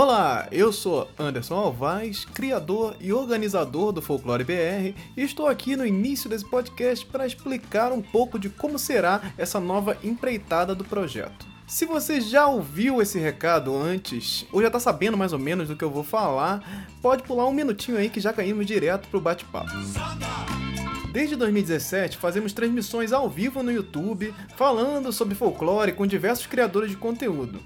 Olá, eu sou Anderson Alvaz, criador e organizador do Folclore BR, e estou aqui no início desse podcast para explicar um pouco de como será essa nova empreitada do projeto. Se você já ouviu esse recado antes, ou já está sabendo mais ou menos do que eu vou falar, pode pular um minutinho aí que já caímos direto pro bate-papo. Desde 2017, fazemos transmissões ao vivo no YouTube, falando sobre folclore com diversos criadores de conteúdo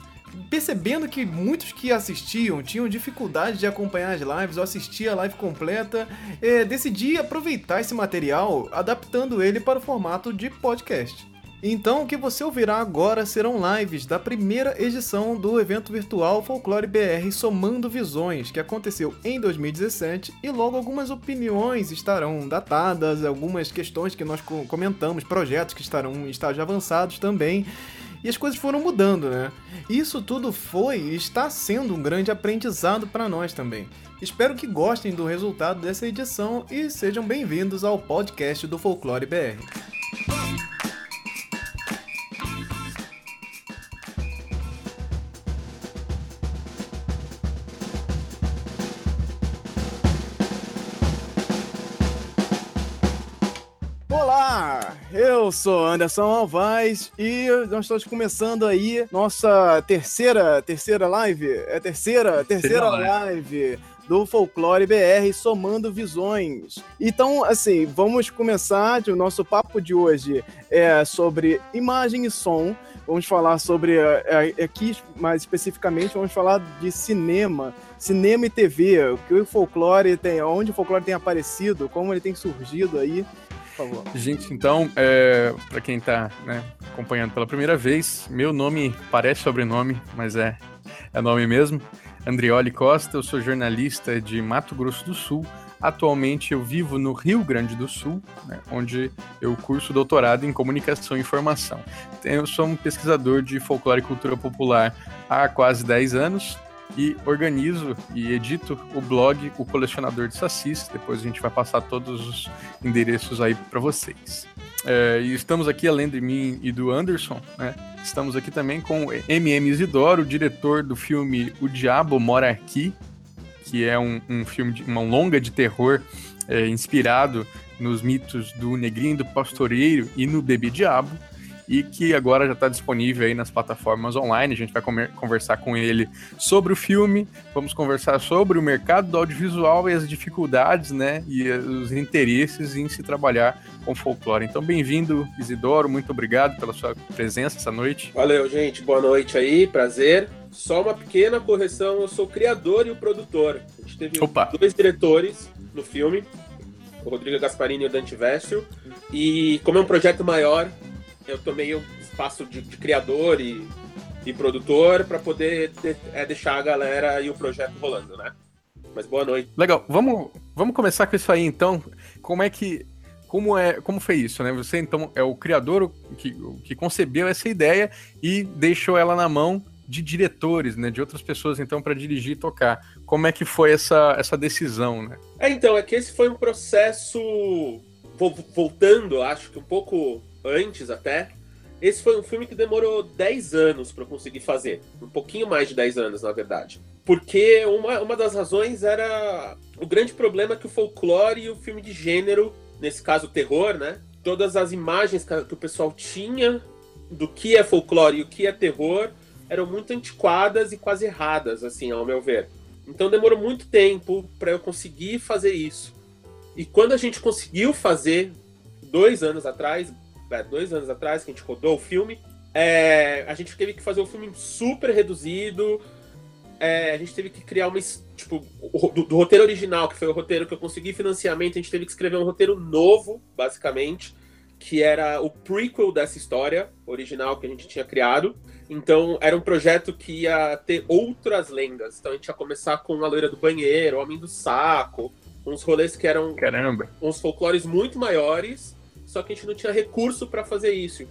percebendo que muitos que assistiam tinham dificuldade de acompanhar as lives ou assistir a live completa, é, decidi aproveitar esse material adaptando ele para o formato de podcast. Então, o que você ouvirá agora serão lives da primeira edição do evento virtual Folclore BR Somando Visões, que aconteceu em 2017, e logo algumas opiniões estarão datadas, algumas questões que nós comentamos, projetos que estarão em estágios avançados também e as coisas foram mudando, né? Isso tudo foi e está sendo um grande aprendizado para nós também. Espero que gostem do resultado dessa edição e sejam bem-vindos ao podcast do Folclore BR. Eu sou Anderson Alvaz e nós estamos começando aí nossa terceira, terceira live, é terceira, terceira live do Folclore BR Somando Visões. Então, assim, vamos começar. O nosso papo de hoje é sobre imagem e som. Vamos falar sobre é, é, aqui, mais especificamente, vamos falar de cinema, cinema e TV, o que o folclore tem, onde o folclore tem aparecido, como ele tem surgido aí favor. Gente, então, é, para quem está né, acompanhando pela primeira vez, meu nome parece sobrenome, mas é, é nome mesmo. Andrioli Costa, eu sou jornalista de Mato Grosso do Sul. Atualmente eu vivo no Rio Grande do Sul, né, onde eu curso doutorado em comunicação e informação. Eu sou um pesquisador de folclore e cultura popular há quase 10 anos e organizo e edito o blog O Colecionador de Sacis. Depois a gente vai passar todos os endereços aí para vocês. É, e estamos aqui, além de mim e do Anderson, né, estamos aqui também com MM Isidoro, diretor do filme O Diabo Mora Aqui, que é um, um filme, de, uma longa de terror é, inspirado nos mitos do Negrinho do Pastoreiro e no Bebê Diabo e que agora já está disponível aí nas plataformas online. A gente vai conversar com ele sobre o filme, vamos conversar sobre o mercado do audiovisual e as dificuldades, né, e os interesses em se trabalhar com folclore. Então, bem-vindo, Isidoro, muito obrigado pela sua presença essa noite. Valeu, gente, boa noite aí, prazer. Só uma pequena correção, eu sou o criador e o produtor. A gente teve Opa. dois diretores no filme, o Rodrigo Gasparini e o Dante Vessio. E como é um projeto maior, eu tomei um espaço de, de criador e, e produtor para poder de, é, deixar a galera e o projeto rolando, né? Mas boa noite. Legal, vamos, vamos começar com isso aí então. Como é que. Como, é, como foi isso, né? Você então é o criador que, que concebeu essa ideia e deixou ela na mão de diretores, né, de outras pessoas então para dirigir e tocar. Como é que foi essa, essa decisão, né? É, então, é que esse foi um processo voltando, acho que um pouco antes até. Esse foi um filme que demorou 10 anos para conseguir fazer. Um pouquinho mais de 10 anos, na verdade. Porque uma, uma das razões era o grande problema que o folclore e o filme de gênero, nesse caso terror, né? Todas as imagens que o pessoal tinha do que é folclore e o que é terror eram muito antiquadas e quase erradas, assim, ao meu ver. Então demorou muito tempo para eu conseguir fazer isso. E quando a gente conseguiu fazer, dois anos atrás, dois anos atrás, que a gente rodou o filme, é, a gente teve que fazer um filme super reduzido. É, a gente teve que criar uma. Tipo, do, do, roteiro original, que foi o roteiro que eu consegui financiamento, a gente teve que escrever um roteiro novo, basicamente, que era o prequel dessa história original que a gente tinha criado. Então, era um projeto que ia ter outras lendas. Então, a gente ia começar com a loira do banheiro, o homem do saco, uns rolês que eram. Caramba! Uns folclores muito maiores só que a gente não tinha recurso para fazer isso.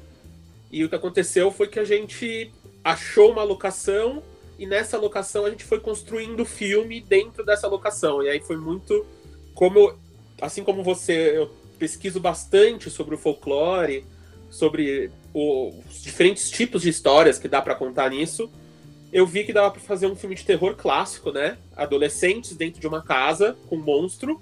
E o que aconteceu foi que a gente achou uma locação e nessa locação a gente foi construindo o filme dentro dessa locação. E aí foi muito como assim como você, eu pesquiso bastante sobre o folclore, sobre o, os diferentes tipos de histórias que dá para contar nisso. eu vi que dava pra fazer um filme de terror clássico, né? Adolescentes dentro de uma casa com um monstro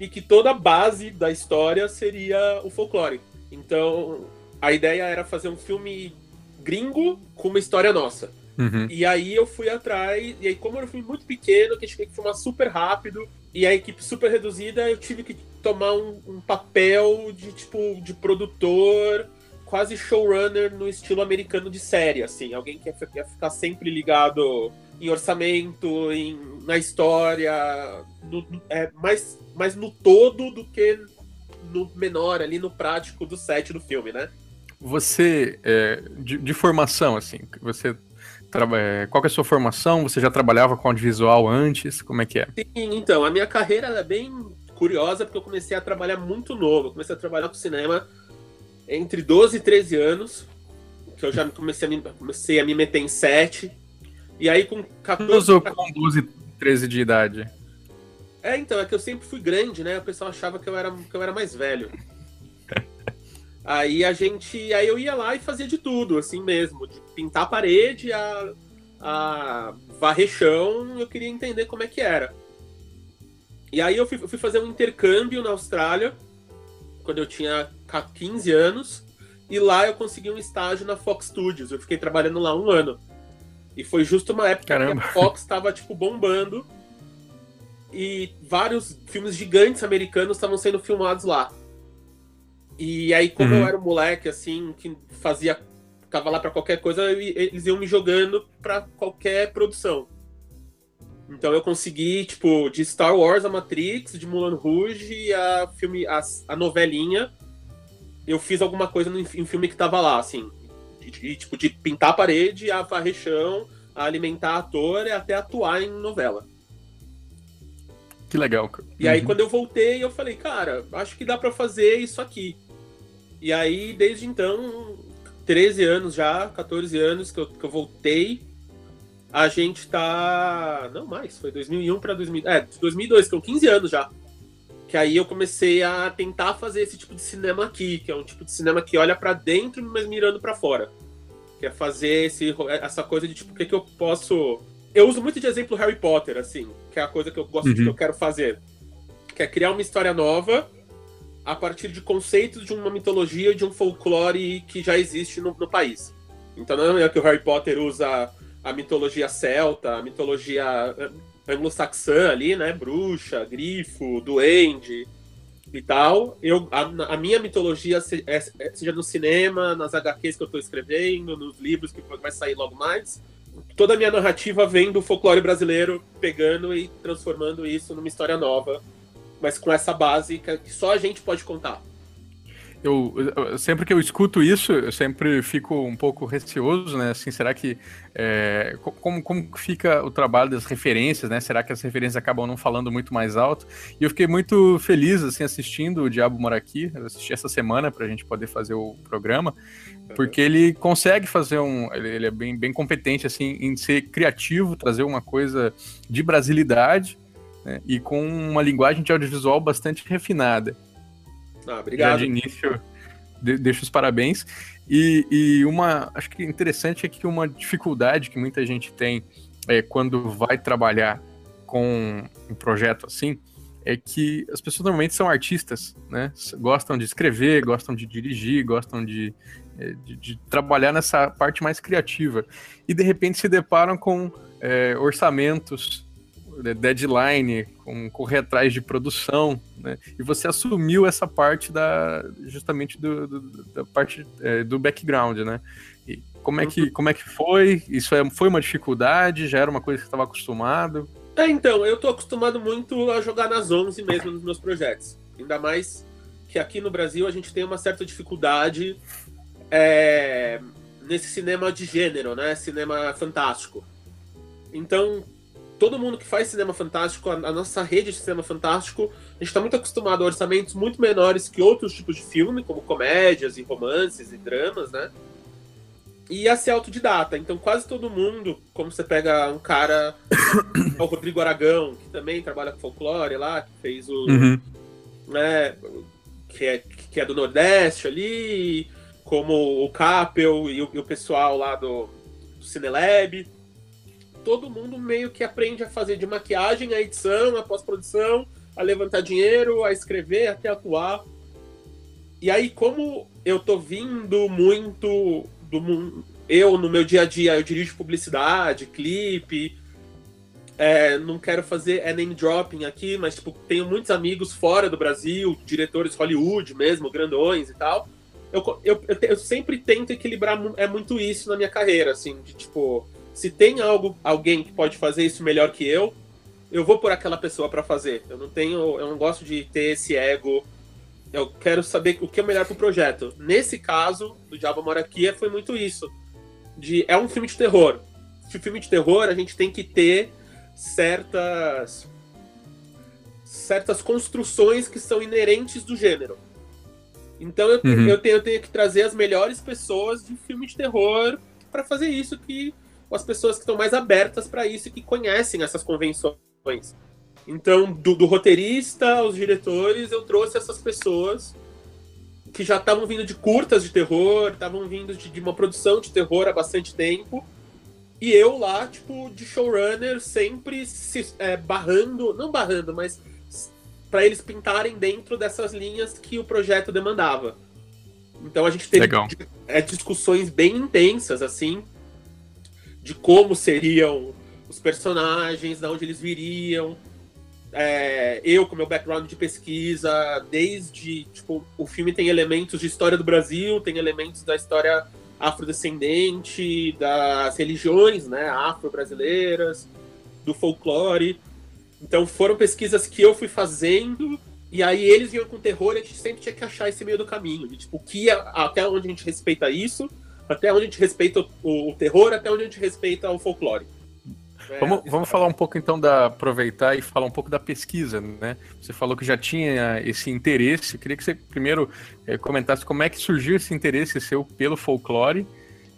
e que toda a base da história seria o folclore. Então, a ideia era fazer um filme gringo com uma história nossa. Uhum. E aí eu fui atrás, e aí como era um filme muito pequeno, que a gente tinha que filmar super rápido, e a equipe super reduzida, eu tive que tomar um, um papel de tipo de produtor, quase showrunner no estilo americano de série, assim, alguém que ia ficar sempre ligado em orçamento, em, na história, no, é, mais, mais no todo do que no menor ali, no prático do set do filme, né? Você, é, de, de, formação, assim, você é, qual é a sua formação? Você já trabalhava com audiovisual antes? Como é que é? Sim, então, a minha carreira é bem curiosa porque eu comecei a trabalhar muito novo. Eu comecei a trabalhar com cinema entre 12 e 13 anos, que eu já comecei a me, comecei a me meter em set. E aí com 14... Ou com 12 13 de idade? É, então, é que eu sempre fui grande, né? O pessoal achava que eu era, que eu era mais velho. Aí a gente. Aí eu ia lá e fazia de tudo, assim mesmo. De pintar a parede, a, a varrer chão, eu queria entender como é que era. E aí eu fui, eu fui fazer um intercâmbio na Austrália, quando eu tinha 15 anos, e lá eu consegui um estágio na Fox Studios. Eu fiquei trabalhando lá um ano. E foi justo uma época Caramba. que a Fox estava tipo bombando e vários filmes gigantes americanos estavam sendo filmados lá. E aí, como uhum. eu era um moleque, assim, que fazia. Ficava lá pra qualquer coisa, eles iam me jogando pra qualquer produção. Então eu consegui, tipo, de Star Wars a Matrix, de Mulan Rouge a filme, a, a novelinha. Eu fiz alguma coisa no, em filme que tava lá, assim. De, de, tipo, de pintar a parede, a varrer chão, a alimentar ator e até atuar em novela. Que legal. E aí, uhum. quando eu voltei, eu falei, cara, acho que dá para fazer isso aqui. E aí, desde então, 13 anos já, 14 anos que eu, que eu voltei, a gente tá. Não mais, foi 2001 para 2000. É, 2002, que são 15 anos já. Que aí eu comecei a tentar fazer esse tipo de cinema aqui, que é um tipo de cinema que olha para dentro, mas mirando para fora. Que é fazer esse, essa coisa de tipo, o que, que eu posso. Eu uso muito de exemplo Harry Potter, assim, que é a coisa que eu gosto uhum. de que eu quero fazer. Que é criar uma história nova a partir de conceitos de uma mitologia, de um folclore que já existe no, no país. Então não é que o Harry Potter usa a mitologia celta, a mitologia anglo-saxã ali, né? Bruxa, grifo, duende e tal. Eu, a, a minha mitologia é, é, seja no cinema, nas HQs que eu estou escrevendo, nos livros que vai sair logo mais. Toda a minha narrativa vem do folclore brasileiro, pegando e transformando isso numa história nova mas com essa base que só a gente pode contar. Eu, eu, sempre que eu escuto isso, eu sempre fico um pouco receoso, né? Assim, será que é, como, como fica o trabalho das referências, né? Será que as referências acabam não falando muito mais alto? E eu fiquei muito feliz assim assistindo o Diabo Mora Aqui, eu assisti essa semana para a gente poder fazer o programa, porque ele consegue fazer um, ele, ele é bem, bem competente assim em ser criativo, trazer uma coisa de brasilidade né, e com uma linguagem de audiovisual bastante refinada. Ah, obrigado. Já de início, de, deixo os parabéns. E, e, uma, acho que interessante é que uma dificuldade que muita gente tem é, quando vai trabalhar com um projeto assim é que as pessoas normalmente são artistas, né? Gostam de escrever, gostam de dirigir, gostam de, é, de, de trabalhar nessa parte mais criativa. E de repente se deparam com é, orçamentos deadline, com correr atrás de produção, né? E você assumiu essa parte da justamente do, do da parte é, do background, né? E como é que como é que foi? Isso é, foi uma dificuldade? Já era uma coisa que você estava acostumado? É, então, eu tô acostumado muito a jogar nas 11 mesmo nos meus projetos. Ainda mais que aqui no Brasil a gente tem uma certa dificuldade é, nesse cinema de gênero, né? Cinema fantástico. Então, todo mundo que faz cinema fantástico, a, a nossa rede de cinema fantástico, a gente está muito acostumado a orçamentos muito menores que outros tipos de filme, como comédias e romances e dramas, né? E a ser autodidata. Então, quase todo mundo, como você pega um cara, o Rodrigo Aragão, que também trabalha com folclore lá, que fez o. Uhum. Né, que, é, que é do Nordeste ali, como o Capel e o, e o pessoal lá do, do Cinelab todo mundo meio que aprende a fazer de maquiagem, a edição, a pós-produção, a levantar dinheiro, a escrever, até atuar. E aí, como eu tô vindo muito do. Eu, no meu dia a dia, eu dirijo publicidade, clipe. É, não quero fazer é name dropping aqui, mas tipo, tenho muitos amigos fora do Brasil, diretores Hollywood mesmo, grandões e tal. Eu, eu, eu, eu sempre tento equilibrar é muito isso na minha carreira, assim, de tipo, se tem algo, alguém que pode fazer isso melhor que eu, eu vou por aquela pessoa para fazer. Eu não tenho, eu não gosto de ter esse ego. Eu quero saber o que é melhor pro projeto. Nesse caso, do Diabo Mora Aqui, foi muito isso. De, é um filme de terror. Se filme de terror, a gente tem que ter certas certas construções que são inerentes do gênero. Então eu, uhum. eu, tenho, eu tenho que trazer as melhores pessoas de filme de terror para fazer isso que as pessoas que estão mais abertas para isso e que conhecem essas convenções. Então, do, do, roteirista aos diretores, eu trouxe essas pessoas que já estavam vindo de curtas de terror, estavam vindo de, de, uma produção de terror há bastante tempo. E eu lá, tipo, de showrunner, sempre se é, barrando, não barrando, mas para eles pintarem dentro dessas linhas que o projeto demandava. Então a gente teve é, discussões bem intensas, assim, de como seriam os personagens, de onde eles viriam. É, eu, com meu background de pesquisa, desde. Tipo, o filme tem elementos de história do Brasil, tem elementos da história afrodescendente, das religiões né, afro-brasileiras, do folclore. Então foram pesquisas que eu fui fazendo, e aí eles iam com terror e a gente sempre tinha que achar esse meio do caminho. De, tipo, que é, até onde a gente respeita isso, até onde a gente respeita o, o terror, até onde a gente respeita o folclore. É, vamos, vamos falar um pouco então da aproveitar e falar um pouco da pesquisa, né? Você falou que já tinha esse interesse. Eu queria que você primeiro é, comentasse como é que surgiu esse interesse seu pelo folclore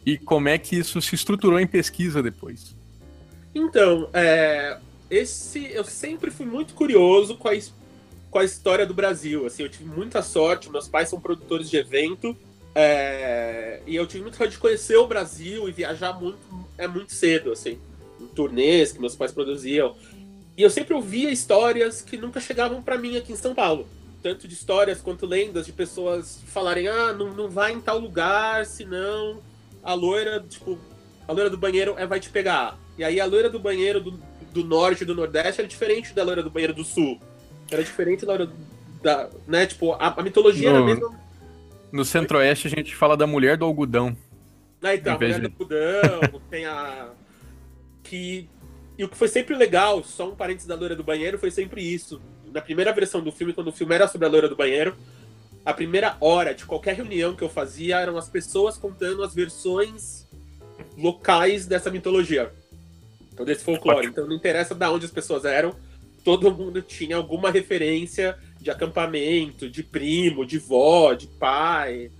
e como é que isso se estruturou em pesquisa depois. Então, é, esse eu sempre fui muito curioso com a, com a história do Brasil. Assim, eu tive muita sorte. Meus pais são produtores de evento. É, e eu tive muita sorte de conhecer o Brasil e viajar muito, é muito cedo, assim turnês que meus pais produziam. E eu sempre ouvia histórias que nunca chegavam para mim aqui em São Paulo. Tanto de histórias quanto lendas de pessoas falarem: ah, não, não vai em tal lugar, senão a loira, tipo, a loira do banheiro é, vai te pegar. E aí a loira do banheiro do, do norte e do nordeste era diferente da loira do banheiro do sul. Era diferente da loira da. Né, tipo, a, a mitologia no, era a mesma. No centro-oeste a gente fala da mulher do algodão. Ah, então, a mulher de... do algodão, tem a que. E o que foi sempre legal, só um parênteses da loira do banheiro, foi sempre isso. Na primeira versão do filme, quando o filme era sobre a loira do banheiro, a primeira hora de qualquer reunião que eu fazia eram as pessoas contando as versões locais dessa mitologia. Então, desse folclore. Então não interessa de onde as pessoas eram, todo mundo tinha alguma referência de acampamento, de primo, de vó, de pai,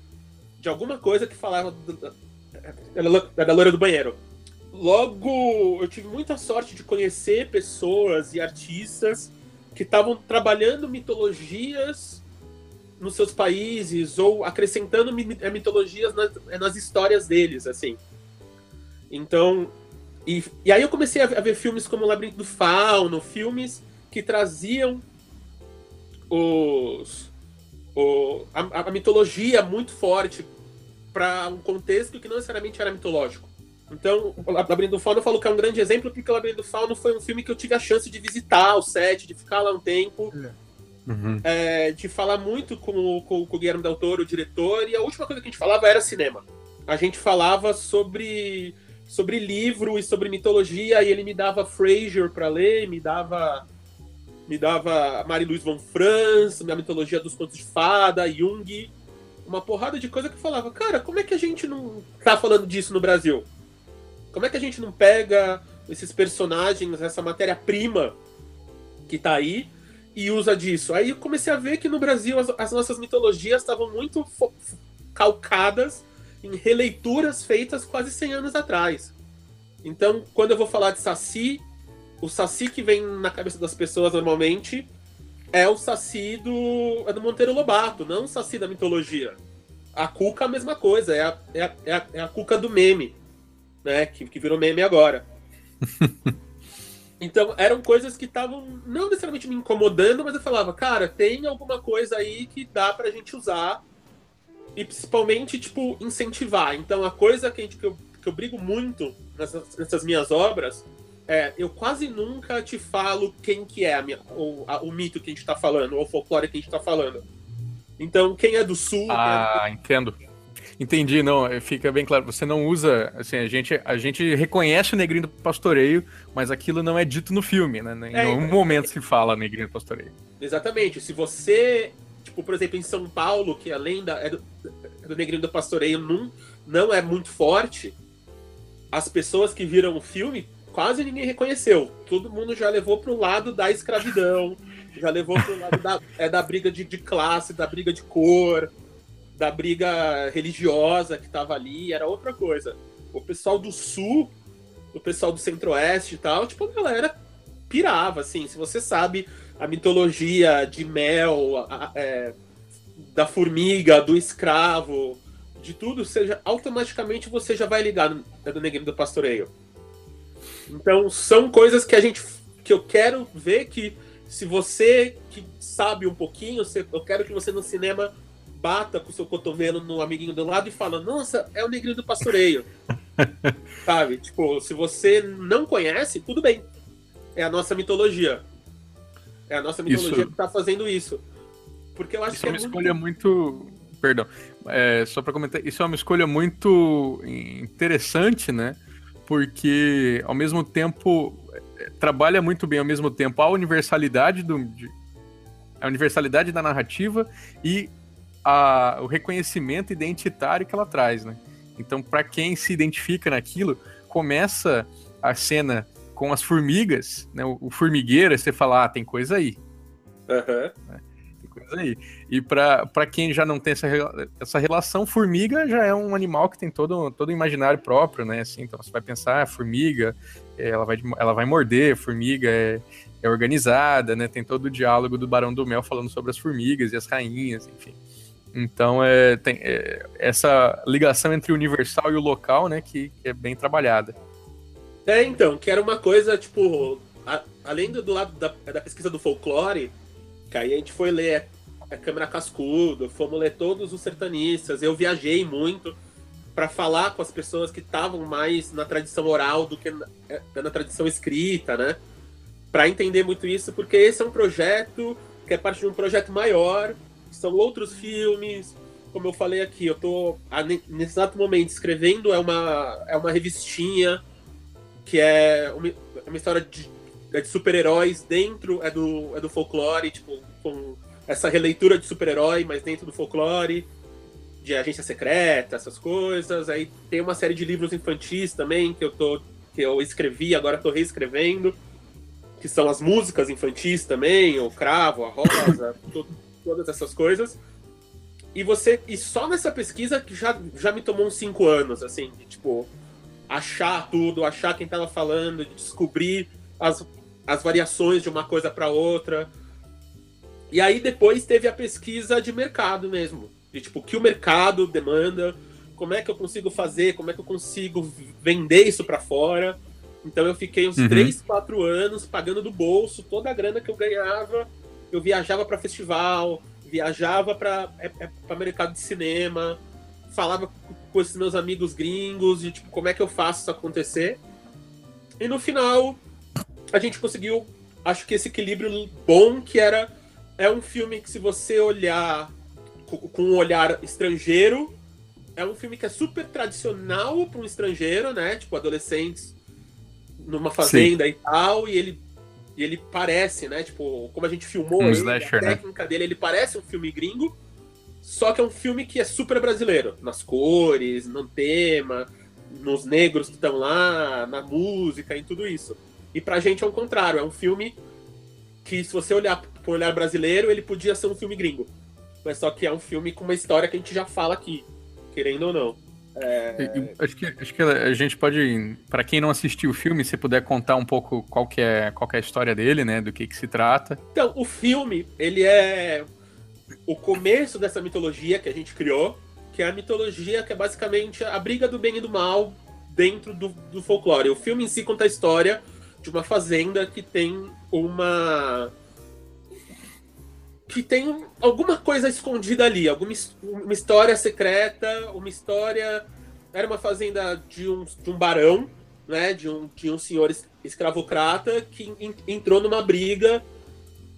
de alguma coisa que falava da, da loira do banheiro. Logo, eu tive muita sorte de conhecer pessoas e artistas que estavam trabalhando mitologias nos seus países ou acrescentando eh, mitologias nas, eh, nas histórias deles, assim. Então, e, e aí eu comecei a ver, a ver filmes como o Labirinto do Fauno, filmes que traziam os, o, a, a mitologia muito forte para um contexto que não necessariamente era mitológico. Então, o Labirinto do Fauno eu falo que é um grande exemplo, porque o Labirinto do Fauno foi um filme que eu tive a chance de visitar o set, de ficar lá um tempo, é. uhum. é, de falar muito com, com, com o Guilherme Del Toro, o diretor, e a última coisa que a gente falava era cinema. A gente falava sobre, sobre livro e sobre mitologia, e ele me dava Fraser para ler, me dava me dava Marie-Louise von Franz, minha mitologia dos contos de fada, Jung, uma porrada de coisa que eu falava, cara, como é que a gente não tá falando disso no Brasil? Como é que a gente não pega esses personagens, essa matéria-prima que tá aí e usa disso? Aí eu comecei a ver que no Brasil as, as nossas mitologias estavam muito calcadas em releituras feitas quase 100 anos atrás. Então, quando eu vou falar de Saci, o Saci que vem na cabeça das pessoas normalmente é o Saci do, é do Monteiro Lobato, não o Saci da mitologia. A Cuca a mesma coisa, é a, é a, é a, é a Cuca do meme né? Que, que virou meme agora. então, eram coisas que estavam não necessariamente me incomodando, mas eu falava, cara, tem alguma coisa aí que dá pra gente usar e principalmente, tipo, incentivar. Então, a coisa que, a gente, que, eu, que eu brigo muito nessas, nessas minhas obras é, eu quase nunca te falo quem que é a minha, o, a, o mito que a gente tá falando, ou o folclore que a gente tá falando. Então, quem é do sul. Ah, é do... entendo. Entendi, não, é, fica bem claro. Você não usa, assim, a gente, a gente reconhece o Negrinho do Pastoreio, mas aquilo não é dito no filme, né? Em é, nenhum é, momento se fala Negrinho do Pastoreio. Exatamente. Se você, tipo, por exemplo, em São Paulo, que a lenda é do, é do Negrinho do Pastoreio não, não é muito forte, as pessoas que viram o filme quase ninguém reconheceu. Todo mundo já levou pro lado da escravidão, já levou pro lado da, é, da briga de, de classe, da briga de cor, da briga religiosa que tava ali, era outra coisa. O pessoal do sul, o pessoal do centro-oeste e tal, tipo, a galera pirava, assim. Se você sabe a mitologia de mel, a, a, é, da formiga, do escravo, de tudo, seja automaticamente você já vai ligar no, no Negrinho do Pastoreio. Então, são coisas que a gente que eu quero ver que se você que sabe um pouquinho, eu quero que você no cinema bata com o seu cotovelo no amiguinho do lado e fala: "Nossa, é o negrinho do pastoreio". sabe? Tipo, se você não conhece, tudo bem. É a nossa mitologia. É a nossa mitologia isso... que tá fazendo isso. Porque eu acho isso que é uma muito... escolha muito perdão, é, só para comentar, isso é uma escolha muito interessante, né? Porque ao mesmo tempo é, trabalha muito bem ao mesmo tempo a universalidade do de, a universalidade da narrativa e a, o reconhecimento identitário que ela traz, né? Então, para quem se identifica naquilo, começa a cena com as formigas, né? O, o formigueiro, você fala, ah, tem coisa aí. Uhum. Né? Coisa aí. E para quem já não tem essa, essa relação, formiga já é um animal que tem todo, todo um imaginário próprio, né? Assim, então você vai pensar, ah, formiga, é, ela vai, ela vai morder, formiga é, é organizada, né? Tem todo o diálogo do Barão do Mel falando sobre as formigas e as rainhas, enfim. Então, é, tem é, essa ligação entre o universal e o local, né, que, que é bem trabalhada. É, então, que era uma coisa, tipo, a, além do, do lado da, da pesquisa do folclore, que aí a gente foi ler a Câmara Cascudo, fomos ler todos os sertanistas. Eu viajei muito para falar com as pessoas que estavam mais na tradição oral do que na, é, na tradição escrita, né? Para entender muito isso, porque esse é um projeto que é parte de um projeto maior, são outros filmes. Como eu falei aqui, eu tô nesse exato momento escrevendo é uma é uma revistinha que é uma, é uma história de é de super-heróis dentro é do, é do folclore, tipo, com essa releitura de super-herói, mas dentro do folclore, de agência secreta, essas coisas. Aí tem uma série de livros infantis também que eu tô que eu escrevi, agora tô reescrevendo, que são as músicas infantis também, o cravo, a rosa, todas essas coisas. E você e só nessa pesquisa que já, já me tomou uns cinco anos, assim, de tipo achar tudo, achar quem tava falando, de descobrir as as variações de uma coisa para outra. E aí depois teve a pesquisa de mercado mesmo, de tipo o que o mercado demanda, como é que eu consigo fazer, como é que eu consigo vender isso para fora. Então eu fiquei uns uhum. 3, 4 anos pagando do bolso toda a grana que eu ganhava. Eu viajava para festival, viajava para é, é, mercado de cinema, falava com esses meus amigos gringos de tipo como é que eu faço isso acontecer. E no final a gente conseguiu, acho que esse equilíbrio bom que era é um filme que se você olhar com um olhar estrangeiro, é um filme que é super tradicional para um estrangeiro, né? Tipo adolescentes numa fazenda Sim. e tal, e ele e ele parece, né? Tipo, como a gente filmou um ele, slasher, a né? técnica né? dele, ele parece um filme gringo, só que é um filme que é super brasileiro, nas cores, no tema, nos negros que estão lá, na música, em tudo isso. E pra gente é o contrário, é um filme que, se você olhar por olhar brasileiro, ele podia ser um filme gringo. Mas só que é um filme com uma história que a gente já fala aqui, querendo ou não. É... Acho, que, acho que a gente pode, para quem não assistiu o filme, se puder contar um pouco qual que é, qual que é a história dele, né? Do que, que se trata. Então, o filme, ele é o começo dessa mitologia que a gente criou, que é a mitologia que é basicamente a briga do bem e do mal dentro do, do folclore. O filme em si conta a história de uma fazenda que tem uma que tem alguma coisa escondida ali, alguma uma história secreta, uma história. Era uma fazenda de um, de um barão, né? De um, de um senhor escravocrata que entrou numa briga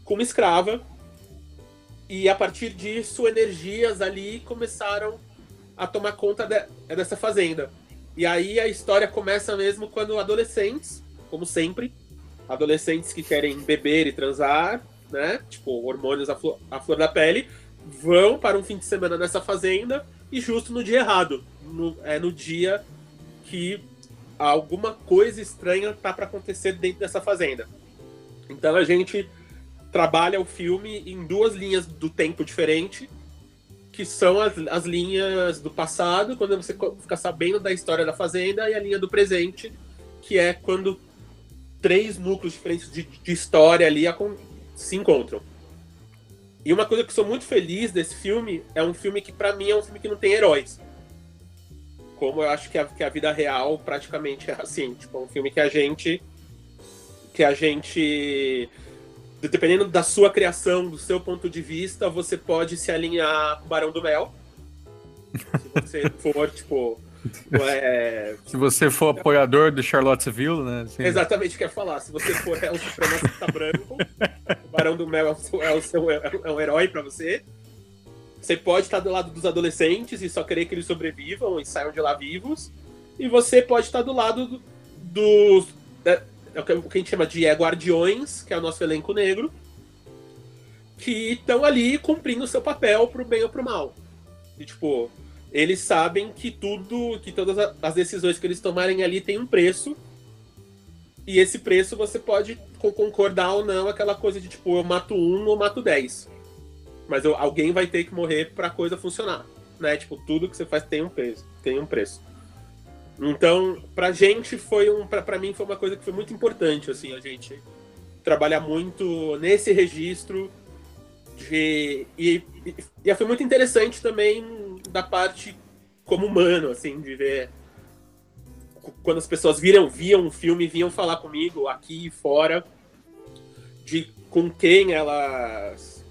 com uma escrava. E a partir disso, energias ali começaram a tomar conta de, dessa fazenda. E aí a história começa mesmo quando adolescentes, como sempre, adolescentes que querem beber e transar, né? Tipo, hormônios à flor, à flor da pele, vão para um fim de semana nessa fazenda e justo no dia errado. No, é no dia que alguma coisa estranha tá para acontecer dentro dessa fazenda. Então a gente trabalha o filme em duas linhas do tempo diferente, que são as, as linhas do passado, quando você fica sabendo da história da fazenda, e a linha do presente, que é quando três núcleos diferentes de, de história ali se encontram. E uma coisa que eu sou muito feliz desse filme é um filme que, para mim, é um filme que não tem heróis. Como eu acho que a, que a vida real praticamente é assim. Tipo, é um filme que a gente. Que a gente. Dependendo da sua criação, do seu ponto de vista, você pode se alinhar com o Barão do Mel. Se você for, tipo, é... Se você for apoiador do Charlottesville, né? Assim... Exatamente o que eu ia falar. Se você for é, o supremacista branco, o Barão do Mel é o seu, é seu é um herói para você. Você pode estar do lado dos adolescentes e só querer que eles sobrevivam e saiam de lá vivos. E você pode estar do lado dos. É, é o que a gente chama de é, guardiões, que é o nosso elenco negro, que estão ali cumprindo o seu papel pro bem ou pro mal. E, tipo, eles sabem que tudo, que todas as decisões que eles tomarem ali tem um preço. E esse preço você pode concordar ou não, aquela coisa de tipo, eu mato um ou mato dez. Mas eu, alguém vai ter que morrer pra coisa funcionar. Né? Tipo, tudo que você faz tem um preço. Tem um preço. Então, pra gente foi um. Pra, pra mim foi uma coisa que foi muito importante, assim, a gente trabalhar muito nesse registro de. E, e, e foi muito interessante também da parte como humano, assim, de ver quando as pessoas viram, viam o filme, vinham falar comigo aqui e fora de com quem elas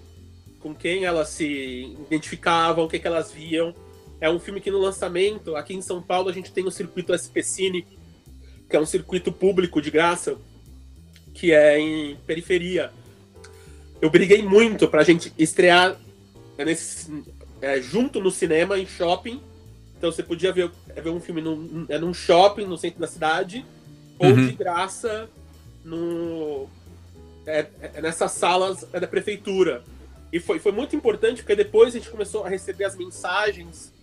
com quem elas se identificavam, o que, que elas viam. É um filme que no lançamento, aqui em São Paulo, a gente tem o circuito SP Cine, que é um circuito público de graça, que é em periferia. Eu briguei muito pra gente estrear nesse, é, junto no cinema, em shopping. Então você podia ver, é, ver um filme num, é, num shopping no centro da cidade, ou uhum. de graça no, é, é, nessas salas da prefeitura. E foi, foi muito importante porque depois a gente começou a receber as mensagens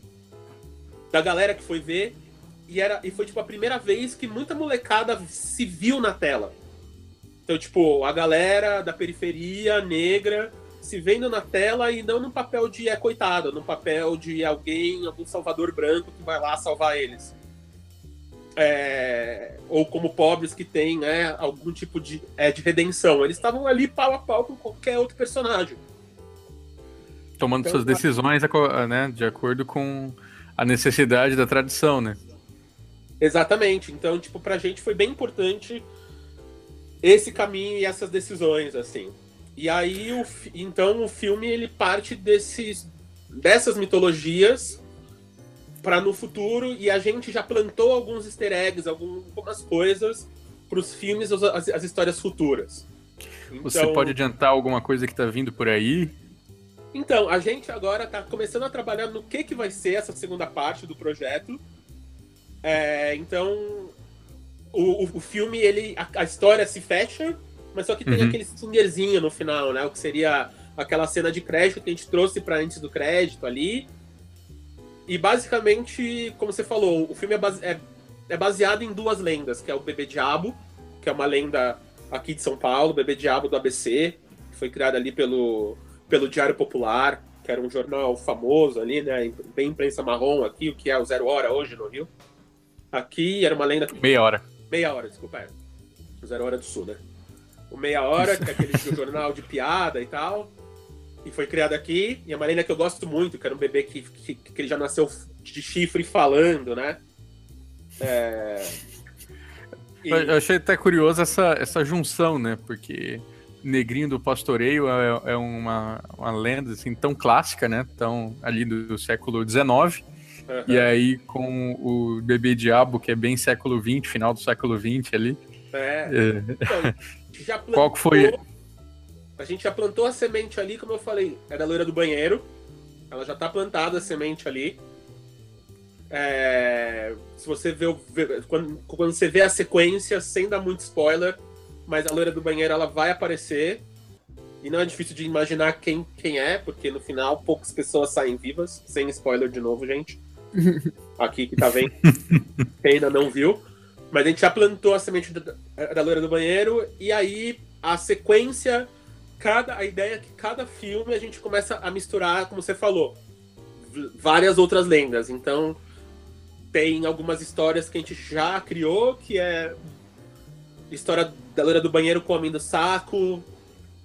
da galera que foi ver. E, era, e foi tipo a primeira vez que muita molecada se viu na tela. Então, tipo, a galera da periferia negra se vendo na tela e não no papel de é coitado, no papel de alguém, algum salvador branco que vai lá salvar eles. É, ou como pobres que têm né, algum tipo de, é, de redenção. Eles estavam ali pau a pau com qualquer outro personagem. Tomando então, suas decisões né, de acordo com a necessidade da tradição, né? Exatamente. Então, tipo, pra gente foi bem importante esse caminho e essas decisões, assim. E aí, o, então, o filme ele parte desses, dessas mitologias para no futuro e a gente já plantou alguns easter eggs, algumas coisas para os filmes, as, as, histórias futuras. Então, Você pode adiantar alguma coisa que está vindo por aí? Então, a gente agora está começando a trabalhar no que, que vai ser essa segunda parte do projeto. É, então, o, o, filme, ele, a, a história se fecha mas só que tem uhum. aquele stingerzinho no final, né? O que seria aquela cena de crédito que a gente trouxe para antes do crédito ali. E basicamente, como você falou, o filme é, base é, é, baseado em duas lendas, que é o Bebê Diabo, que é uma lenda aqui de São Paulo, Bebê Diabo do ABC, que foi criado ali pelo, pelo Diário Popular, que era um jornal famoso ali, né? Bem imprensa marrom aqui, o que é o Zero Hora hoje no Rio. Aqui era uma lenda. Meia hora. Meia hora, desculpa. É. Zero Hora do Sul, né? O Meia Hora, que é aquele jornal de piada e tal. E foi criado aqui. E a Marina que eu gosto muito, que era um bebê que, que, que ele já nasceu de chifre falando, né? É... E... Eu achei até curioso essa, essa junção, né? Porque Negrinho do Pastoreio é, é uma, uma lenda assim, tão clássica, né? Tão ali do, do século XIX. Uhum. E aí com o Bebê Diabo, que é bem século XX, final do século XX ali. É. é. Então, já plantou, Qual que foi? A gente já plantou a semente ali, como eu falei, era a loira do banheiro. Ela já tá plantada a semente ali. É, se você vê, quando, quando você vê a sequência, sem dar muito spoiler, mas a loira do banheiro ela vai aparecer. E não é difícil de imaginar quem, quem é, porque no final poucas pessoas saem vivas. Sem spoiler de novo, gente. Aqui que tá vendo. quem ainda não viu. Mas a gente já plantou a semente da, da loira do banheiro. E aí a sequência, cada, a ideia é que cada filme a gente começa a misturar, como você falou, várias outras lendas. Então tem algumas histórias que a gente já criou, que é história da loira do banheiro comendo saco,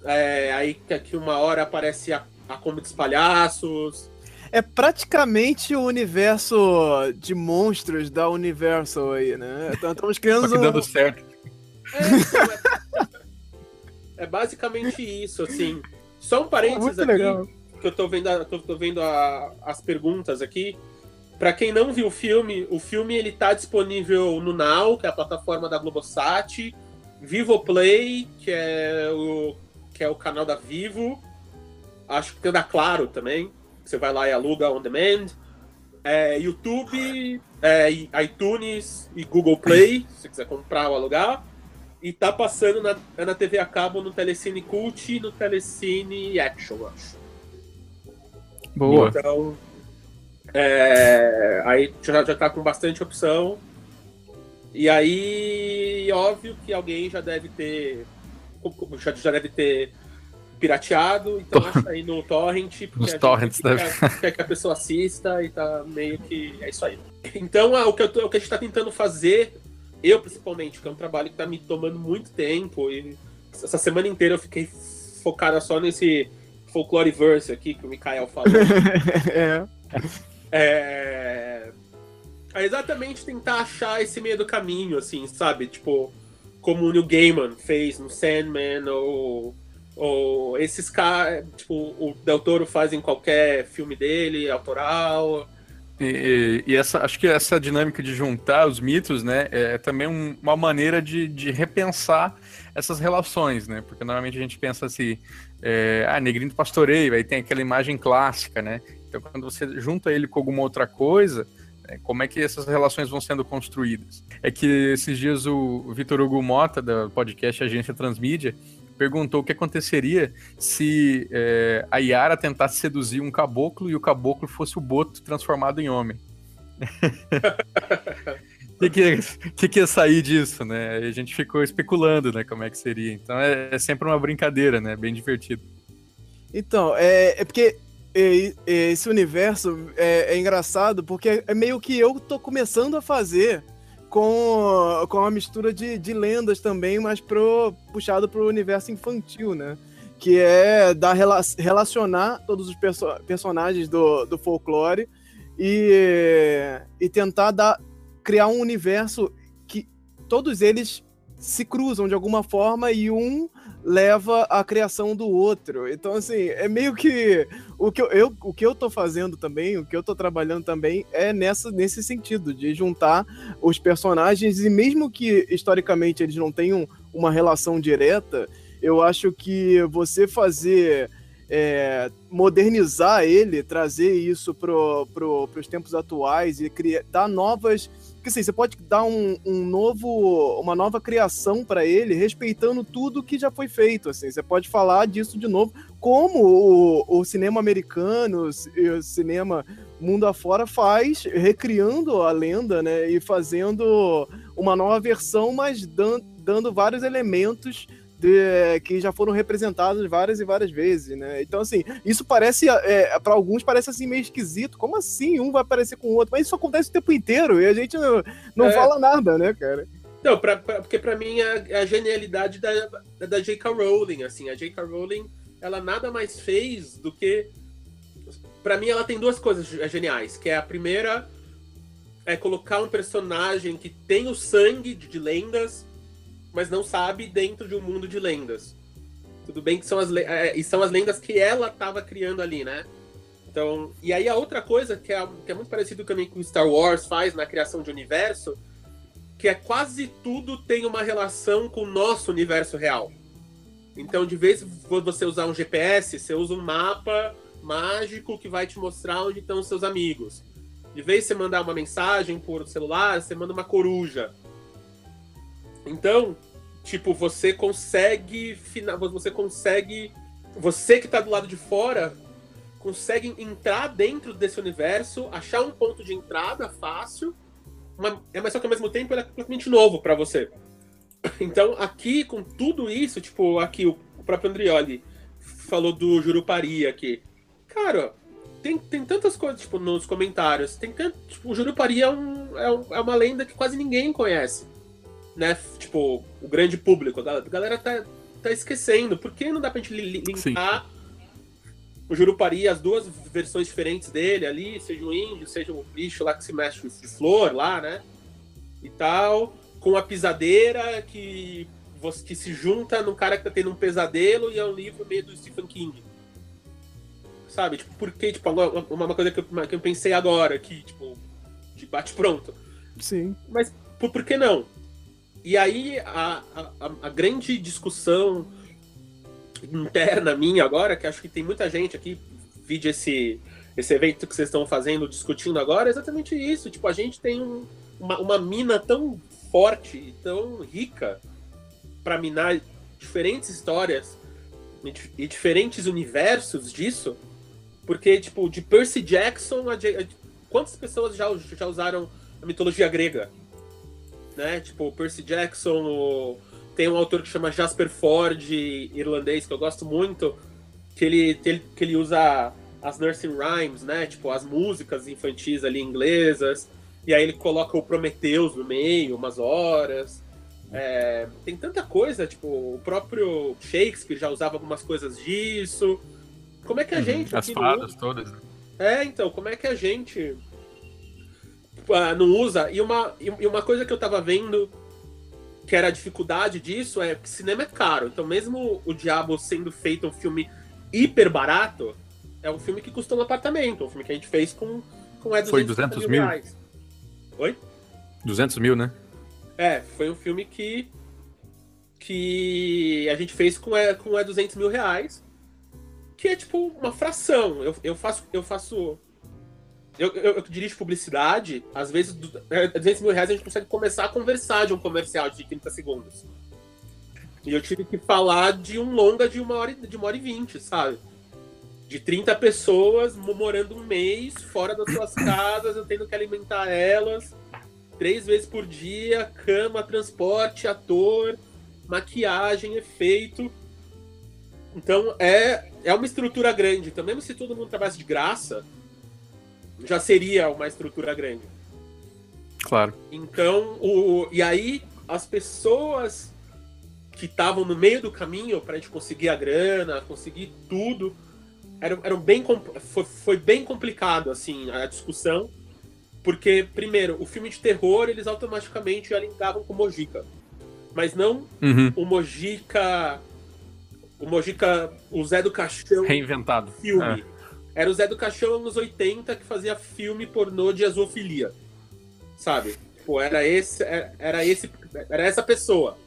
é, aí que aqui uma hora aparece a, a Kombi dos Palhaços. É praticamente o universo de monstros da Universal aí, né? Então estamos criando. Só que dando certo. É, então, é, é, basicamente isso, assim. Só um parênteses aqui, legal. que eu tô vendo, a, tô, tô vendo a, as perguntas aqui. Para quem não viu o filme, o filme ele tá disponível no Now, que é a plataforma da Globosat, Vivo Play, que é o que é o canal da Vivo, acho que tem da Claro também. Você vai lá e aluga on demand. É, YouTube, é, iTunes e Google Play, se você quiser comprar ou alugar. E tá passando na, na TV a cabo no Telecine Cult e no Telecine Action, acho. Boa. Então, é, aí já, já tá com bastante opção. E aí, óbvio que alguém já deve ter. Já, já deve ter pirateado, então acha aí no torrent, porque Os torrents quer, deve... quer que a pessoa assista e tá meio que. É isso aí. Então, o, que tô, o que a gente tá tentando fazer, eu principalmente, que é um trabalho que tá me tomando muito tempo, e essa semana inteira eu fiquei focada só nesse folcloreverse aqui que o Mikael falou. é. É... é exatamente tentar achar esse meio do caminho, assim, sabe? Tipo, como o Neil Gaiman fez no Sandman, ou, ou esses caras, tipo, o Del Toro faz em qualquer filme dele, autoral. E, e, essa, acho que essa dinâmica de juntar os mitos, né, é também um, uma maneira de, de, repensar essas relações, né? Porque normalmente a gente pensa assim, é, ah, negrinho do pastoreio, aí tem aquela imagem clássica, né? Então, quando você junta ele com alguma outra coisa, é, como é que essas relações vão sendo construídas? É que esses dias o Vitor Hugo Mota, da podcast Agência Transmídia, perguntou o que aconteceria se é, a Yara tentasse seduzir um caboclo e o caboclo fosse o Boto transformado em homem. O que, que, que, que ia sair disso, né? E a gente ficou especulando, né, como é que seria. Então é, é sempre uma brincadeira, né? Bem divertido. Então, é, é porque esse universo é, é, engraçado porque é meio que eu tô começando a fazer com, com uma mistura de, de lendas também, mas pro, puxado pro universo infantil, né? Que é dar, relacionar todos os perso personagens do, do folclore e, e tentar dar, criar um universo que todos eles se cruzam de alguma forma e um leva à criação do outro. Então, assim, é meio que o que eu, eu, o que eu tô fazendo também, o que eu tô trabalhando também é nessa, nesse sentido, de juntar os personagens, e mesmo que historicamente eles não tenham uma relação direta, eu acho que você fazer. É, modernizar ele, trazer isso para pro, os tempos atuais e criar, dar novas porque assim, você pode dar um, um novo, uma nova criação para ele, respeitando tudo que já foi feito. Assim, você pode falar disso de novo, como o, o cinema americano, o cinema mundo afora faz, recriando a lenda, né? E fazendo uma nova versão, mas dando, dando vários elementos de, que já foram representados várias e várias vezes, né? Então, assim, isso parece, é, para alguns, parece assim meio esquisito. Como assim um vai aparecer com o outro? Mas isso acontece o tempo inteiro e a gente não, não é. fala nada, né, cara? Não, pra, pra, porque para mim é, é a genialidade da, da J.K. Rowling, assim. A J.K. Rowling, ela nada mais fez do que... para mim, ela tem duas coisas geniais, que é a primeira é colocar um personagem que tem o sangue de, de lendas, mas não sabe dentro de um mundo de lendas. Tudo bem que são as, é, e são as lendas que ela estava criando ali, né? Então, e aí a outra coisa que é, que é muito parecido também com Star Wars faz na criação de universo, que é quase tudo tem uma relação com o nosso universo real. Então, de vez você usar um GPS, você usa um mapa mágico que vai te mostrar onde estão os seus amigos. De vez você mandar uma mensagem por celular, você manda uma coruja. Então, tipo, você consegue. Você consegue. Você que tá do lado de fora consegue entrar dentro desse universo, achar um ponto de entrada fácil, é mas só que ao mesmo tempo ele é completamente novo para você. Então, aqui, com tudo isso, tipo, aqui o, o próprio Andrioli falou do Jurupari aqui. Cara, tem, tem tantas coisas, tipo, nos comentários. Tem tanto, tipo, o Jurupari é, um, é, um, é uma lenda que quase ninguém conhece. Né? Tipo, o grande público. A galera tá, tá esquecendo. Por que não dá pra gente linkar Sim. o Jurupari, as duas versões diferentes dele ali, seja o índio, seja o bicho lá que se mexe de flor lá, né? E tal com a pisadeira que, você, que se junta num cara que tá tendo um pesadelo e é um livro meio do Stephen King. Sabe? Tipo, porque, tipo, uma, uma coisa que eu, que eu pensei agora, que, tipo, de bate-pronto. Sim. Mas por, por que não? E aí a, a, a, grande discussão interna minha agora, que acho que tem muita gente aqui, vide esse, esse evento que vocês estão fazendo, discutindo agora, é exatamente isso. Tipo, a gente tem um, uma, uma mina tão forte e tão rica para minar diferentes histórias e diferentes universos disso, porque, tipo, de Percy Jackson, a, a, quantas pessoas já, já usaram a mitologia grega? Né? Tipo, Percy Jackson, o, tem um autor que chama Jasper Ford, irlandês, que eu gosto muito, que ele, que ele usa as nursing rhymes, né? Tipo, as músicas infantis ali inglesas. E aí ele coloca o Prometheus no meio, umas horas. É, tem tanta coisa, tipo, o próprio Shakespeare já usava algumas coisas disso. Como é que a uhum, gente. As fadas todas. É, então, como é que a gente uh, não usa? E uma, e uma coisa que eu tava vendo que era a dificuldade disso é que cinema é caro. Então, mesmo o Diabo sendo feito um filme hiper barato, é um filme que custou um apartamento. Um filme que a gente fez com, com é 200 Foi 200 mil? Reais. Oi? 200 mil, né? É, foi um filme que. que a gente fez com, é, com é 200 mil reais. Que é tipo uma fração. Eu, eu faço. Eu faço. Eu, eu, eu dirijo publicidade, às vezes, 200 é, mil reais a gente consegue começar a conversar de um comercial de 30 segundos. E eu tive que falar de um longa de uma hora, de uma hora e vinte, sabe? de 30 pessoas morando um mês fora das suas casas, eu tendo que alimentar elas três vezes por dia, cama, transporte, ator, maquiagem, efeito. Então é, é uma estrutura grande. Então, mesmo se todo mundo trabalhasse de graça, já seria uma estrutura grande. Claro. Então, o, e aí as pessoas que estavam no meio do caminho para a gente conseguir a grana, conseguir tudo, era, era bem, foi, foi bem complicado, assim, a discussão. Porque, primeiro, o filme de terror, eles automaticamente já linkavam com o Mojica. Mas não uhum. o Mojica... O Mojica, o Zé do Caixão... Reinventado. Filme. É. Era o Zé do Caixão nos 80 que fazia filme pornô de azofilia. Sabe? Pô, era esse, era esse, era essa pessoa.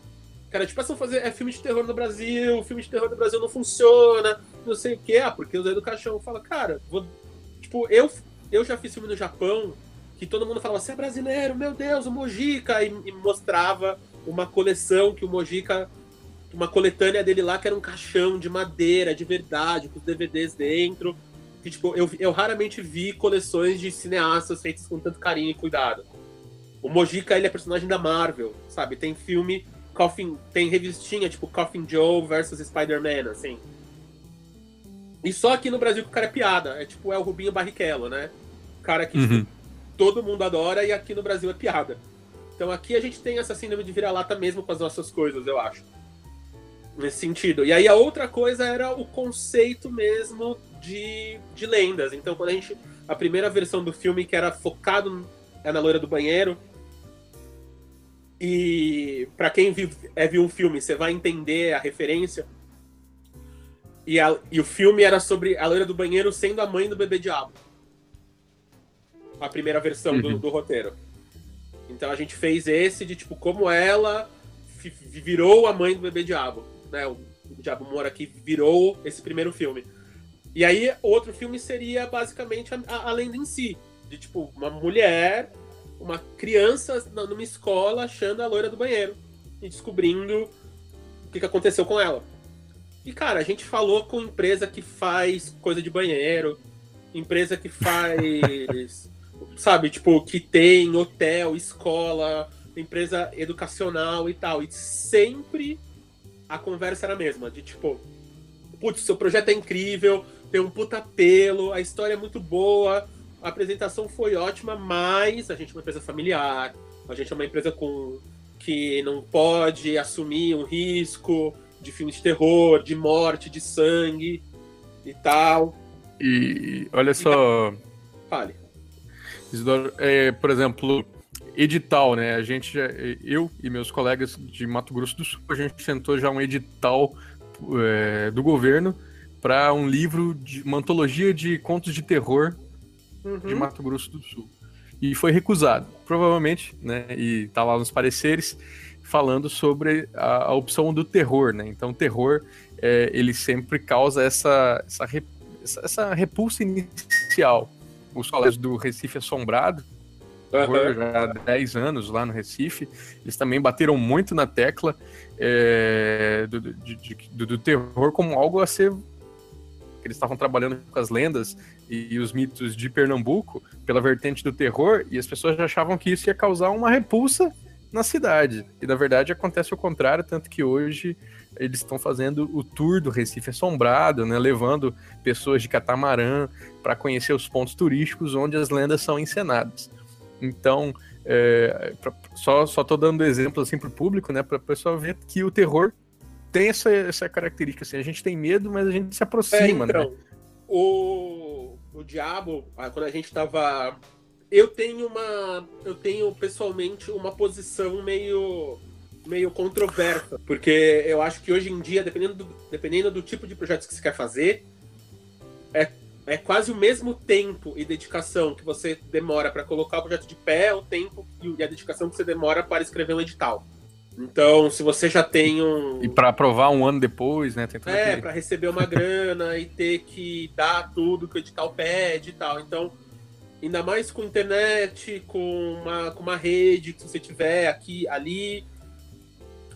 Cara, tipo, assim, fazer é filme de terror no Brasil, filme de terror no Brasil não funciona, não sei o quê. Ah, porque o Zé do Caixão fala, cara, vou... tipo, eu, eu já fiz filme no Japão que todo mundo falava, você é brasileiro, meu Deus, o Mojica, e, e mostrava uma coleção que o Mojica, uma coletânea dele lá, que era um caixão de madeira, de verdade, com os DVDs dentro. Que, tipo, eu, eu raramente vi coleções de cineastas feitas com tanto carinho e cuidado. O Mojica, ele é personagem da Marvel, sabe? Tem filme Coffin, tem revistinha tipo Coffin Joe versus Spider-Man, assim. E só aqui no Brasil que o cara é piada. É tipo, é o Rubinho Barrichello, né? O cara que tipo, uhum. tipo, todo mundo adora e aqui no Brasil é piada. Então aqui a gente tem essa síndrome de vira-lata mesmo com as nossas coisas, eu acho. Nesse sentido. E aí a outra coisa era o conceito mesmo de, de lendas. Então quando a gente. A primeira versão do filme que era focado é na loira do banheiro. E para quem viu, é, viu um filme, você vai entender a referência. E, a, e o filme era sobre a loira do banheiro sendo a mãe do bebê diabo. A primeira versão uhum. do, do roteiro. Então a gente fez esse de tipo como ela virou a mãe do bebê diabo, né? O, o Diabo Mora aqui virou esse primeiro filme. E aí outro filme seria basicamente a, a, a lenda em si, de tipo uma mulher, uma criança numa escola achando a loira do banheiro e descobrindo o que, que aconteceu com ela. E cara, a gente falou com empresa que faz coisa de banheiro, empresa que faz sabe, tipo, que tem hotel, escola, empresa educacional e tal. E sempre a conversa era a mesma, de tipo, putz, seu projeto é incrível, tem um puta pelo, a história é muito boa, a apresentação foi ótima, mas a gente é uma empresa familiar, a gente é uma empresa com que não pode assumir um risco de filme de terror, de morte, de sangue e tal. E olha só. Fale. Isidoro, é, por exemplo, edital, né? A gente, eu e meus colegas de Mato Grosso do Sul, a gente sentou já um edital é, do governo para um livro de uma antologia de contos de terror uhum. de Mato Grosso do Sul. E foi recusado, provavelmente, né? E tá lá nos pareceres falando sobre a, a opção do terror, né? Então, o terror, é, ele sempre causa essa, essa, essa, essa repulsa inicial os colégios do Recife Assombrado, uhum. já há 10 anos lá no Recife, eles também bateram muito na tecla é, do, de, de, do, do, terror como algo a ser. Eles estavam trabalhando com as lendas e, os mitos de Pernambuco pela vertente do terror, e as pessoas achavam que isso ia causar uma repulsa na cidade. E na verdade acontece o contrário, tanto que hoje eles estão fazendo o tour do Recife Assombrado, né, levando pessoas de catamarã para conhecer os pontos turísticos onde as lendas são encenadas. Então, é, pra, só só tô dando exemplo assim para o público, né, para o pessoal ver que o terror tem essa, essa característica, assim, a gente tem medo, mas a gente se aproxima, é, então, né? O, o diabo, ah, quando a gente estava eu tenho uma eu tenho pessoalmente uma posição meio meio controversa, porque eu acho que hoje em dia, dependendo do, dependendo do tipo de projetos que você quer fazer, é, é quase o mesmo tempo e dedicação que você demora para colocar o projeto de pé, o tempo e a dedicação que você demora para escrever um edital. Então, se você já tem um. E para aprovar um ano depois, né? é, aquele... para receber uma grana e ter que dar tudo que o edital pede e tal. Então, ainda mais com internet, com uma, com uma rede que você tiver aqui, ali,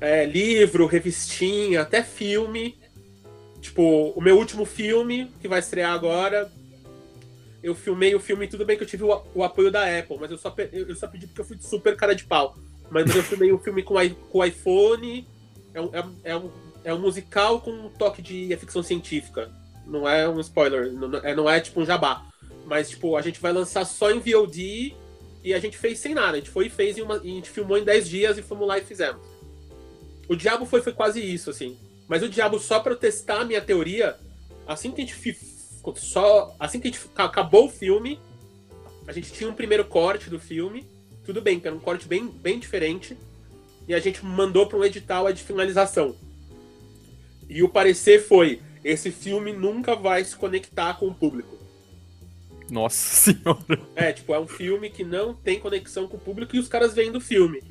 é, livro, revistinha, até filme. Tipo, o meu último filme, que vai estrear agora, eu filmei o filme, tudo bem que eu tive o, o apoio da Apple, mas eu só, eu só pedi porque eu fui super cara de pau. Mas eu filmei o filme com, o iPhone, é um, é, é, um, é um musical com um toque de ficção científica. Não é um spoiler, não é, não é tipo um jabá. Mas, tipo, a gente vai lançar só em VOD e a gente fez sem nada. A gente foi e fez, em uma, a gente filmou em 10 dias e fomos lá e fizemos. O Diabo foi, foi quase isso, assim. Mas o Diabo, só para testar a minha teoria, assim que a gente só assim que a gente acabou o filme, a gente tinha um primeiro corte do filme, tudo bem, que era um corte bem, bem diferente, e a gente mandou para um edital de finalização. E o parecer foi: esse filme nunca vai se conectar com o público. Nossa senhora. É, tipo, é um filme que não tem conexão com o público e os caras vêm do filme.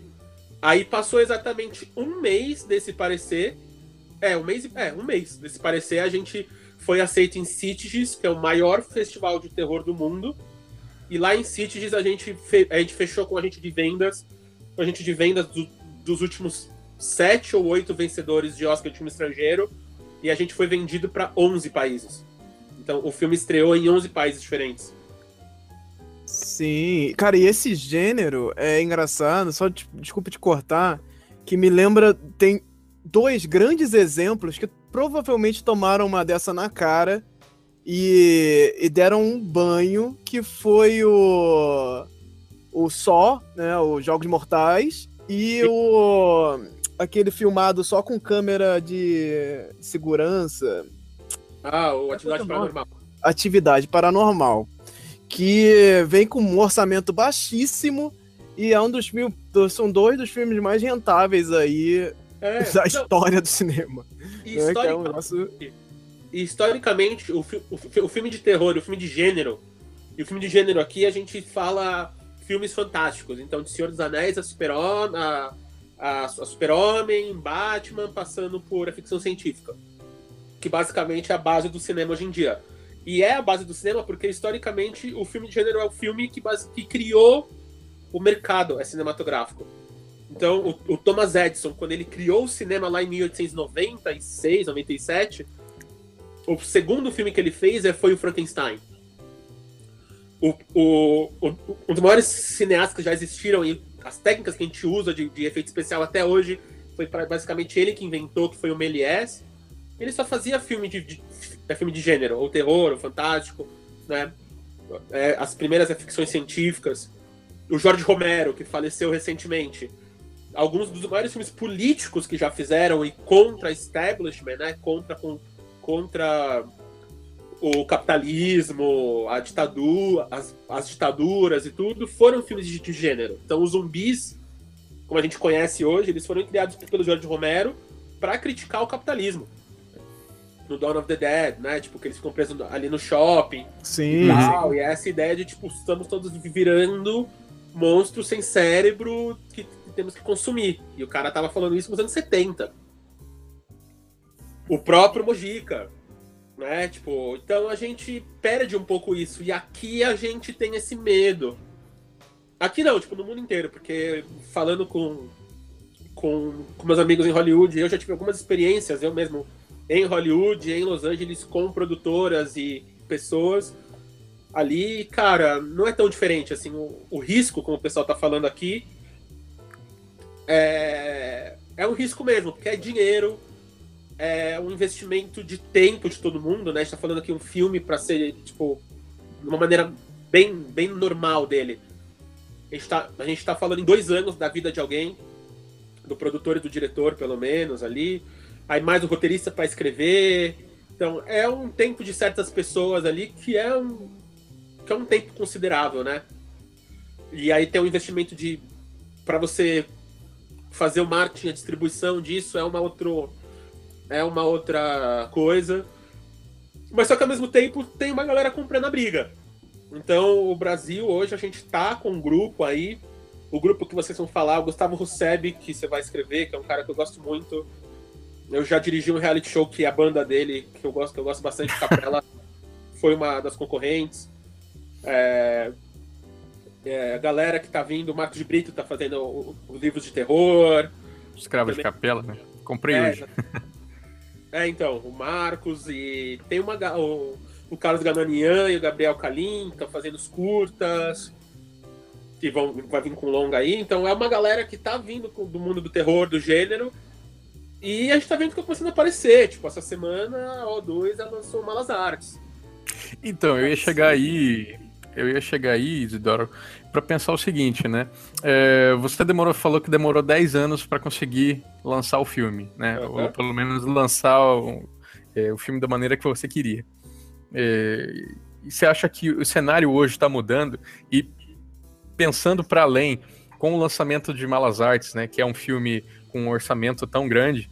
Aí passou exatamente um mês desse parecer. É, um mês, é, um mês desse parecer. A gente foi aceito em Sitges, que é o maior festival de terror do mundo. E lá em Sitges a gente, a gente fechou com a gente de vendas, com a gente de vendas do, dos últimos sete ou oito vencedores de Oscar de filme estrangeiro. E a gente foi vendido para 11 países. Então o filme estreou em 11 países diferentes. Sim, cara, e esse gênero é engraçado, só de, desculpa te cortar, que me lembra, tem dois grandes exemplos que provavelmente tomaram uma dessa na cara e, e deram um banho, que foi o o Só, né, os Jogos Mortais, e o aquele filmado só com câmera de segurança. Ah, o Atividade Paranormal. Atividade Paranormal que vem com um orçamento baixíssimo e é um dos filmes. São dois dos filmes mais rentáveis aí é, da história do cinema. Né, é um negócio... Historicamente, o, o, o filme de terror, o filme de gênero, e o filme de gênero aqui a gente fala filmes fantásticos. Então, de Senhor dos Anéis a Super-Homem, a, a, a Super-Homem, Batman, passando por a ficção científica. Que basicamente é a base do cinema hoje em dia. E é a base do cinema porque, historicamente, o filme de gênero é o filme que, base, que criou o mercado é cinematográfico. Então, o, o, Thomas Edison, quando ele criou o cinema lá em 1896, 97, o segundo filme que ele fez é, foi o Frankenstein. O, o, o, um dos maiores cineastas que já existiram e as técnicas que a gente usa de, de efeito especial até hoje foi pra, basicamente ele que inventou, que foi o Méliès. Ele só fazia filme de, de, de filme de gênero, ou terror, ou fantástico, né? É, as primeiras ficções científicas o Jorge Romero, que faleceu recentemente. Alguns dos maiores filmes políticos que já fizeram e contra establishment, né? Contra, com, contra o capitalismo, a ditadura, as, as ditaduras e tudo, foram filmes de, de, gênero. Então, os zumbis, como a gente conhece hoje, eles foram criados pelo Jorge Romero para criticar o capitalismo. No Dawn of the Dead, né? Tipo, que eles ficam presos ali no shopping. Sim. E, tal, e essa ideia de, tipo, estamos todos virando monstros sem cérebro que, que temos que consumir. E o cara tava falando isso nos anos 70. O próprio Mojica, né? Tipo, então a gente perde um pouco isso. E aqui a gente tem esse medo. Aqui não, tipo, no mundo inteiro, porque falando com, com, com meus amigos em Hollywood, eu já tive algumas experiências, eu mesmo, em Hollywood, em Los Angeles, com produtoras e pessoas ali, cara, não é tão diferente, assim, o, o risco, como o pessoal tá falando aqui, é, é um risco mesmo, porque é dinheiro, é um investimento de tempo de todo mundo, né? A gente tá falando aqui um filme para ser, tipo, de uma maneira bem, bem normal dele. A gente, tá, a gente tá falando em dois anos da vida de alguém, do produtor e do diretor, pelo menos, ali. Aí mais o roteirista para escrever. Então, é um tempo de certas pessoas ali que é um, que é um tempo considerável, né? E aí tem um investimento de para você fazer o marketing, a distribuição disso é uma outro é uma outra coisa. Mas só que ao mesmo tempo tem uma galera comprando a briga. Então o Brasil hoje a gente tá com um grupo aí, o grupo que vocês vão falar, o Gustavo Rusebi, que você vai escrever, que é um cara que eu gosto muito. Eu já dirigi um reality show que é a banda dele, que eu gosto, que eu gosto bastante, Capela, foi uma das concorrentes. É, é, a galera que tá vindo, o Marcos de Brito tá fazendo os livros de terror. Escravo de capela, né? Comprei é, hoje. É, então, o Marcos e tem uma o, o Carlos Gananian e o Gabriel Kalim que estão fazendo os curtas. Que vão, vai vir com longa aí. Então é uma galera que tá vindo do mundo do terror, do gênero. E a gente tá vendo que tá começando a aparecer. Tipo, essa semana a O2 lançou Malas Artes. Então, eu ia chegar aí eu ia chegar aí, Isidoro, para pensar o seguinte, né? É, você demorou, falou que demorou 10 anos para conseguir lançar o filme, né? Uhum. Ou pelo menos lançar o, é, o, filme da maneira que você queria. É, e você acha que o cenário hoje está mudando e pensando para além, com o lançamento de Malas Artes, né? Que é um filme com um orçamento tão grande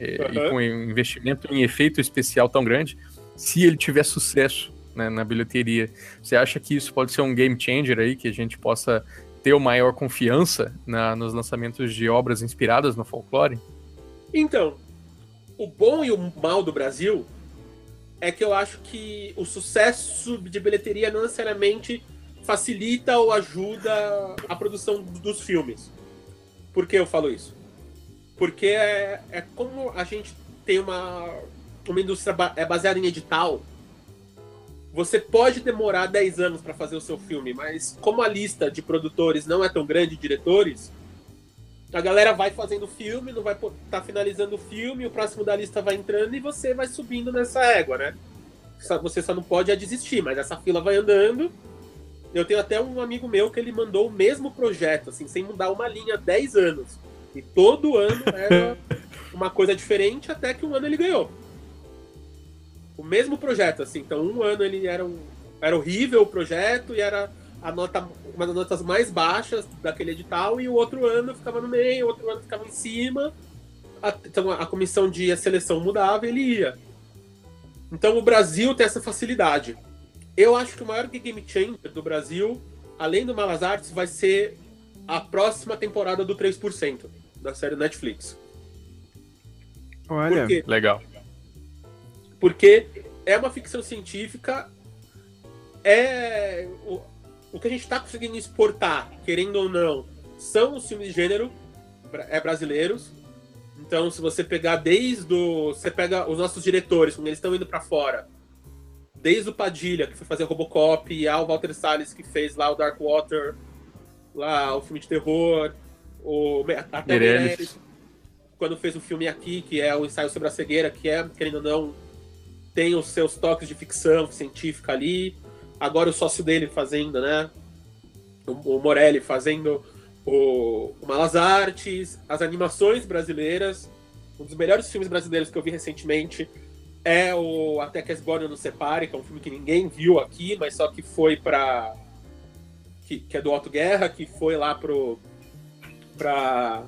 uhum. e com um investimento em efeito especial tão grande, se ele tiver sucesso né, na bilheteria. Você acha que isso pode ser um game changer aí, que a gente possa ter uma maior confiança na, nos lançamentos de obras inspiradas no folclore? Então, o bom e o mal do Brasil é que eu acho que o sucesso de bilheteria não necessariamente facilita ou ajuda a produção dos filmes. Por que eu falo isso? Porque é, é como a gente tem uma, uma indústria é baseada em edital, você pode demorar 10 anos para fazer o seu filme, mas como a lista de produtores não é tão grande, diretores, a galera vai fazendo filme, não vai estar tá finalizando o filme, o próximo da lista vai entrando e você vai subindo nessa égua, né? Você só não pode é desistir, mas essa fila vai andando. Eu tenho até um amigo meu que ele mandou o mesmo projeto, assim, sem mudar uma linha há 10 anos. E todo ano era uma coisa diferente, até que um ano ele ganhou o mesmo projeto, assim. Então, um ano ele era um, era horrível o projeto e era a nota, uma das notas mais baixas daquele edital, e o outro ano ficava no meio, o outro ano ficava em cima. A, então a comissão de seleção mudava e ele ia. Então o Brasil tem essa facilidade. Eu acho que o maior game changer do Brasil, além do Malas Artes, vai ser a próxima temporada do 3% da série Netflix. Olha, legal. Porque é uma ficção científica, é o, o que a gente está conseguindo exportar, querendo ou não, são os filmes de gênero é brasileiros. Então, se você pegar desde o, você pega os nossos diretores, quando eles estão indo para fora, desde o Padilha, que foi fazer Robocop, e ao Walter Salles, que fez lá o Dark Water, lá o filme de terror, o até Meirelles, quando fez o filme aqui, que é o ensaio sobre a cegueira, que é, querendo ou não, tem os seus toques de ficção científica ali. Agora o sócio dele fazendo, né? O, Morelli fazendo o, o Malas Artes, as animações brasileiras. Um dos melhores filmes brasileiros que eu vi recentemente é o Até que as Bordas nos Separe, que é um filme que ninguém viu aqui, mas só que foi para que, que, é do Otto Guerra, que foi lá pro para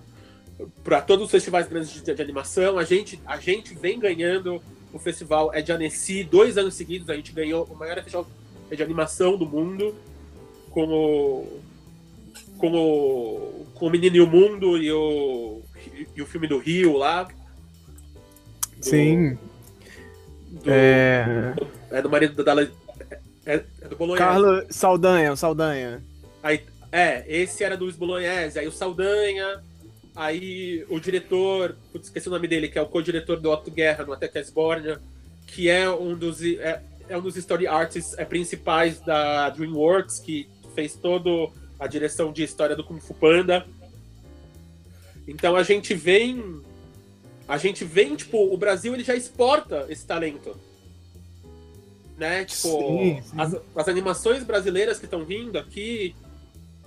para todos os festivais grandes de, de, animação. A gente a gente vem ganhando o festival é de Annecy, dois anos seguidos a gente ganhou o maior festival de animação do mundo, com o, com o, com o Menino e o Mundo e o, e o filme do Rio lá. Do, Sim. Do, é... é do marido da. É, é do Bolognese. Carlos Saldanha, o Saldanha. Aí, é, esse era do Luiz Bolognese. Aí o Saldanha, Aí o diretor, putz, esqueci o nome dele, que é o co-diretor do Otto Guerra no Até Casbornia, que é um dos, é, é, um dos story artists é, principais da DreamWorks, que fez toda a direção de história do Kung Fu Panda. Então a gente vem. A gente vem, tipo, o Brasil ele já exporta esse talento. Né? Tipo, sim, sim. As, as animações brasileiras que estão vindo aqui.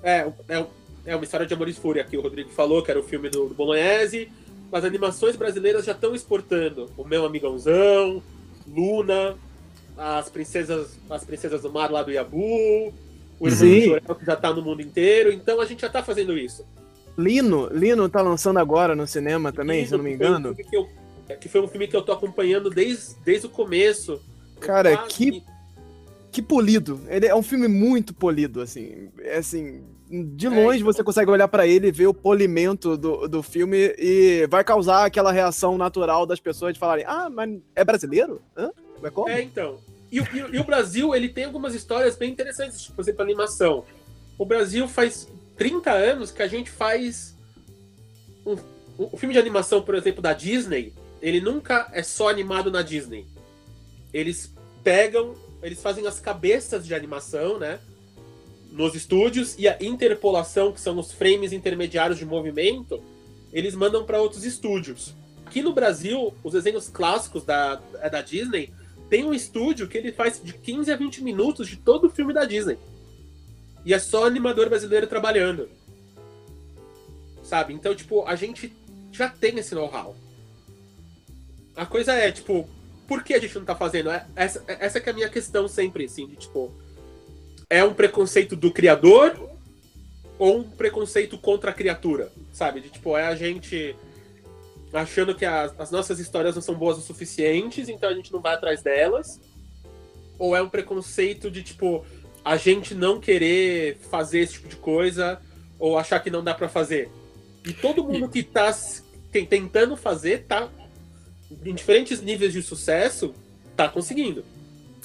É, é, é uma história de amor e fúria que o Rodrigo falou, que era o filme do, do Bolognese. As animações brasileiras já estão exportando. O Meu Amigãozão, Luna, as princesas, as princesas do mar lá do Yabu, o Irmão Jorel, que já está no mundo inteiro. Então a gente já está fazendo isso. Lino, Lino tá lançando agora no cinema também, Lino, se eu não me engano. Que, eu, que, foi um filme que eu tô acompanhando desde, desde o começo. Cara, que, que polido. Ele é um filme muito polido, assim. É assim, de é, longe é, então... você consegue olhar para ele e ver o polimento do, do filme e vai causar aquela reação natural das pessoas de falarem: ah, mas é brasileiro? Hã? É como? É, então. E, e, e, o Brasil, ele tem algumas histórias bem interessantes, tipo, por exemplo, animação. O Brasil faz 30 anos que a gente faz. Um, o filme de animação, por exemplo, da Disney, ele nunca é só animado na Disney. Eles pegam, eles fazem as cabeças de animação, né? Nos estúdios e a interpolação, que são os frames intermediários de movimento, eles mandam para outros estúdios. Aqui no Brasil, os desenhos clássicos da, é da Disney tem um estúdio que ele faz de 15 a 20 minutos de todo o filme da Disney. E é só animador brasileiro trabalhando. Sabe? Então, tipo, a gente já tem esse know-how. A coisa é, tipo, por que a gente não tá fazendo? É, essa, essa é, é a minha questão sempre, assim, de tipo é um preconceito do criador ou um preconceito contra a criatura, sabe? De tipo, é a gente achando que as, as, nossas histórias não são boas o suficientes, então a gente não vai atrás delas. Ou é um preconceito de tipo, a gente não querer fazer esse tipo de coisa ou achar que não dá para fazer. E todo mundo que tá tentando fazer tá em diferentes níveis de sucesso, tá conseguindo.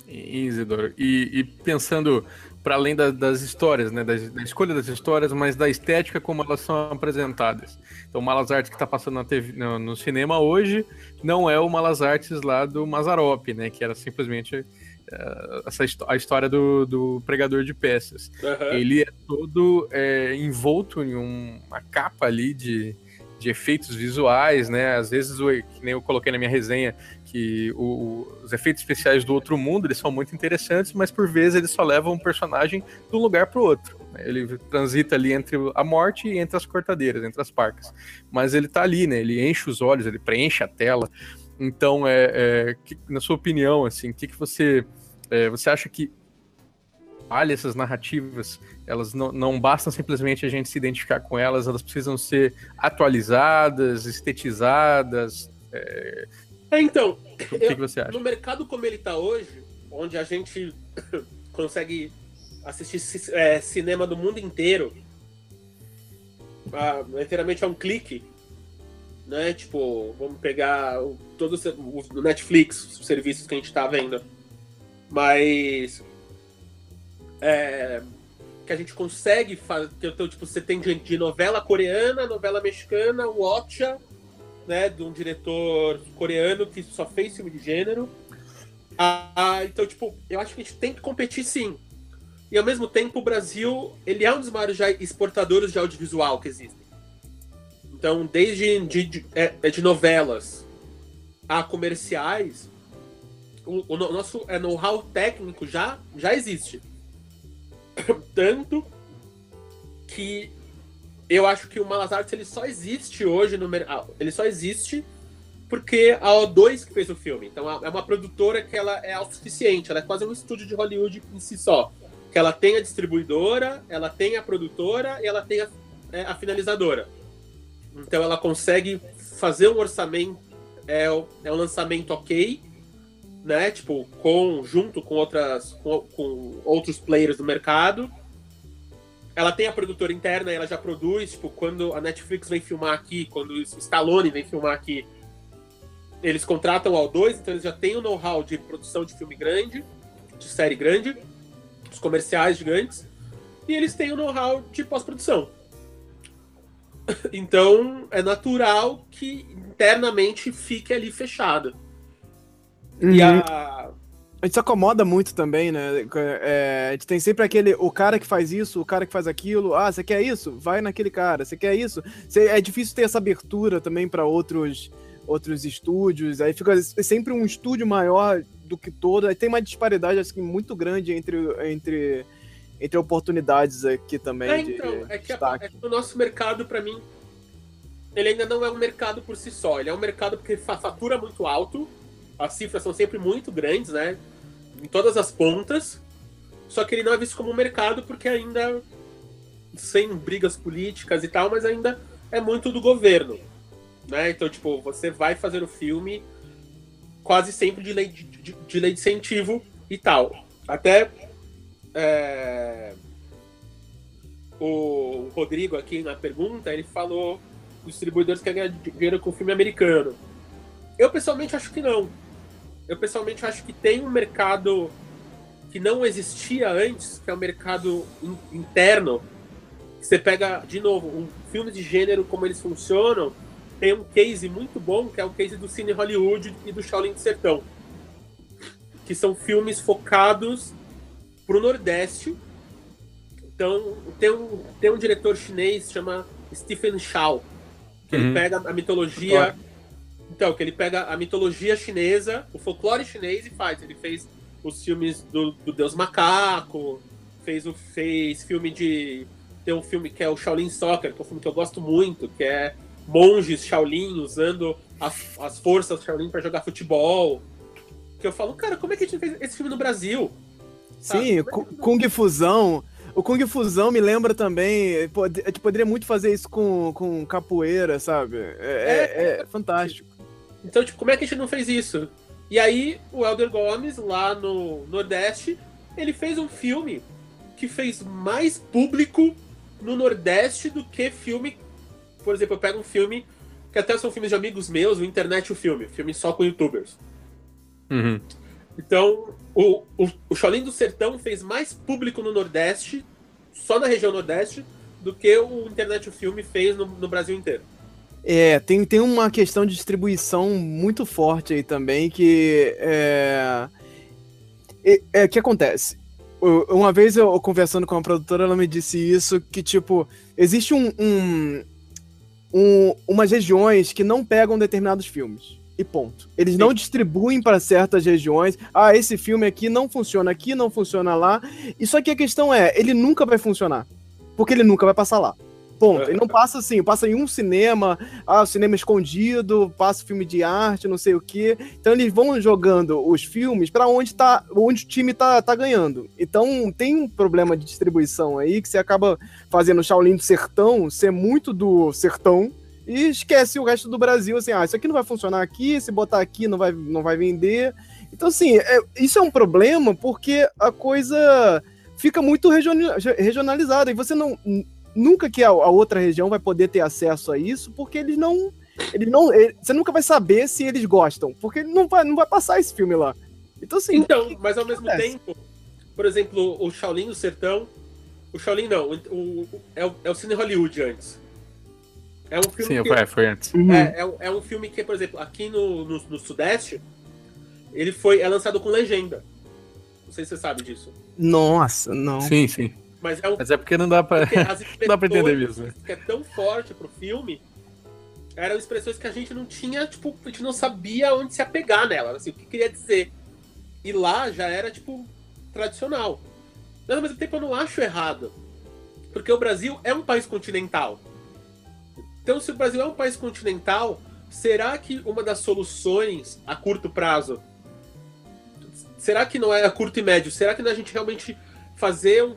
Isidoro, e, e pensando para além da, das histórias, né, da, da, escolha das histórias, mas da estética como elas são apresentadas. Então, o Malas Artes que está passando na TV, no, no, cinema hoje não é o Malas Artes lá do Mazarop, né, que era simplesmente uh, essa, a história do, do pregador de peças. Uhum. Ele é todo é, envolto em um, uma capa ali de, de efeitos visuais, né? Às vezes, que nem eu coloquei na minha resenha, que o, os efeitos especiais do outro mundo eles são muito interessantes, mas por vezes eles só levam um personagem de um lugar para o outro. Né? Ele transita ali entre a morte e entre as cortadeiras, entre as parcas. Mas ele está ali, né? Ele enche os olhos, ele preenche a tela. Então, é, é que, na sua opinião, assim, o que, que você é, você acha que trabalha essas narrativas, elas não, não bastam simplesmente a gente se identificar com elas, elas precisam ser atualizadas, estetizadas. É, É, então, o que, Eu- que você acha? no mercado como ele tá hoje, onde a gente consegue assistir é, cinema do mundo inteiro, ah, inteiramente é um clique, né? Tipo, vamos pegar o, todo o, se- o Netflix, os serviços que a gente tá vendo. Mas é, que a gente consegue fazer. Então, tipo, você tem de, de novela coreana, novela mexicana, Watcha, né? De um diretor coreano que só fez filme de gênero. Ah, ah, então, tipo, eu acho que a gente tem que competir sim. E ao mesmo tempo, o Brasil, ele é um dos maiores exportadores de audiovisual que existem. Então, desde de, de, é, é de novelas a comerciais, o, o no- nosso é, know-how técnico já, já existe. Tanto que eu acho que o Malas ele só existe hoje no mercado. Ele só existe porque a O2 que fez o filme. Então é uma produtora que ela é autossuficiente, ela é quase um estúdio de Hollywood em si só. Que ela tem a distribuidora, ela tem a produtora e ela tem a, é, a finalizadora. Então ela consegue fazer um orçamento, é, é um lançamento ok, né? Tipo, com, junto com outras. Com, com outros players do mercado. Ela tem a produtora interna, ela já produz, tipo, quando a Netflix vem filmar aqui, quando o Stallone vem filmar aqui, eles contratam ao dois, então eles já têm o know-how de produção de filme grande, de série grande, os comerciais gigantes, e eles têm o know-how de pós-produção. Então é natural que internamente fique ali fechado. E Uhum. a. A gente se acomoda muito também, né? É, a gente tem sempre aquele, o cara que faz isso, o cara que faz aquilo. Ah, você quer isso? Vai naquele cara. Você quer isso? Cê- é difícil ter essa abertura também para outros outros estúdios. Aí fica sempre um estúdio maior do que todo. Aí tem uma disparidade assim muito grande entre entre entre oportunidades aqui também É, de então, é que, a- é que o nosso mercado, pra mim, ele ainda não é um mercado por si só. Ele é um mercado porque fa- fatura muito alto, as cifras são sempre muito grandes, né? Em todas as pontas. Só que ele não é visto como um mercado porque ainda, sem brigas políticas e tal, mas ainda é muito do governo. Né? Então, tipo, você vai fazer o filme quase sempre de lei de, de- de lei de incentivo e tal. Até é, o Rodrigo aqui na pergunta, ele falou os distribuidores querem ganhar dinheiro com filme americano. Eu pessoalmente acho que não. Eu pessoalmente acho que tem um mercado que não existia antes, que é o mercado in- interno. Você pega, de novo, um filme de gênero, como eles funcionam, tem um case muito bom, que é o case do Cine Hollywood e do Shaolin do Sertão. Que são filmes focados pro Nordeste. Então, tem um, tem um diretor chinês chama Stephen Chow, que ele Uhum. pega a mitologia. Então, que ele pega a mitologia chinesa, o folclore chinês e faz. Ele fez os filmes do, do Deus Macaco, fez o fez filme de. Tem um filme que é o Shaolin Soccer, que é um filme que eu gosto muito, que é monges Shaolin usando as, as forças Shaolin para jogar futebol. Que eu falo, cara, como é que a gente fez esse filme no Brasil? Sim, Ah, Ku- Kung Fusão. O Kung Fusão me lembra também. A gente poderia muito fazer isso com, com capoeira, sabe? É, é- é fantástico. Então, tipo, como é que a gente não fez isso? E aí, o Helder Gomes, lá no Nordeste, ele fez um filme que fez mais público no Nordeste do que filme. Por exemplo, eu pego um filme que até são filmes de amigos meus, o Internet o Filme, filme só com youtubers. Uhum. Então, o, o, o Shaolin do Sertão fez mais público no Nordeste, só na região Nordeste, do que o Internet o Filme fez no, no Brasil inteiro. É, tem, tem uma questão de distribuição muito forte aí também que é. é, é, que acontece? Eu- Uma vez eu conversando com uma produtora, ela me disse isso, que tipo, existe um, um, um- umas regiões que não pegam determinados filmes. E ponto. Eles não distribuem para certas regiões. Ah, esse filme aqui não funciona aqui, não funciona lá. E só que a questão é, ele nunca vai funcionar. Porque ele nunca vai passar lá. Ponto. Ele não passa assim, passa em um cinema, ah, cinema escondido, passa filme de arte, não sei o quê. Então eles vão jogando os filmes para onde tá, onde o time tá, tá ganhando. Então tem um problema de distribuição aí que você acaba fazendo o Shaolin do Sertão ser muito do sertão e esquece o resto do Brasil, assim, ah, isso aqui não vai funcionar aqui, se botar aqui não vai, não vai vender. Então, assim, é, isso é um problema porque a coisa fica muito regionalizada e você não nunca que a, a, outra região vai poder ter acesso a isso, porque eles não. Eles não ele, você nunca vai saber se eles gostam, porque não vai, não vai passar esse filme lá. Então, assim. Então, que, mas ao mesmo acontece? tempo, por exemplo, o Shaolin do Sertão. O Shaolin não, o, o, é, o, é o Cine Hollywood antes. É um filme. Sim, que, foi, foi antes. Uhum. É, é, é, um filme que, por exemplo, aqui no, no, no Sudeste, ele foi é lançado com legenda. Não sei se você sabe disso. Nossa, não. Sim, sim. Mas é, Mas é porque não dá pra, não dá pra entender mesmo. Que é tão forte pro filme, eram expressões que a gente não tinha, tipo, a gente não sabia onde se apegar nela, assim, o que queria dizer. E lá já era, tipo, tradicional. Mas ao mesmo tempo eu não acho errado. Porque o Brasil é um país continental. Então, se o Brasil é um país continental, será que uma das soluções a curto prazo. Será que não é a curto e médio? Será que não é a gente realmente fazer um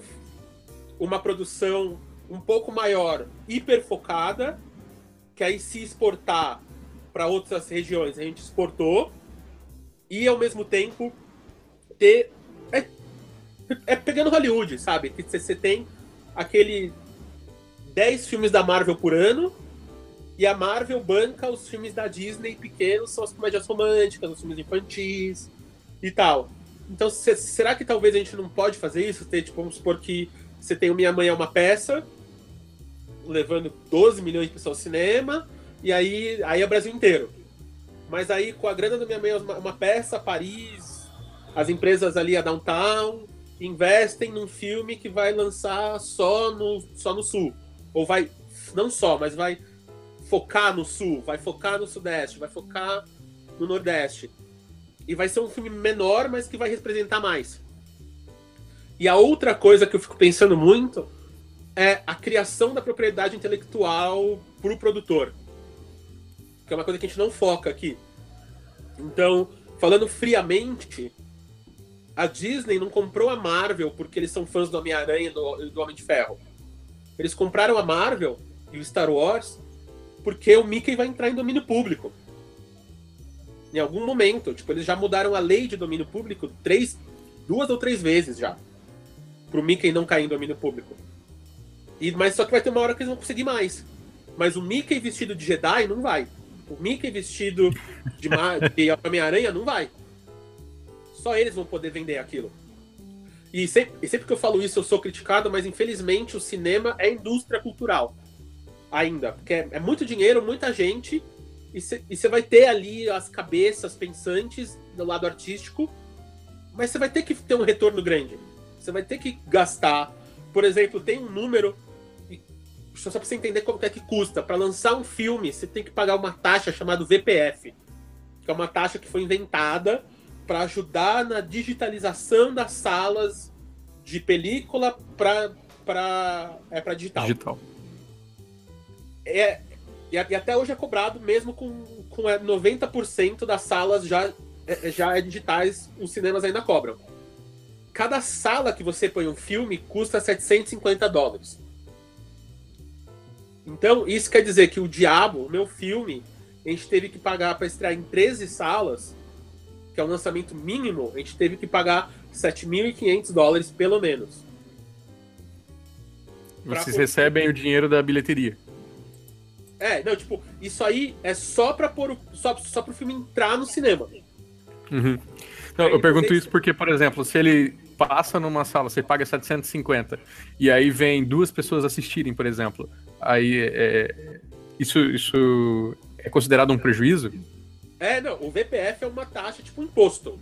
uma produção um pouco maior, hiper focada, que aí se exportar para outras regiões a gente exportou, e ao mesmo tempo ter. É, é pegando Hollywood, sabe? Que você tem aquele 10 filmes da Marvel por ano, e a Marvel banca os filmes da Disney pequenos, são as comédias românticas, os filmes infantis e tal. Então, será que talvez a gente não pode fazer isso? Ter, tipo, vamos supor que você tem o Minha Mãe é uma peça, levando 12 milhões de pessoas ao cinema, e aí, aí é o Brasil inteiro. Mas aí, com a grana do Minha Mãe é uma, uma peça, Paris, as empresas ali, a Downtown, investem num filme que vai lançar só no, só no Sul. Ou vai, não só, mas vai focar no Sul, vai focar no Sudeste, vai focar no Nordeste. E vai ser um filme menor, mas que vai representar mais. E a outra coisa que eu fico pensando muito é a criação da propriedade intelectual para o produtor. Que é uma coisa que a gente não foca aqui. Então, falando friamente, a Disney não comprou a Marvel porque eles são fãs do Homem-Aranha e do, do Homem de Ferro. Eles compraram a Marvel e o Star Wars porque o Mickey vai entrar em domínio público. Em algum momento. Tipo, eles já mudaram a lei de domínio público três, duas ou três vezes já pro Mickey não cair em domínio público. E, mas só que vai ter uma hora que eles vão conseguir mais. Mas o Mickey vestido de Jedi não vai. O Mickey vestido de, de Homem-Aranha não vai. Só eles vão poder vender aquilo. E sempre, e sempre que eu falo isso, eu sou criticado, mas infelizmente o cinema é indústria cultural. Ainda. Porque é, é muito dinheiro, muita gente. E você vai ter ali as cabeças pensantes do lado artístico. Mas você vai ter que ter um retorno grande. Você vai ter que gastar. Por exemplo, tem um número. Só para você entender como é que custa. Para lançar um filme, você tem que pagar uma taxa chamada VPF, que é uma taxa que foi inventada para ajudar na digitalização das salas de película para para é para digital. Digital. É, e, até hoje é cobrado mesmo com, com 90% é, das salas já é, já é digitais, os cinemas ainda cobram cada sala que você põe um filme custa 750 dólares. Então, isso quer dizer que o Diabo, o meu filme, a gente teve que pagar para estrear em 13 salas, que é o lançamento mínimo, a gente teve que pagar 7.500 dólares pelo menos. Vocês pra... recebem o dinheiro da bilheteria. É, não, tipo, isso aí é só para pôr o, só, só pro filme entrar no cinema. Uhum. Não, eu pergunto isso porque, por exemplo, se ele passa numa sala, você paga 750, e aí vem duas pessoas assistirem, por exemplo, aí é, isso, isso é considerado um prejuízo? É, não, o VPF é uma taxa tipo imposto.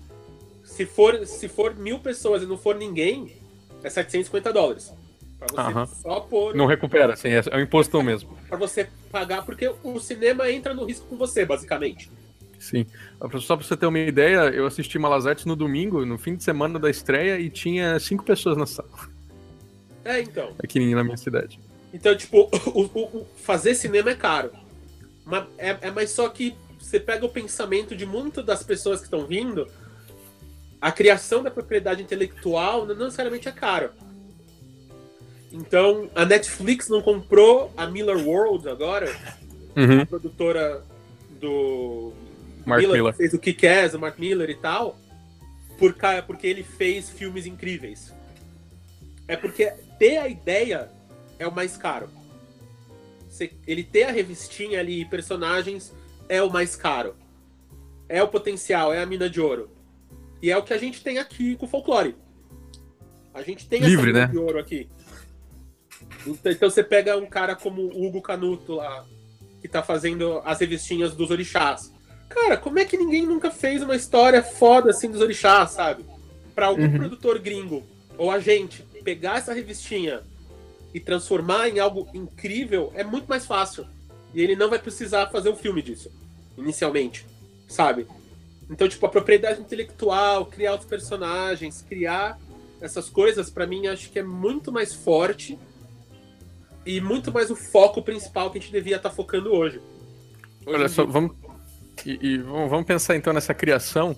Se for, se for mil pessoas e não for ninguém, é 750 dólares. Pra você uhum. só pôr. Não recupera, sim, é, é um imposto mesmo. Pra você pagar, porque o cinema entra no risco com você, basicamente. Sim. Só pra você ter uma ideia, eu assisti Malas no domingo, no fim de semana da estreia, e tinha cinco pessoas na sala. É, então. Aqui na minha cidade. Então, tipo, o, o, o fazer cinema é caro. Mas é, é mais só que você pega o pensamento de muitas das pessoas que estão vindo, a criação da propriedade intelectual não necessariamente é caro. Então, a Netflix não comprou a Miller World agora, Uhum. a produtora do Mark Miller. que fez o Kick-Ass, o Mark Miller e tal, por porque ele fez filmes incríveis. É porque ter a ideia é o mais caro. Ele ter a revistinha ali e personagens é o mais caro. É o potencial, é a mina de ouro. E é o que a gente tem aqui com o folclore. A gente tem Livre, essa mina né? de ouro aqui. Então, então você pega um cara como o Hugo Canuto lá, que tá fazendo as revistinhas dos orixás. Cara, como é que ninguém nunca fez uma história foda assim dos orixás, sabe? Pra algum Uhum. produtor gringo ou a gente pegar essa revistinha e transformar em algo incrível é muito mais fácil. E ele não vai precisar fazer um filme disso, inicialmente, sabe? Então, tipo, a propriedade intelectual, criar os personagens, criar essas coisas, pra mim, acho que é muito mais forte e muito mais o foco principal que a gente devia estar focando hoje. Hoje Olha só, dia. vamos, e, e vamos pensar então nessa criação,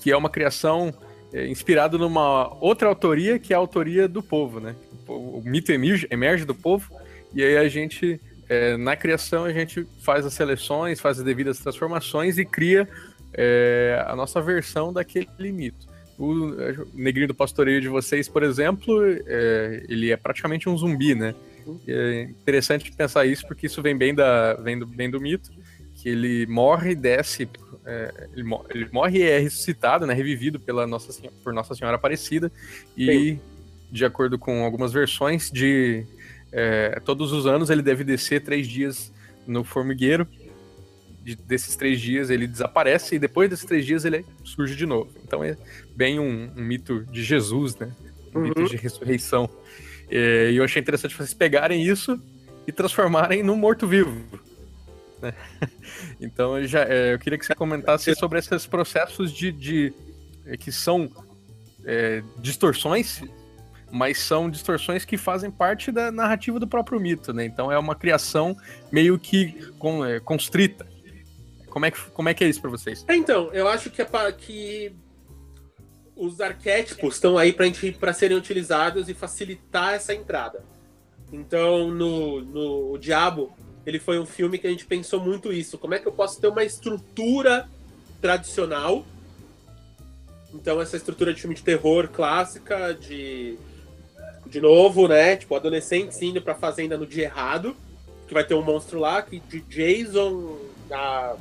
que é uma criação é, inspirada numa outra autoria, que é a autoria do povo, né? O, o mito emerge, emerge do povo, e aí a gente, é, na criação, a gente faz as seleções, faz as devidas transformações e cria é, a nossa versão daquele mito. O, o negrinho do pastoreio de vocês, por exemplo, é, ele é praticamente um zumbi, né? É interessante pensar isso, porque isso vem bem, da, vem do, bem do mito que ele morre e desce, é, ele, mo- ele morre e é ressuscitado, né, revivido pela Nossa, Senhora- por Nossa Senhora Aparecida, e de acordo com algumas versões, de é, todos os anos ele deve descer três dias no formigueiro, de- desses três dias ele desaparece, e depois desses três dias ele surge de novo. Então é bem um, um mito de Jesus, né, um mito Uhum. de ressurreição. É, E eu achei interessante vocês pegarem isso e transformarem num morto-vivo. Né? Então eu, já, é, eu queria que você comentasse sobre esses processos de, de- é, que são é, distorções, mas são distorções que fazem parte da narrativa do próprio mito, né? Então é uma criação meio que com, é, constrita. Como é, que, como é que é isso para vocês? É, então, eu acho que, é que os arquétipos estão aí para serem utilizados e facilitar essa entrada. Então, no, no O Diabo, ele foi um filme que a gente pensou muito isso. Como é que eu posso ter uma estrutura tradicional? Então, essa estrutura de filme de terror clássica, de. De novo, né? Tipo, adolescentes indo pra fazenda no dia errado. Que vai ter um monstro lá, que de Jason a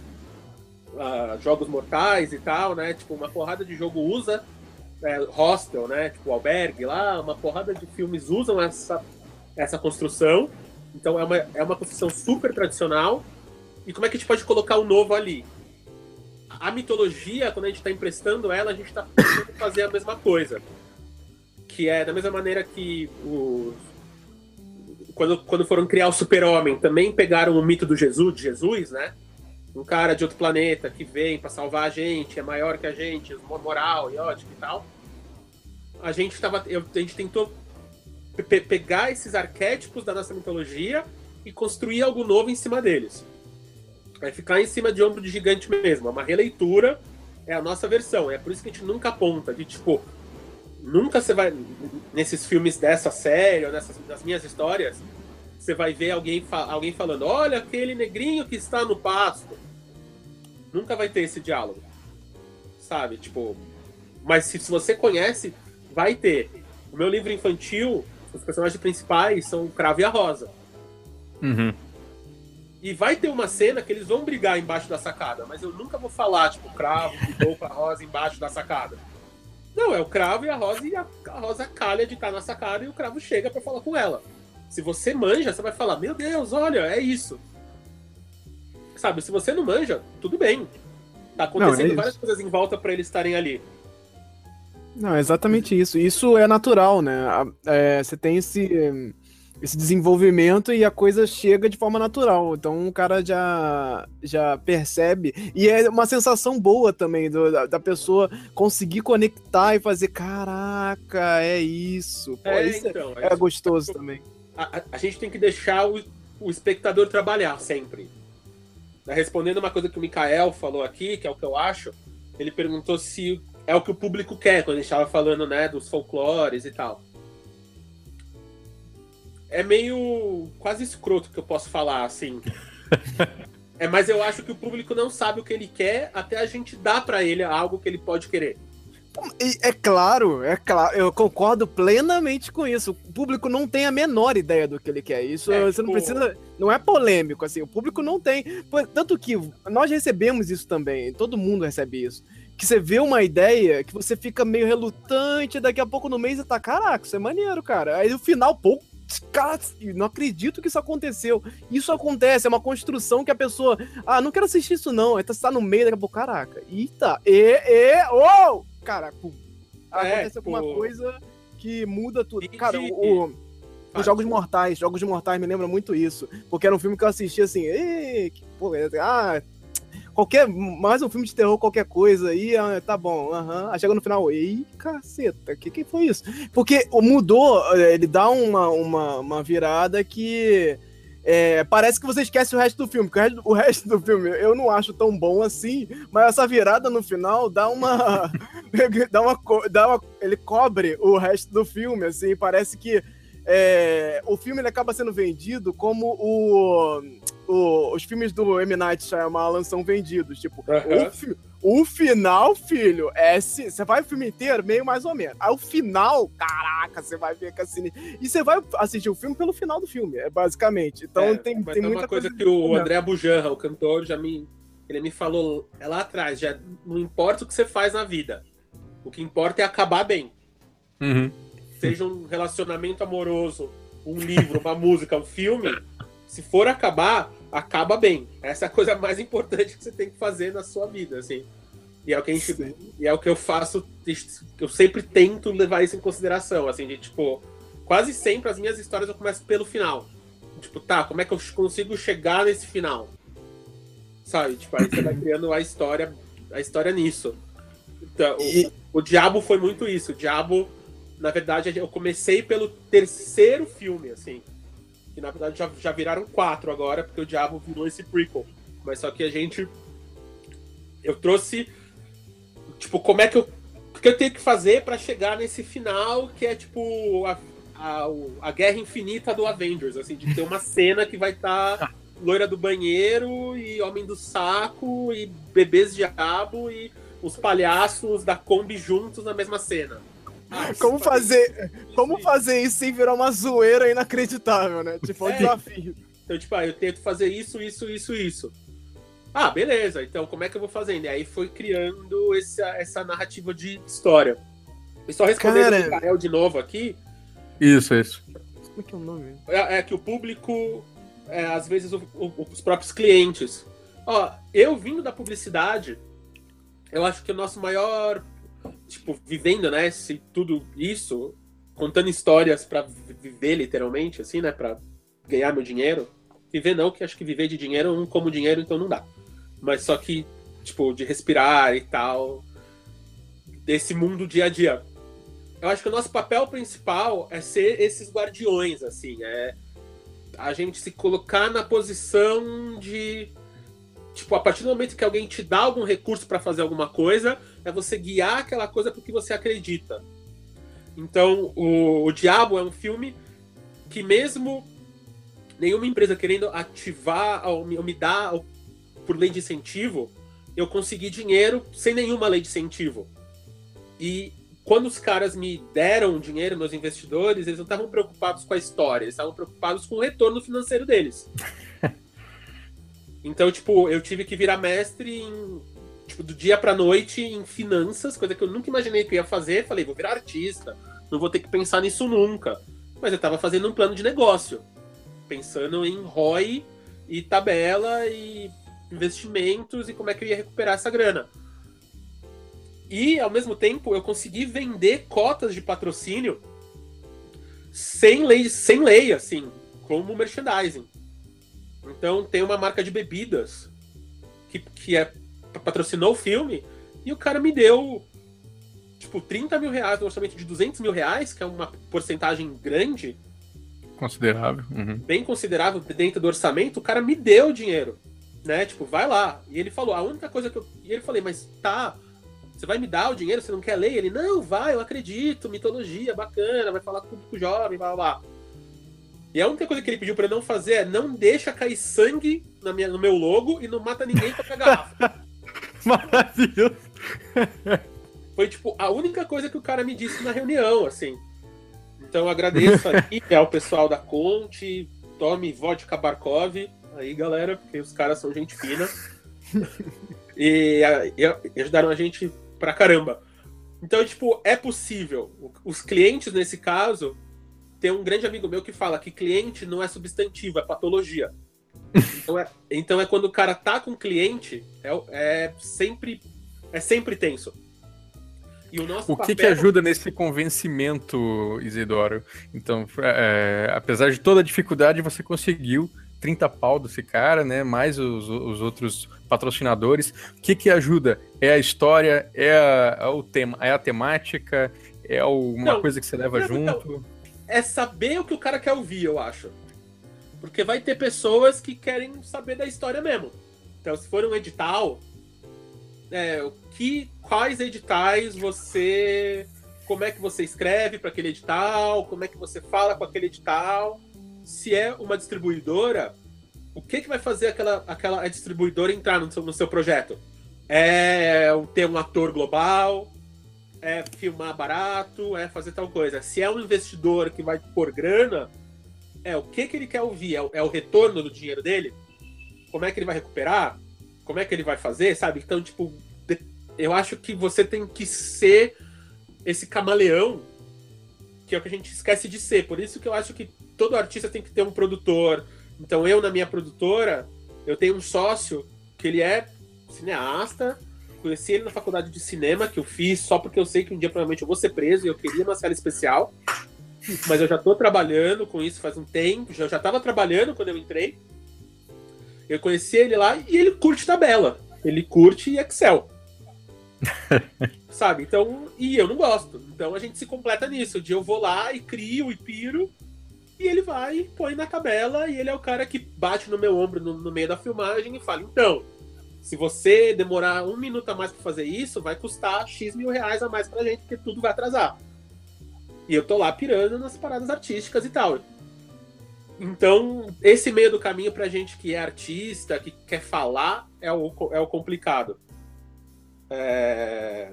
a jogos mortais e tal, né? Tipo, uma porrada de jogo usa é, hostel, né? Tipo, albergue lá, uma porrada de filmes usam essa, essa construção. Então é uma, é uma construção super tradicional. E como é que a gente pode colocar o novo ali? A mitologia, quando a gente está emprestando ela, a gente está fazer a mesma coisa. Que é da mesma maneira que os quando, quando foram criar o super-homem, também pegaram o mito do Jesus, de Jesus, né? Um cara de outro planeta que vem para salvar a gente, é maior que a gente, moral e ótimo e tal. A gente tava, a gente tentou pe- pegar esses arquétipos da nossa mitologia e construir algo novo em cima deles. Vai ficar em cima de ombro de gigante mesmo. É uma releitura, é a nossa versão. É por isso que a gente nunca aponta de tipo, nunca você vai nesses filmes dessa série ou nessas das minhas histórias, você vai ver alguém, alguém falando: "Olha aquele negrinho que está no pasto". Nunca vai ter esse diálogo. Sabe? Tipo, mas se, se você conhece, vai ter. O meu livro infantil, os personagens principais são o Cravo e a Rosa. Uhum. E vai ter uma cena que eles vão brigar embaixo da sacada, mas eu nunca vou falar, tipo, o cravo brigou com a rosa embaixo da sacada. Não, é o cravo e a rosa, e a, a rosa calha de estar na sacada e o cravo chega pra falar com ela. Se você manja, você vai falar, meu Deus, olha, é isso. Sabe, se você não manja, tudo bem. Tá acontecendo Não, é várias coisas em volta pra eles estarem ali. Não, é exatamente isso. Isso é natural, né? É, você tem esse, esse desenvolvimento e a coisa chega de forma natural. Então o cara já, já percebe. E é uma sensação boa também do- da, da pessoa conseguir conectar e fazer: caraca, é isso. Pô, é, isso é- então. é gostoso também. a, a gente tem que deixar o, o espectador trabalhar sempre. Tá respondendo uma coisa que o Mikael falou aqui, que é o que eu acho, ele perguntou se é o que o público quer, quando a gente estava falando né, dos folclores e tal. É meio quase escroto que eu posso falar, assim. é, mas eu acho que o público não sabe o que ele quer até a gente dar para ele algo que ele pode querer. É claro, é claro, eu concordo plenamente com isso. O público não tem a menor ideia do que ele quer. Isso é, você tipo... não precisa. Não é polêmico, assim. O público não tem. Tanto que nós recebemos isso também, todo mundo recebe isso. Que você vê uma ideia que você fica meio relutante, daqui a pouco no mês você tá, caraca, isso é maneiro, cara. Aí no final, pô, cara, não acredito que isso aconteceu. Isso acontece, é uma construção que a pessoa, ah, não quero assistir isso não. Aí tá, você tá no meio, daqui a pouco, caraca, eita, e, e, oh! cara, pum, é, acontece alguma pô. coisa que muda tudo. E cara, de... o, os Jogos Mortais, Jogos Mortais me lembra muito isso. Porque era um filme que eu assisti assim, que porra, é, ah, qualquer, mais um filme de terror, qualquer coisa aí, ah, tá bom, aham. Uhum. Aí chega no final, ei, caceta, que que foi isso? Porque mudou, eh, ele dá uma, uma, uma virada que é, parece que você esquece o resto do filme, porque o resto, o resto, do filme eu não acho tão bom assim, mas essa virada no final dá uma. dá uma, dá uma ele cobre o resto do filme, assim, parece que é, o filme ele acaba sendo vendido como o, o, os filmes do M. Night Shyamalan são vendidos. Tipo, uhum. o, o, final, filho, é você vai o filme inteiro, meio mais ou menos. Aí o final, caraca, você vai ver que assim. E você vai assistir o filme pelo final do filme, é basicamente. Então é, tem, tem muita uma coisa, coisa que o André Bujanra, o cantor, já me. Ele me falou é lá atrás, já não importa o que você faz na vida. O que importa é acabar bem. Uhum seja um relacionamento amoroso, um livro, uma música, um filme, se for acabar, acaba bem. Essa é a coisa mais importante que você tem que fazer na sua vida, assim. E é o que a gente, e é o que eu faço, eu sempre tento levar isso em consideração, assim, de tipo, quase sempre as minhas histórias eu começo pelo final. Tipo, tá, como é que eu consigo chegar nesse final? Sabe? Tipo, aí você vai criando a história, a história nisso. Então, e... o, o Diabo foi muito isso. O Diabo na verdade, eu comecei pelo terceiro filme, assim. Que na verdade já, já viraram quatro agora, porque o Diabo virou esse prequel. Mas só que a gente. Eu trouxe. Tipo, como é que eu. O que eu tenho que fazer para chegar nesse final que é tipo. A, a, a guerra infinita do Avengers, assim, de ter uma cena que vai estar. Tá loira do banheiro e homem do saco e bebês diabo e os palhaços da Kombi juntos na mesma cena. Como fazer, como fazer isso sem virar uma zoeira inacreditável, né? Tipo, é um desafio. Então, tipo, ah, eu tento fazer isso, isso, isso, isso. Ah, beleza. Então, como é que eu vou fazendo? E aí foi criando essa, essa narrativa de história. E só respondendo Cara... o Mikael de novo aqui. Isso, isso. Como é que é o nome? É, é que o público, é, às vezes, o, o, os próprios clientes. Ó, eu vindo da publicidade, eu acho que o nosso maior tipo, vivendo, né, se tudo isso, contando histórias para viver literalmente, assim, né, para ganhar meu dinheiro. Viver não, que acho que viver de dinheiro eu não como dinheiro, então não dá. Mas só que, tipo, de respirar e tal, desse mundo dia a dia. Eu acho que o nosso papel principal é ser esses guardiões, assim, é a gente se colocar na posição de tipo, a partir do momento que alguém te dá algum recurso para fazer alguma coisa, é você guiar aquela coisa porque você acredita. Então, o, o Diabo é um filme que mesmo nenhuma empresa querendo ativar ou me, ou me dar ou, por lei de incentivo, eu consegui dinheiro sem nenhuma lei de incentivo. E quando os caras me deram dinheiro, meus investidores, eles não estavam preocupados com a história, eles estavam preocupados com o retorno financeiro deles. Então, tipo, eu tive que virar mestre em, tipo, do dia pra noite em finanças, coisa que eu nunca imaginei que eu ia fazer. Falei, vou virar artista, não vou ter que pensar nisso nunca. Mas eu tava fazendo um plano de negócio, pensando em ROI e tabela e investimentos e como é que eu ia recuperar essa grana. E, ao mesmo tempo, eu consegui vender cotas de patrocínio sem lei, sem lei assim, como merchandising. Então tem uma marca de bebidas que, que é, patrocinou o filme e o cara me deu tipo 30 mil reais no orçamento de 200 mil reais, que é uma porcentagem grande, Considerável. Uhum. bem considerável dentro do orçamento, o cara me deu o dinheiro, né? Tipo, vai lá. E ele falou, a única coisa que eu... E ele falei, mas tá, você vai me dar o dinheiro, você não quer ler? Ele, não, vai, eu acredito, mitologia, bacana, vai falar com o público jovem, blá, blá, blá. E a única coisa que ele pediu pra eu não fazer é não deixa cair sangue na minha, no meu logo e não mata ninguém com a garrafa. Maravilhoso. Foi, tipo, a única coisa que o cara me disse na reunião, assim. Então eu agradeço aqui ao pessoal da Conte, tome vodka Barkov, aí galera, porque os caras são gente fina. e, e- ajudaram a gente pra caramba. Então, tipo, é possível. Os clientes, nesse caso, tem um grande amigo meu que fala que cliente não é substantivo, é patologia. Então é, então é quando o cara tá com cliente, é, é sempre é sempre tenso. E o nosso O que, que ajuda nesse convencimento, Isidoro? Então, é, apesar de toda a dificuldade, você conseguiu 30 pau desse cara, né? Mais os, os outros patrocinadores. O que, que ajuda? É a história, é, a, é o tema, é a temática, é uma Não, coisa que você leva não, junto. É saber o que o cara quer ouvir, eu acho. Porque vai ter pessoas que querem saber da história mesmo. Então, se for um edital, é, que, quais editais você. Como é que você escreve para aquele edital? Como é que você fala com aquele edital? Se é uma distribuidora, o que, que vai fazer aquela, aquela distribuidora entrar no seu, no seu projeto? É ter um ator global, é filmar barato, é fazer tal coisa. Se é um investidor que vai pôr grana, é o que, que ele quer ouvir? É o, é o retorno do dinheiro dele? Como é que ele vai recuperar? Como é que ele vai fazer, sabe? Então, tipo, eu acho que você tem que ser esse camaleão que é o que a gente esquece de ser. Por isso que eu acho que todo artista tem que ter um produtor. Então, eu, na minha produtora, eu tenho um sócio que ele é cineasta, Conheci ele na faculdade de cinema que eu fiz só porque eu sei que um dia provavelmente eu vou ser preso e eu queria uma série especial. Mas eu já tô trabalhando com isso faz um tempo, já, já tava trabalhando quando eu entrei. Eu conheci ele lá e ele curte tabela. Ele curte Excel. Sabe? Então, e eu não gosto. Então a gente se completa nisso. Um dia eu vou lá e crio e piro. E ele vai, e põe na tabela, e ele é o cara que bate no meu ombro no, no meio da filmagem e fala: então, se você demorar um minuto a mais pra fazer isso, vai custar X mil reais a mais pra gente, porque tudo vai atrasar. E eu tô lá pirando nas paradas artísticas e tal. Então, esse meio do caminho pra gente que é artista, que quer falar, é o, é o complicado. É...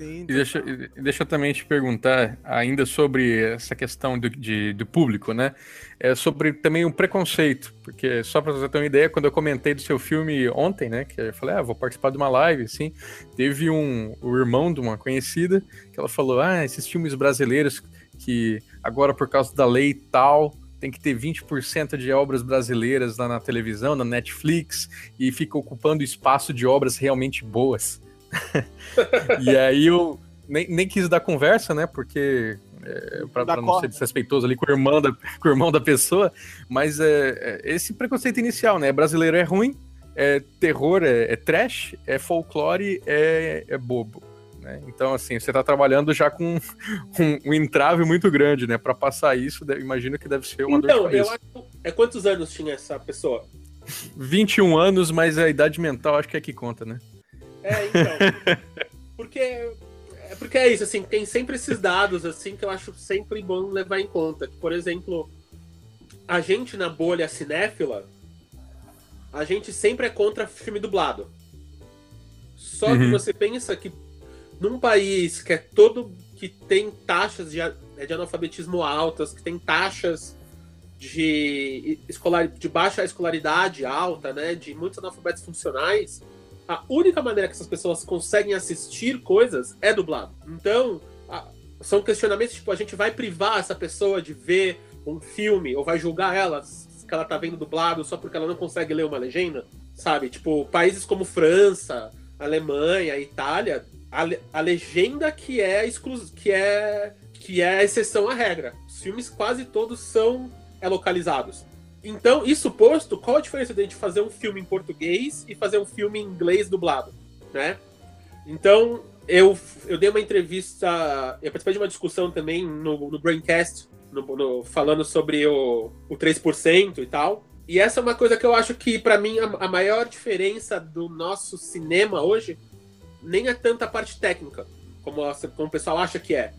Sim. E deixa, e deixa eu também te perguntar ainda sobre essa questão do, de, do público, né? É sobre também o preconceito, porque só para você ter uma ideia, quando eu comentei do seu filme ontem, né? Que eu falei, ah, vou participar de uma live, assim, teve um o irmão de uma conhecida que ela falou, ah, esses filmes brasileiros que agora por causa da lei tal tem que ter 20% de obras brasileiras lá na televisão, na Netflix, e fica ocupando espaço de obras realmente boas. e aí eu nem, nem quis dar conversa, né? Porque. É, pra não corda. ser desrespeitoso ali com o irmão da, com o irmão da pessoa, mas é, é, esse preconceito inicial, né? Brasileiro é ruim, é terror, é, é trash, é folclore, é, é bobo. Né? Então, assim, você tá trabalhando já com um, um entrave muito grande, né? Pra passar isso, deve- imagino que deve ser uma Então, dor de eu cabeça. acho. É quantos anos tinha essa pessoa? 21 anos, mas a idade mental acho que é que conta, né? É, então. porque. É porque é isso, assim, tem sempre esses dados, assim, que eu acho sempre bom levar em conta. Que, por exemplo, a gente na bolha cinéfila, a gente sempre é contra filme dublado. Só que Uhum. você pensa que num país que é todo. que tem taxas de, a- de analfabetismo altas, que tem taxas de, escolar, de baixa escolaridade alta, né? De muitos analfabetos funcionais, a única maneira que essas pessoas conseguem assistir coisas é dublado. Então, a- são questionamentos tipo, a gente vai privar essa pessoa de ver um filme ou vai julgar ela que ela tá vendo dublado só porque ela não consegue ler uma legenda, sabe? Tipo, países como França, Alemanha, Itália, a, a legenda que é exclu que é que é a exceção à regra. Os filmes quase todos são é, localizados. Então, isso posto, qual a diferença de a gente fazer um filme em português e fazer um filme em inglês dublado, né? Então, eu, eu dei uma entrevista, eu participei de uma discussão também no, no Braincast no, no, falando sobre o, o 3% e tal. E essa é uma coisa que eu acho que, para mim, a, a, maior diferença do nosso cinema hoje nem é tanta parte técnica, como, como o pessoal acha que é.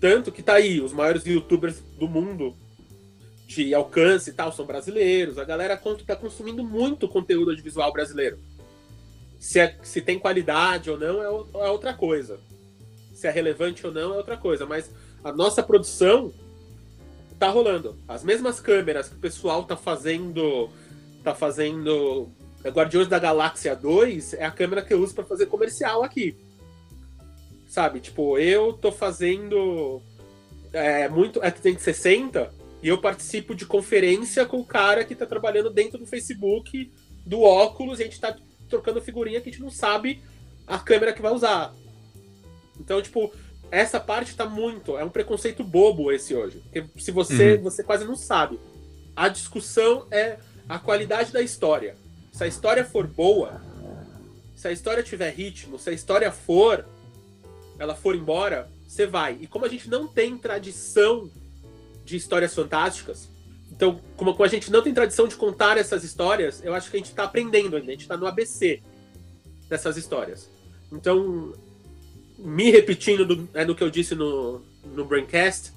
Tanto que tá aí, os maiores youtubers do mundo de alcance e tal são brasileiros. A galera tá consumindo muito conteúdo audiovisual brasileiro. Se, é, se tem qualidade ou não é, é outra coisa. Se é relevante ou não é outra coisa. Mas a nossa produção tá rolando. As mesmas câmeras que o pessoal tá fazendo. tá fazendo. Guardiões da Galáxia 2 é a câmera que eu uso para fazer comercial aqui. Sabe? Tipo, eu tô fazendo. É, muito. É 360 e eu participo de conferência com o cara que tá trabalhando dentro do Facebook do óculos e a gente tá trocando figurinha que a gente não sabe a câmera que vai usar. Então, tipo, essa parte tá muito. É um preconceito bobo esse hoje. Porque se você, uhum. você quase não sabe. A discussão é a qualidade da história. Se a história for boa, se a história tiver ritmo, se a história for, ela for embora, você vai. E como a gente não tem tradição de histórias fantásticas, então, como, a gente não tem tradição de contar essas histórias, eu acho que a gente está aprendendo ainda, a gente está no ABC dessas histórias. Então, me repetindo do, é, no que eu disse no, no Braincast,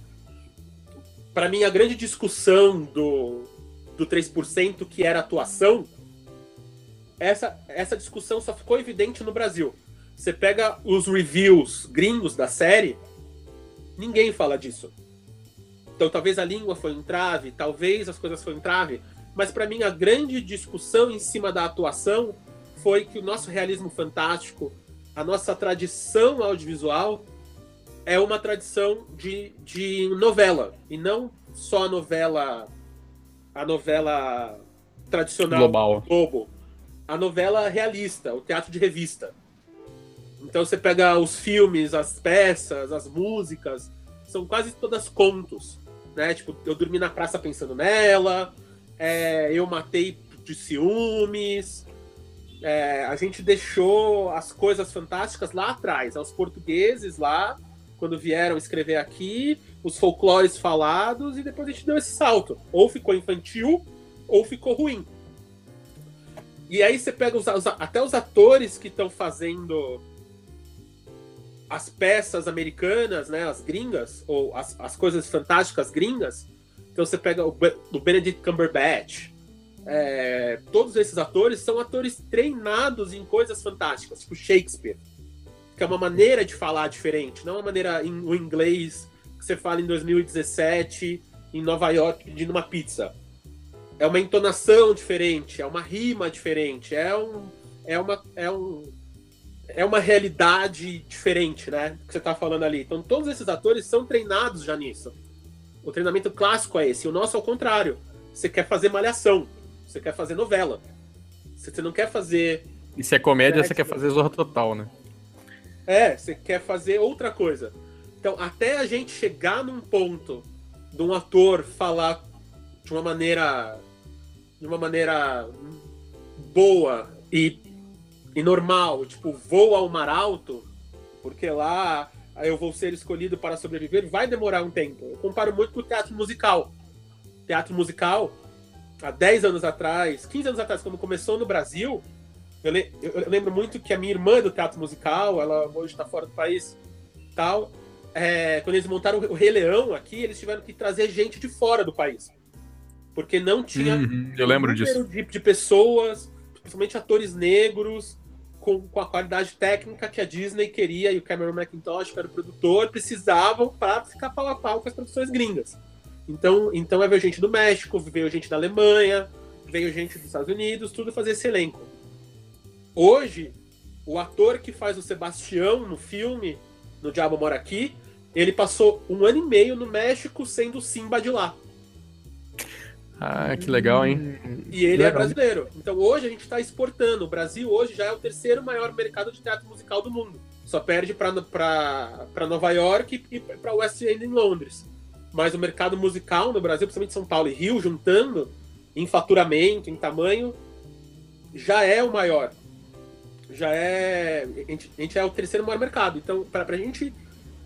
para mim a grande discussão do, do 3% que era atuação, essa, essa discussão só ficou evidente no Brasil. Você pega os reviews gringos da série, ninguém fala disso. Então talvez a língua foi um trave, talvez as coisas foram um trave, mas para mim a grande discussão em cima da atuação foi que o nosso realismo fantástico a nossa tradição audiovisual é uma tradição de, de novela e não só a novela a novela tradicional global. Globo. A novela realista o teatro de revista. Então você pega os filmes as peças as músicas são quase todas contos né tipo eu dormi na praça pensando nela é, eu matei de ciúmes é, a gente deixou as coisas fantásticas lá atrás, aos portugueses lá, quando vieram escrever aqui, os folclores falados, e depois a gente deu esse salto. Ou ficou infantil, ou ficou ruim. E aí você pega os, os, até os atores que estão fazendo as peças americanas, né, as gringas, ou as, as coisas fantásticas gringas. Então você pega o, o Benedict Cumberbatch, é, todos esses atores são atores treinados em coisas fantásticas, tipo Shakespeare, que é uma maneira de falar diferente, não é uma maneira em o inglês que você fala em 2017 em Nova York pedindo uma pizza. É uma entonação diferente, é uma rima diferente, é um é uma é um é uma realidade diferente, né? Que você está falando ali. Então todos esses atores são treinados já nisso. O treinamento clássico é esse. O nosso é o contrário. Você quer fazer malhação você quer fazer novela. Você não quer fazer. E se é comédia, você quer fazer Zorra Total, né? É, você quer fazer outra coisa. Então, até a gente chegar num ponto de um ator falar de uma maneira. de uma maneira boa e, e normal, tipo, vou ao mar alto, porque lá eu vou ser escolhido para sobreviver, vai demorar um tempo. Eu comparo muito com o teatro musical. Teatro musical, há 10 anos atrás, 15 anos atrás, quando começou no Brasil, eu, le eu lembro muito que a minha irmã do teatro musical, ela hoje está fora do país tal. É, quando eles montaram o Rei Leão aqui, eles tiveram que trazer gente de fora do país. Porque não tinha uhum, eu lembro disso. De, de, pessoas, principalmente atores negros, com, com a qualidade técnica que a Disney queria e o Cameron McIntosh, que era o produtor, precisavam para ficar pau a pau com as produções gringas. Então, então veio gente do México, veio gente da Alemanha, veio gente dos Estados Unidos, tudo fazer esse elenco. Hoje, o ator que faz o Sebastião no filme, no Diabo Mora Aqui, ele passou um ano e meio no México sendo Simba de lá. Ah, que legal, hein? E ele é brasileiro. Então hoje a gente está exportando. O Brasil hoje já é o terceiro maior mercado de teatro musical do mundo. Só perde para Nova York e para West End em Londres mas o mercado musical no Brasil, principalmente São Paulo e Rio, juntando em faturamento, em tamanho, já é o maior. Já é. A gente, a gente é o terceiro maior mercado. Então, para a gente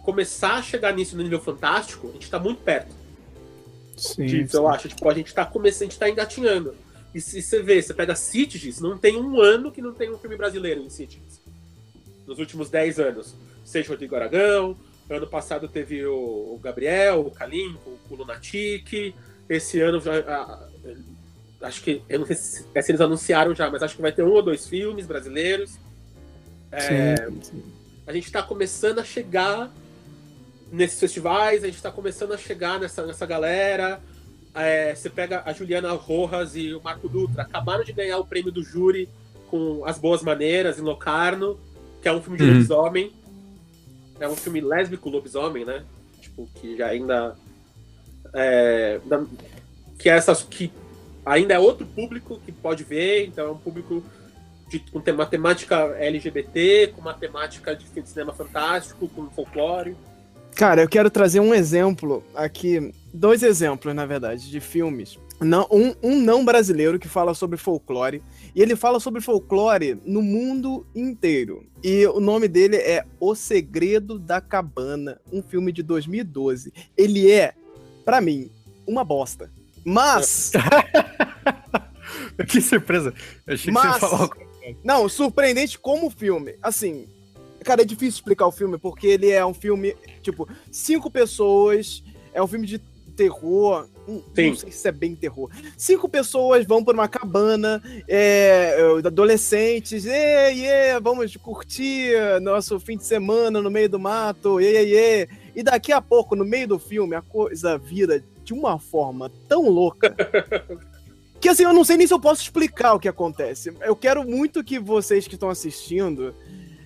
começar a chegar nisso no nível fantástico, a gente tá muito perto Sim, disso, eu acho. Tipo, a gente tá começando, a gente tá engatinhando. E se você vê, você pega Cities, não tem um ano que não tem um filme brasileiro em Cities. Nos últimos 10 anos. Seja Rodrigo Aragão, ano passado teve o, Gabriel, o Kalim, o, Lunatic. Esse ano já. a- acho que. Eu não sei se, é se eles anunciaram já, mas acho que vai ter um ou dois filmes brasileiros. É, Sim, sim. a gente tá começando a chegar nesses festivais, a gente tá começando a chegar nessa, nessa galera. É, você pega a Juliana Rojas e o Marco Dutra, acabaram de ganhar o prêmio do júri com As Boas Maneiras, em Locarno, que é um filme de Uhum. lobisomem. É um filme lésbico lobisomem, né? Tipo, que já ainda. É, que é essas. que ainda é outro público que pode ver, então é um público de, com tem- uma temática LGBT, com uma temática de cinema fantástico, com folclore. Cara, eu quero trazer um exemplo aqui, dois exemplos, na verdade, de filmes. Não, um, um não brasileiro que fala sobre folclore, e ele fala sobre folclore no mundo inteiro. E o nome dele é O Segredo da Cabana, um filme de 2012. Ele é, pra mim, uma bosta. Mas, Que surpresa. Eu achei que Mas- você ia falar não, surpreendente como filme. Assim, cara, é difícil explicar o filme, porque ele é um filme, tipo, cinco pessoas, é um filme de terror. hum. Não sei se é bem terror. Cinco pessoas vão pra uma cabana, é, é, adolescentes, e, e, vamos curtir nosso fim de semana no meio do mato, e, e, e. E daqui a pouco, no meio do filme, a coisa vira de uma forma tão louca que assim, eu não sei nem se eu posso explicar o que acontece. Eu quero muito que vocês que estão assistindo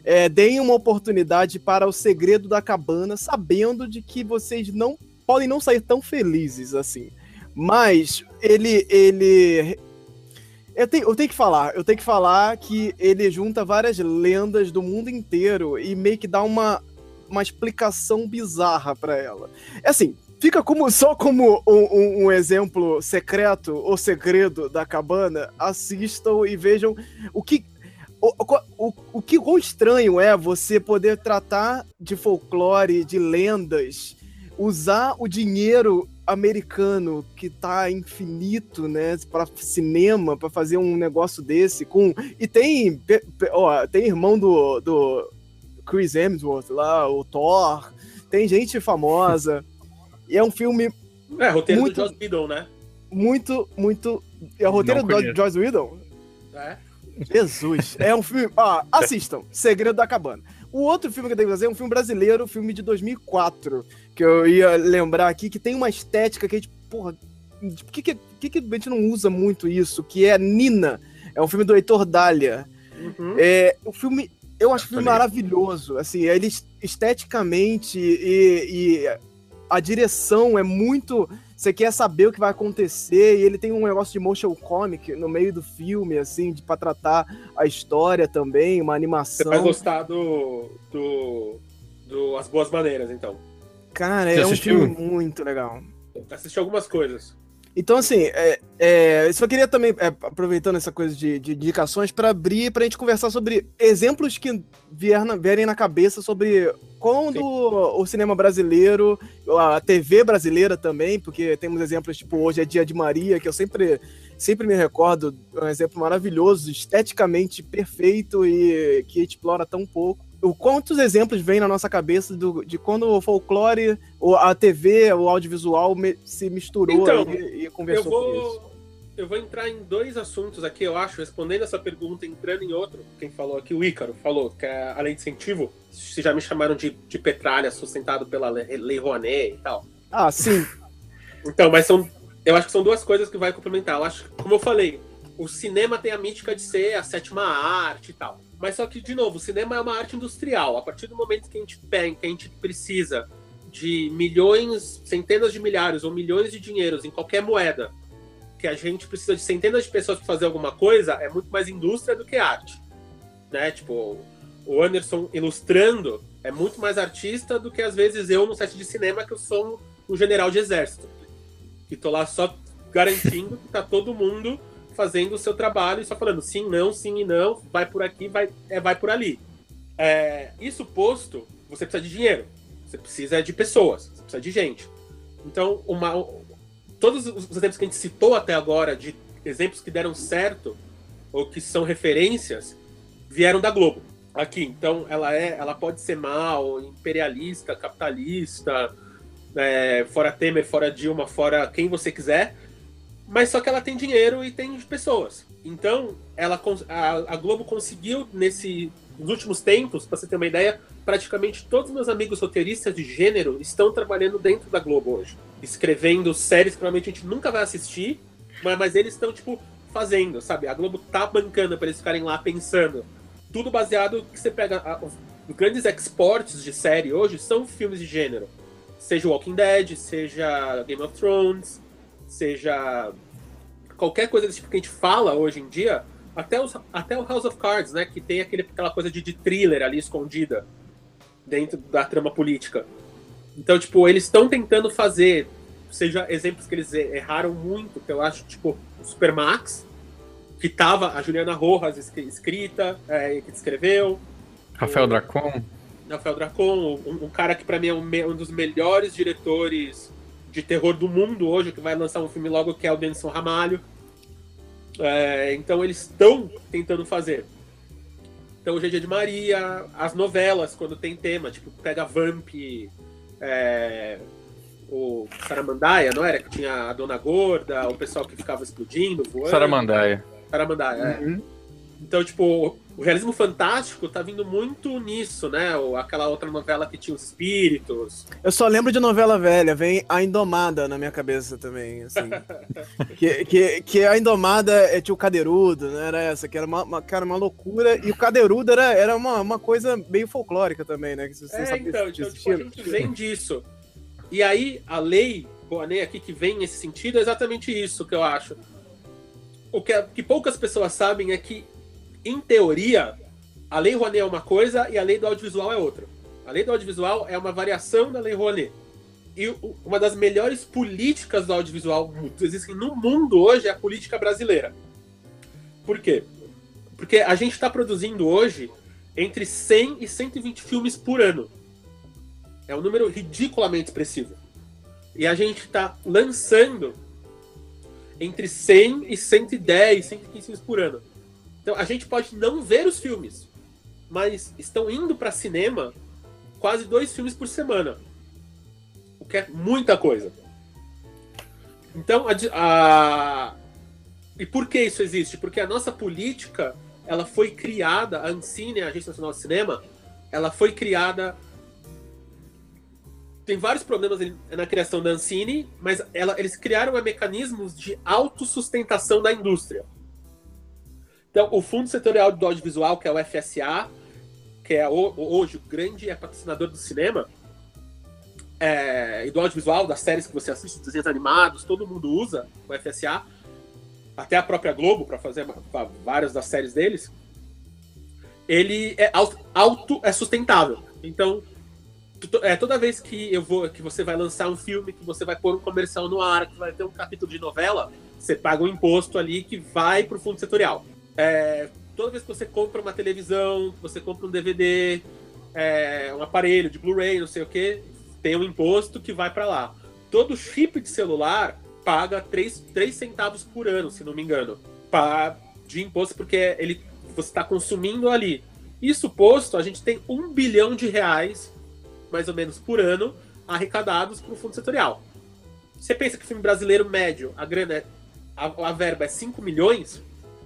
é, deem uma oportunidade para o segredo da cabana, sabendo de que vocês não podem não sair tão felizes assim. Mas ele. ele. Eu tenho, eu tenho que falar, eu tenho que falar que ele junta várias lendas do mundo inteiro e meio que dá uma, uma explicação bizarra para ela. É assim, fica como só como um, um- um exemplo secreto ou segredo da cabana, assistam e vejam o que. O, o, o que quão estranho é você poder tratar de folclore, de lendas, usar o dinheiro americano que tá infinito, né, para cinema, para fazer um negócio desse com e tem pe- pe- ó, tem irmão do, do Chris Hemsworth lá, o Thor, tem gente famosa. E é um filme É, roteiro Muito- do Joss Whedon, né? muito, muito. É o roteiro do. Joss Whedon? É. Jesus. É um filme. Ó, assistam. Segredo da Cabana. O outro filme que eu tenho que fazer é um filme brasileiro, um filme de 2004, que eu ia lembrar aqui, que tem uma estética que a gente, porra, por que, que, que, a gente não usa muito isso? Que é Nina. É um filme do Heitor Dália. Uhum. É um filme. Eu acho o filme maravilhoso. Assim, ele esteticamente e, e a direção é muito. Você quer saber o que vai acontecer, e ele tem um negócio de motion comic no meio do filme, assim, de, pra tratar a história também, uma Você animação. vai gostar do, do, do As Boas Maneiras, então. Cara, Você é um assistiu? filme muito legal. Assisti algumas coisas. Então, assim, é, é, eu só queria também, é, aproveitando essa coisa de, de indicações, para abrir, pra gente conversar sobre exemplos que vier na- vierem na cabeça sobre quando Sim. o cinema brasileiro, a TV brasileira também, porque temos exemplos, tipo, hoje é Dia de Maria, que eu sempre, sempre me recordo, é um exemplo maravilhoso, esteticamente perfeito e que explora tão pouco. O quantos exemplos vêm na nossa cabeça do- de quando o folclore, ou a TV, o audiovisual me- se misturou Então, e, e Eu conversou isso. vou, eu vou entrar em dois assuntos aqui, eu acho, respondendo essa pergunta, entrando em outro. Quem falou aqui, o Ícaro, falou que é a lei de incentivo, se já me chamaram de, de petralha, sustentado pela Lei Rouanet e tal. Ah, sim. Então, mas são. Eu acho que são duas coisas que vai complementar. Eu acho, como eu falei, o cinema tem a mítica de ser a sétima arte e tal. Mas só que, de novo, o cinema é uma arte industrial. A partir do momento que a gente pega, que a gente precisa de milhões, centenas de milhares ou milhões de dinheiros em qualquer moeda, que a gente precisa de centenas de pessoas para fazer alguma coisa, é muito mais indústria do que arte. Né? Tipo, o Anderson ilustrando é muito mais artista do que às vezes eu no set de cinema que eu sou um general de exército. Que tô lá só garantindo que tá todo mundo fazendo o seu trabalho e só falando sim, não, sim e não, vai por aqui, vai, é, vai por ali. É, isso posto, você precisa de dinheiro. Você precisa de pessoas, você precisa de gente. Então, uma, todos os exemplos que a gente citou até agora, de exemplos que deram certo, ou que são referências, vieram da Globo. Aqui, então, ela é, ela pode ser mal, imperialista, capitalista, é, fora Temer, fora Dilma, fora quem você quiser, mas só que ela tem dinheiro e tem pessoas. Então, ela, a, a Globo conseguiu, nesse, nos últimos tempos, para você ter uma ideia, praticamente todos meus amigos roteiristas de gênero estão trabalhando dentro da Globo hoje. Escrevendo séries que provavelmente a gente nunca vai assistir, mas, mas eles estão, tipo, fazendo, sabe? A Globo tá bancando para eles ficarem lá pensando. Tudo baseado que você pega. A, os grandes exports de série hoje são filmes de gênero. Seja Walking Dead, seja Game of Thrones, seja qualquer coisa desse tipo que a gente fala hoje em dia, até, os, até o House of Cards, né? Que tem aquele, aquela coisa de, de thriller ali escondida dentro da trama política. Então, tipo, eles estão tentando fazer, seja exemplos que eles erraram muito, que eu acho, tipo, o Supermax, que tava a Juliana Rojas escrita, é, que escreveu. Rafael o, Dracon. Rafael Dracon, um, um cara que para mim é um, um, dos melhores diretores de terror do mundo hoje, que vai lançar um filme logo que é o Denison Ramalho. É, então eles estão tentando fazer. Então o GG de Maria, as novelas, quando tem tema, tipo, pega Vamp, é, o Saramandaia, não era? Que tinha a Dona Gorda, o pessoal que ficava explodindo, voando. Saramandaia. Saramandaia, é. Uhum. Então, tipo, o realismo fantástico tá vindo muito nisso, né? Aquela outra novela que tinha os espíritos. Eu só lembro de novela velha, vem A Indomada na minha cabeça também, assim. que, que, que a Indomada é tinha o Cadeirudo, né? Era essa, que era uma, uma, cara, uma loucura. E o Cadeirudo era, era uma, uma coisa meio folclórica também, né? Que você é, sabe então, então tipo, a gente vem disso. E aí, a lei Rouanet aqui que vem nesse sentido é exatamente isso que eu acho. O que, que poucas pessoas sabem é que, em teoria, a lei Rouanet é uma coisa e a lei do audiovisual é outra. A lei do audiovisual é uma variação da lei Rouanet. E uma das melhores políticas do audiovisual que existem no mundo hoje é a política brasileira. Por quê? Porque a gente está produzindo hoje entre 100 e 120 filmes por ano. É um número ridiculamente expressivo. E a gente está lançando entre 100 e 110, 115 filmes por ano. Então a gente pode não ver os filmes, mas estão indo para cinema quase dois filmes por semana. O que é muita coisa. Então, a, a, e por que isso existe? Porque a nossa política, ela foi criada, a Ancine, a Agência Nacional de Cinema, ela foi criada tem vários problemas na criação da Ancine, mas ela, eles criaram mecanismos de autossustentação da indústria. Então, o Fundo Setorial do Audiovisual, que é o FSA, que é hoje o grande patrocinador do cinema é, e do audiovisual, das séries que você assiste, desenhos animados, todo mundo usa o FSA, até a própria Globo, para fazer várias das séries deles, ele é auto é sustentável. Então, é, toda vez que eu vou, que você vai lançar um filme, que você vai pôr um comercial no ar, que vai ter um capítulo de novela, você paga um imposto ali que vai para o fundo setorial. É, toda vez que você compra uma televisão, você compra um DVD, é, um aparelho de Blu-ray, não sei o que, tem um imposto que vai para lá. Todo chip de celular paga 3, 3 centavos por ano, se não me engano, pra, de imposto, porque ele, você está consumindo ali. Isso posto, a gente tem um bilhão de reais mais ou menos por ano arrecadados para o fundo setorial. Você pensa que o filme brasileiro médio, a grana é, a, a, verba é 5 milhões,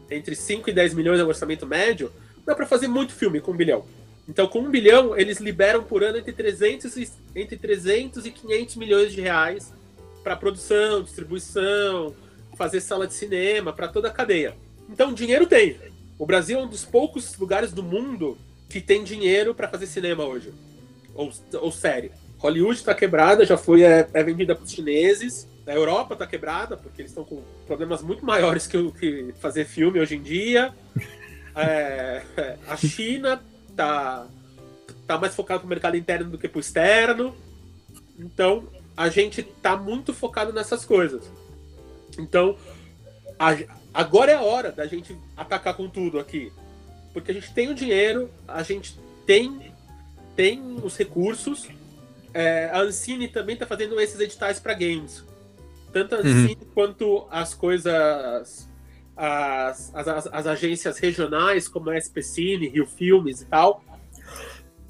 entre 5 e 10 milhões é o orçamento médio, dá para fazer muito filme com um bilhão. Então, com um bilhão, eles liberam por ano entre 300 e, entre 300 e 500 milhões de reais para produção, distribuição, fazer sala de cinema, para toda a cadeia. Então, dinheiro tem. O Brasil é um dos poucos lugares do mundo que tem dinheiro para fazer cinema hoje ou, ou série. Hollywood está quebrada, já foi é, é vendida para os chineses. A Europa está quebrada, porque eles estão com problemas muito maiores que, que fazer filme hoje em dia. É, a China está tá mais focada no mercado interno do que para o externo. Então, a gente está muito focado nessas coisas. Então, a, agora é a hora da gente atacar com tudo aqui. Porque a gente tem o dinheiro, a gente tem tem os recursos é, a Ancine também tá fazendo esses editais para games. Tanto a Ancine uhum. quanto as coisas. As, as, as, agências regionais, como a SPCine, Rio Filmes e tal.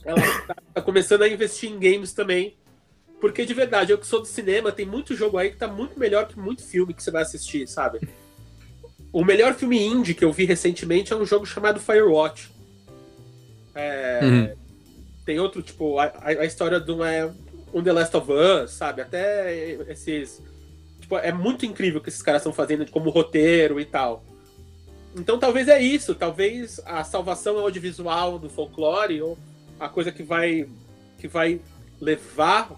Ela tá, tá começando a investir em games também. Porque de verdade, eu que sou do cinema, tem muito jogo aí que tá muito melhor que muito filme que você vai assistir, sabe? O melhor filme indie que eu vi recentemente é um jogo chamado Firewatch. É, uhum. Tem outro, tipo, a, a história de um, é, um The Last of Us, sabe? Até esses. Tipo, é muito incrível o que esses caras estão fazendo como roteiro e tal. Então talvez é isso, talvez a salvação audiovisual do folclore, ou a coisa que vai, que vai levar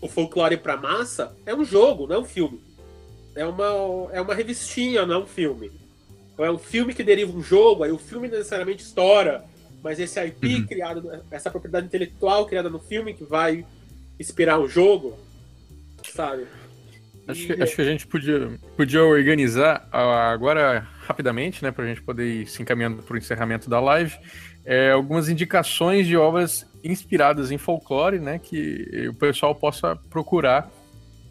o folclore pra massa, é um jogo, não é um filme. É uma, é uma revistinha, não é um filme. Ou é um filme que deriva um jogo, aí o filme necessariamente estoura mas esse IP uhum. criado, essa propriedade intelectual criada no filme que vai inspirar o jogo, sabe? Acho que, acho que a gente podia, podia organizar agora rapidamente, né, para a gente poder ir se encaminhando para o encerramento da live, é, algumas indicações de obras inspiradas em folclore, né, que o pessoal possa procurar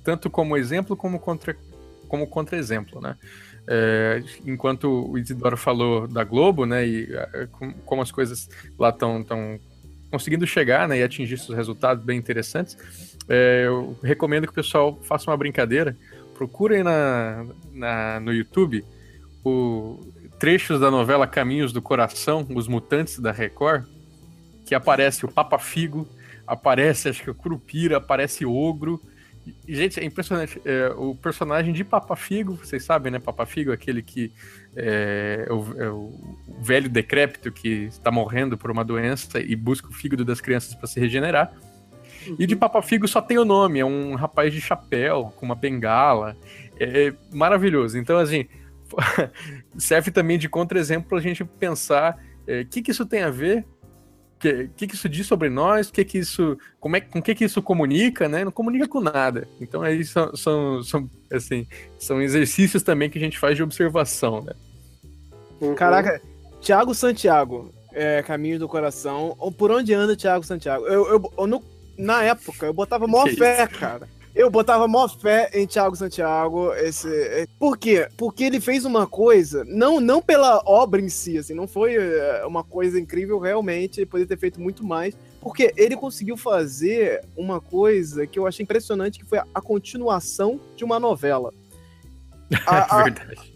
tanto como exemplo como contra como contra-exemplo, né? É, enquanto o Isidoro falou da Globo, né, e é, como as coisas lá estão conseguindo chegar, né, e atingir esses resultados bem interessantes, é, eu recomendo que o pessoal faça uma brincadeira, procurem na, na, no YouTube o trechos da novela Caminhos do Coração, Os Mutantes da Record, que aparece o Papa Figo, aparece acho que o Curupira, aparece Ogro, e, gente, é impressionante. É, o personagem de Papa Figo, vocês sabem, né? Papa Figo, aquele que é, é, o, é o, velho decrépito que está morrendo por uma doença e busca o fígado das crianças para se regenerar. Uhum. E de Papa Figo só tem o nome, é um rapaz de chapéu, com uma bengala. É, é maravilhoso. Então, assim, serve também de contra-exemplo a gente pensar o é, que, que isso tem a ver que, que, que isso diz sobre nós, que que isso, como é, com que que isso comunica, né? Não comunica com nada. Então aí são, são, são, assim, são exercícios também que a gente faz de observação, né? Uhum. Caraca, Tiago Santiago, é, Caminho do Coração. Por onde anda Tiago Santiago? Eu, eu, eu no, na época, eu botava mó fé, cara. Eu botava mó fé em Thiago Santiago. Esse... É, por quê? Porque ele fez uma coisa, não, não pela obra em si, assim, não foi é, uma coisa incrível realmente, ele poderia ter feito muito mais. Porque ele conseguiu fazer uma coisa que eu achei impressionante, que foi a, continuação de uma novela. A, a, Verdade a,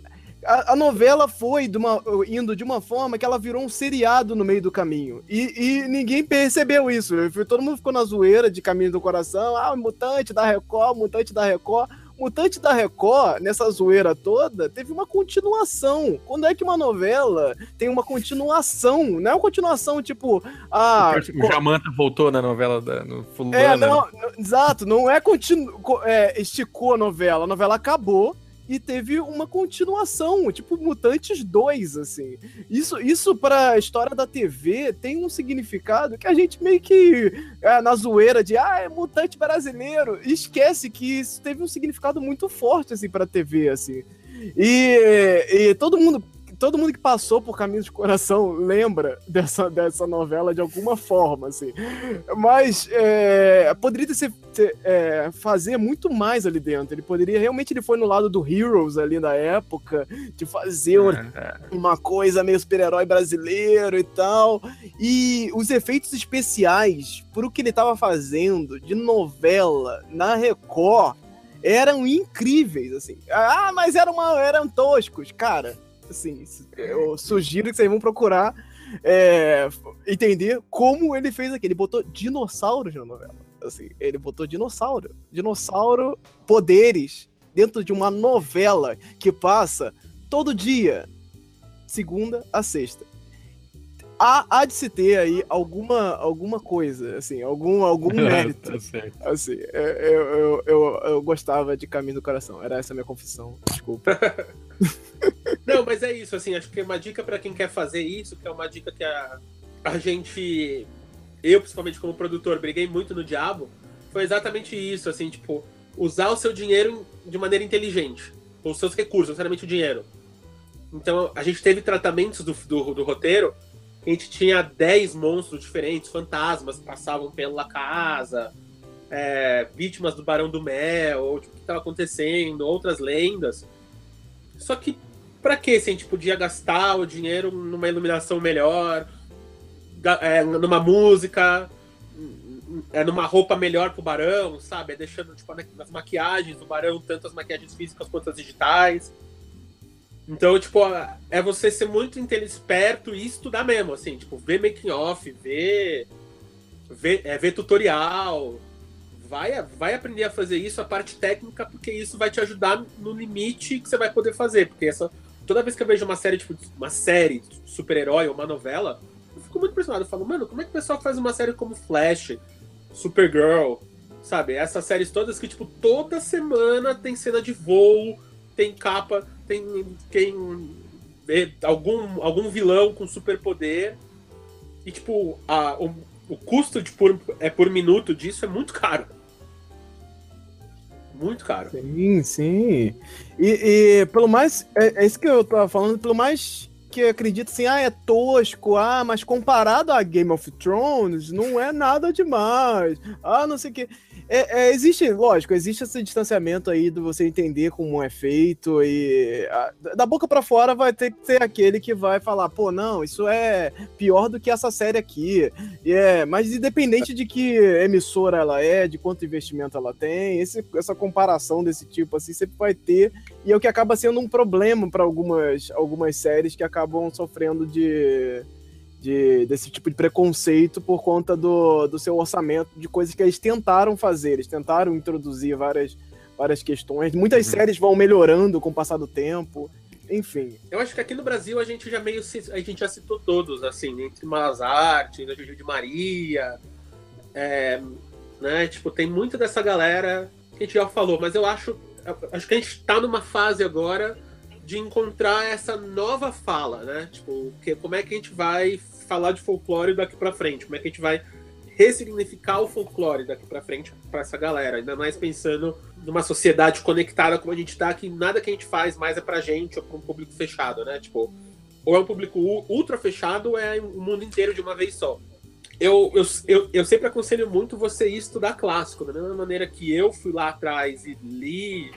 a, novela foi de uma, indo de uma forma que ela virou um seriado no meio do caminho. E, e ninguém percebeu isso. Todo mundo ficou na zoeira de Caminho do Coração. Ah, mutante da Record, mutante da Record. Mutante da Record, nessa zoeira toda, teve uma continuação. Quando é que uma novela tem uma continuação? Não é uma continuação tipo. Ah, o Jamanta voltou na novela da, no fulano. É, não, não, exato, não é, continu, é esticou a novela. A novela acabou e teve uma continuação, tipo Mutantes 2, assim. Isso, isso pra história da TV tem um significado que a gente meio que, é, na zoeira de, ah, é mutante brasileiro, esquece que isso teve um significado muito forte, assim, pra TV, assim. E, e todo mundo todo mundo que passou por Caminhos de Coração lembra dessa, dessa novela de alguma forma, assim. Mas é, poderia ter, ter é, fazer muito mais ali dentro. Ele poderia, realmente, ele foi no lado do Heroes ali na época, de fazer é. uma coisa meio super-herói brasileiro e tal. E os efeitos especiais, por o que ele estava fazendo de novela na Record, eram incríveis, assim. Ah, mas eram, uma, eram toscos. Cara, Assim, eu sugiro que vocês vão procurar é, entender como ele fez aqui. Ele botou dinossauros na novela. Assim, ele botou dinossauro. Dinossauro, poderes, dentro de uma novela que passa todo dia, segunda a sexta. Há, há de se ter aí alguma, alguma coisa, assim, algum, algum mérito. tá assim, eu, eu, eu, eu, gostava de Caminho do Coração. Era essa a minha confissão. Desculpa. Não, mas é isso, assim, acho que é uma dica para quem quer fazer isso, que é uma dica que a, a gente, eu principalmente como produtor, briguei muito no diabo, foi exatamente isso, assim, tipo, usar o seu dinheiro de maneira inteligente, os seus recursos, necessariamente o dinheiro. Então, a gente teve tratamentos do, do, do roteiro a gente tinha 10 monstros diferentes, fantasmas que passavam pela casa, é, vítimas do Barão do Mel, ou tipo, o que estava acontecendo, outras lendas. Só que para que se a gente podia gastar o dinheiro numa iluminação melhor, é, numa música, é numa roupa melhor pro Barão, sabe? É deixando tipo, as maquiagens do Barão, tanto as maquiagens físicas quanto as digitais. Então, tipo, é você ser muito esperto e estudar mesmo, assim, tipo, ver making off, ver, ver, é, ver tutorial, vai, vai aprender a fazer isso, a parte técnica, porque isso vai te ajudar no limite que você vai poder fazer. Porque essa. Toda vez que eu vejo uma série, tipo, uma série super-herói ou uma novela, eu fico muito impressionado. Eu falo, mano, como é que o pessoal faz uma série como Flash, Supergirl, sabe? Essas séries todas que, tipo, toda semana tem cena de voo, tem capa, tem quem algum, algum vilão com superpoder. E, tipo, a, o, o custo de por, é por minuto disso é muito caro. Muito caro. Sim, sim. E, e pelo mais. É, é, isso que eu tava falando, pelo mais que acredito assim, ah, é tosco, ah, mas comparado a Game of Thrones, não é nada demais. Ah, não sei o que. É, é, existe, lógico, existe esse distanciamento aí do você entender como é feito e a, da boca para fora vai ter que ter aquele que vai falar, pô, não, isso é pior do que essa série aqui. E é, mas independente de que emissora ela é, de quanto investimento ela tem, esse, essa comparação desse tipo assim sempre vai ter e é o que acaba sendo um problema para algumas algumas séries que acabam sofrendo de de, desse tipo de preconceito por conta do, do seu orçamento, de coisas que eles tentaram fazer. Eles tentaram introduzir várias, várias questões. Muitas uhum. séries vão melhorando com o passar do tempo. Enfim. Eu acho que aqui no Brasil a gente já meio a gente já citou todos, assim, entre Malas Artes, Juju de Maria. É, né, tipo, tem muito dessa galera que a gente já falou, mas eu acho, acho que a gente está numa fase agora de encontrar essa nova fala, né? Tipo, que, como é que a gente vai falar de folclore daqui para frente? Como é que a gente vai ressignificar o folclore daqui para frente para essa galera? Ainda mais pensando numa sociedade conectada como a gente tá, que nada que a gente faz mais é pra gente ou pra um público fechado, né? Tipo, ou é um público ultra fechado ou é o mundo inteiro de uma vez só. Eu, eu, eu, eu sempre aconselho muito você ir estudar clássico, da mesma maneira que eu fui lá atrás e li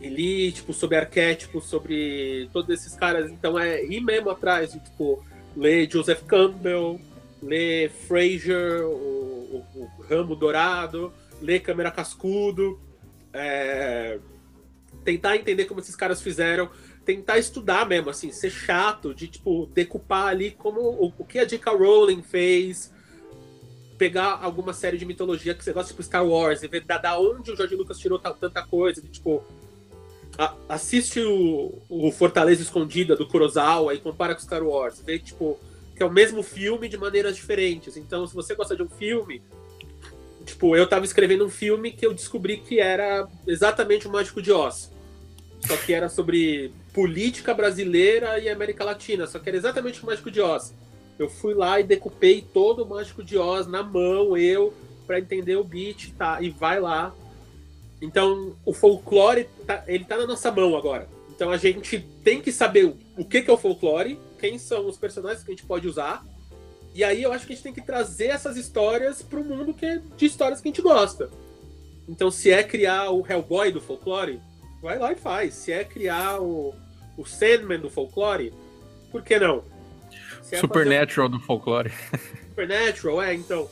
e li, tipo, sobre arquétipos, sobre todos esses caras. Então é ir mesmo atrás, de, tipo, ler Joseph Campbell, ler Fraser, o, o, o Ramo Dourado, ler Câmera Cascudo, é, tentar entender como esses caras fizeram, tentar estudar mesmo, assim, ser chato, de, tipo, decupar ali como o, o que a J.K. Rowling fez, pegar alguma série de mitologia que você gosta, tipo Star Wars, e ver da, da onde o George Lucas tirou tanta coisa, de, tipo, a, assiste o, o, Fortaleza Escondida do Kurosawa e compara com Star Wars. Vê, tipo, que é o mesmo filme de maneiras diferentes. Então, se você gosta de um filme. Tipo, eu tava escrevendo um filme que eu descobri que era exatamente o Mágico de Oz. Só que era sobre política brasileira e América Latina. Só que era exatamente o Mágico de Oz. Eu fui lá e decupei todo o Mágico de Oz na mão, eu, para entender o beat, tá? E vai lá, então, o folclore, tá, ele tá na nossa mão agora. Então, a gente tem que saber o que, que é o folclore, quem são os personagens que a gente pode usar. E aí, eu acho que a gente tem que trazer essas histórias para o mundo que é de histórias que a gente gosta. Então, se é criar o Hellboy do folclore, vai lá e faz. Se é criar o, o Sandman do folclore, por que não? É Supernatural do folclore. Supernatural, é, então.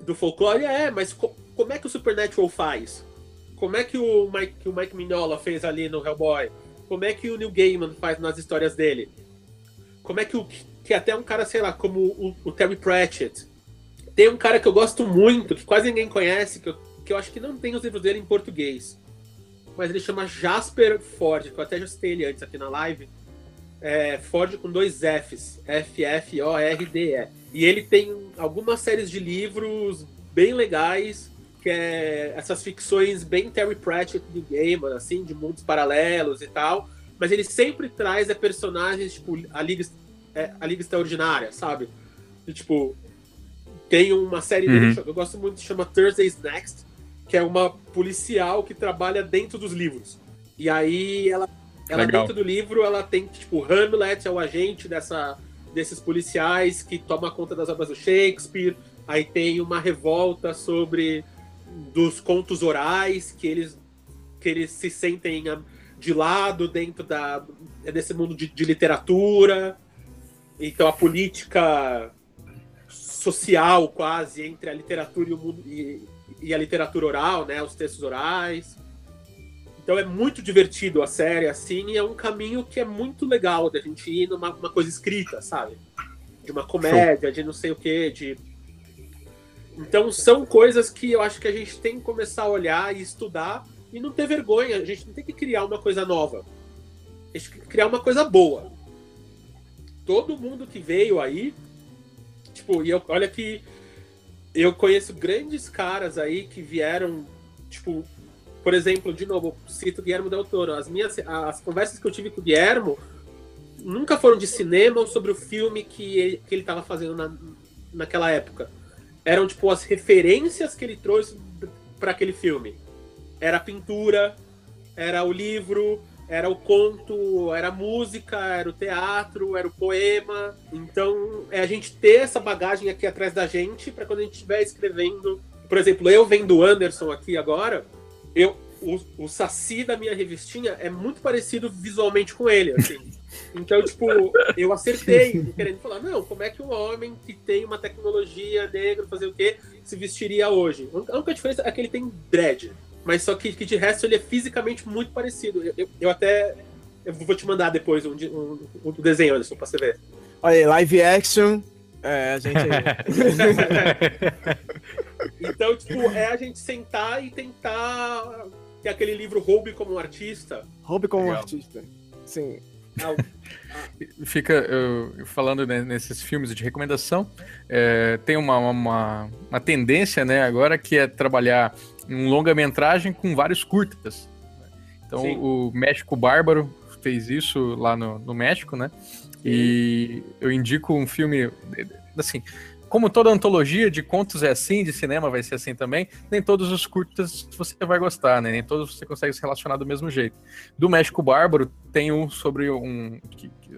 Do folclore é, mas como é que o Supernatural faz? Como é que o Mike, que o Mike Mignola fez ali no Hellboy? Como é que o Neil Gaiman faz nas histórias dele? Como é que o que até um cara, sei lá, como o, o Terry Pratchett. Tem um cara que eu gosto muito, que quase ninguém conhece, que eu, que eu acho que não tem os livros dele em português. Mas ele chama Jasper Ford, que eu até já citei ele antes aqui na live. É, Ford com dois Fs. F-F-O-R-D-E. E ele tem algumas séries de livros bem legais que é essas ficções bem Terry Pratchett de Gaiman, assim, de mundos paralelos e tal. Mas ele sempre traz é, personagens, tipo, a Liga, é, a Liga Extraordinária, sabe? E, tipo, tem uma série uhum. dele, eu gosto muito, que chama Thursday's Next, que é uma policial que trabalha dentro dos livros. E aí ela, ela dentro do livro, ela tem, tipo, Hamlet é o agente dessa, desses policiais que toma conta das obras do Shakespeare. Aí tem uma revolta sobre dos contos orais que eles que eles se sentem de lado dentro da desse mundo de, de literatura. Então a política social quase entre a literatura e mundo e, e a literatura oral, né, os textos orais. Então é muito divertido a série, assim, e é um caminho que é muito legal da gente ir numa uma coisa escrita, sabe? De uma comédia, de não sei o quê, de. Então são coisas que eu acho que a gente tem que começar a olhar e estudar e não ter vergonha. A gente não tem que criar uma coisa nova. A gente tem que criar uma coisa boa. Todo mundo que veio aí, tipo, e eu, olha que eu conheço grandes caras aí que vieram, tipo, por exemplo, de novo, cito Guilherme Del Toro. As minhas as conversas que eu tive com o Guilhermo nunca foram de cinema ou sobre o filme que ele, que ele estava fazendo na, naquela época. Eram tipo as referências que ele trouxe para aquele filme. Era a pintura, era o livro, era o conto, era a música, era o teatro, era o poema. Então, é a gente ter essa bagagem aqui atrás da gente para quando a gente estiver escrevendo. Por exemplo, eu vendo Anderson aqui agora, eu o, o Saci da minha revistinha é muito parecido visualmente com ele, assim. Então, tipo, eu acertei querendo falar, não, como é que um homem que tem uma tecnologia negra, fazer o quê, se vestiria hoje? A única diferença é que ele tem dread. Mas só que, que de resto ele é fisicamente muito parecido. Eu, eu, eu até. Eu vou te mandar depois um, um, um desenho, Anderson, pra você ver. Olha aí, live action. É, a gente. então, tipo, é a gente sentar e tentar ter aquele livro Roube como um artista. Roube como Legal. um artista. Sim. Ah, Fica uh, falando né, nesses filmes de recomendação, é, tem uma, uma, uma, tendência né, agora que é trabalhar um longa-metragem com vários curtas. Então Sim. o México Bárbaro fez isso lá no, no México, né? E eu indico um filme assim, como toda antologia de contos é assim, de cinema vai ser assim também, nem todos os curtas você vai gostar, né? Nem todos você consegue se relacionar do mesmo jeito. Do México Bárbaro tem um sobre um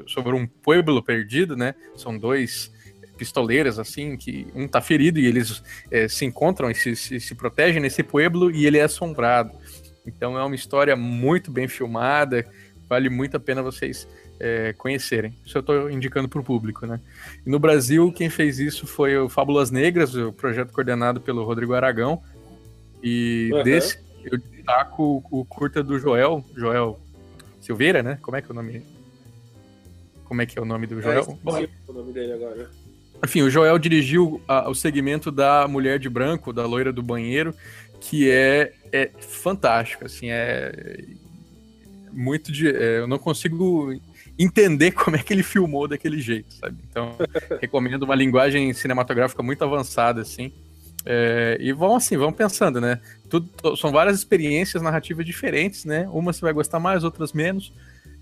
sobre um pueblo perdido, né? São dois pistoleiros, assim, que um tá ferido e eles é, se encontram e se, se, se protegem nesse pueblo e ele é assombrado. Então é uma história muito bem filmada, vale muito a pena vocês é, conhecerem. Isso eu estou indicando para o público, né? E no Brasil, quem fez isso foi o Fábulas Negras, o projeto coordenado pelo Rodrigo Aragão. E uhum. desse eu destaco o, o curta do Joel, Joel Silveira, né? Como é que é o nome? Como é que é o nome do Joel? É, Bom, o nome dele agora. Enfim, o Joel dirigiu a, o segmento da Mulher de Branco, da loira do banheiro, que é, é fantástico, assim, é muito de... É, eu não consigo entender como é que ele filmou daquele jeito, sabe? Então, recomendo uma linguagem cinematográfica muito avançada, assim. É, e vão assim, vão pensando, né? Tudo, são várias experiências narrativas diferentes, né? Uma você vai gostar mais, outras menos.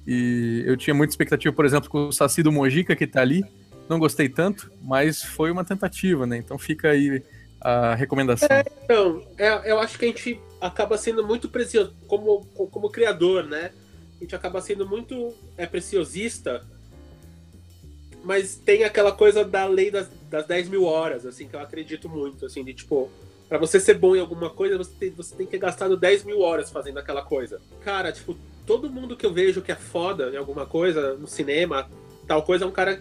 E eu tinha muita expectativa, por exemplo, com o Saci do Mojica, que tá ali. Não gostei tanto, mas foi uma tentativa, né? Então fica aí a recomendação. É, então, é, eu acho que a gente acaba sendo muito precioso como, como criador, né? Gente acaba sendo muito é, preciosista, mas tem aquela coisa da lei das, das 10 mil horas, assim, que eu acredito muito, assim, de tipo, para você ser bom em alguma coisa, você tem, você tem que ter gastado 10 mil horas fazendo aquela coisa. Cara, tipo, todo mundo que eu vejo que é foda em alguma coisa, no cinema, tal coisa, é um cara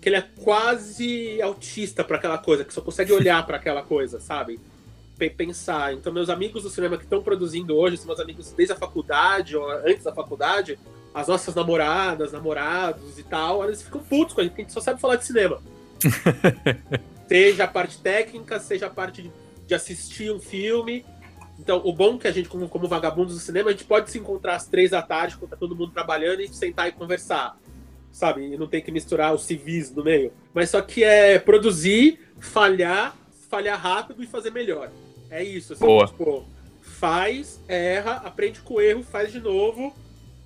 que ele é quase autista para aquela coisa, que só consegue olhar para aquela coisa, sabe? Pensar. Então, meus amigos do cinema que estão produzindo hoje, são meus amigos desde a faculdade ou antes da faculdade, as nossas namoradas, namorados e tal, eles ficam putos com a gente, porque a gente só sabe falar de cinema. seja a parte técnica, seja a parte de, de assistir um filme, então, o bom é que a gente, como, como vagabundos do cinema, a gente pode se encontrar às três da tarde, quando tá todo mundo trabalhando, e sentar e conversar. Sabe? E não tem que misturar os civis no meio. Mas só que é produzir, falhar, falhar rápido e fazer melhor. É isso. Assim, Boa. Tipo, faz, erra, aprende com o erro, faz de novo,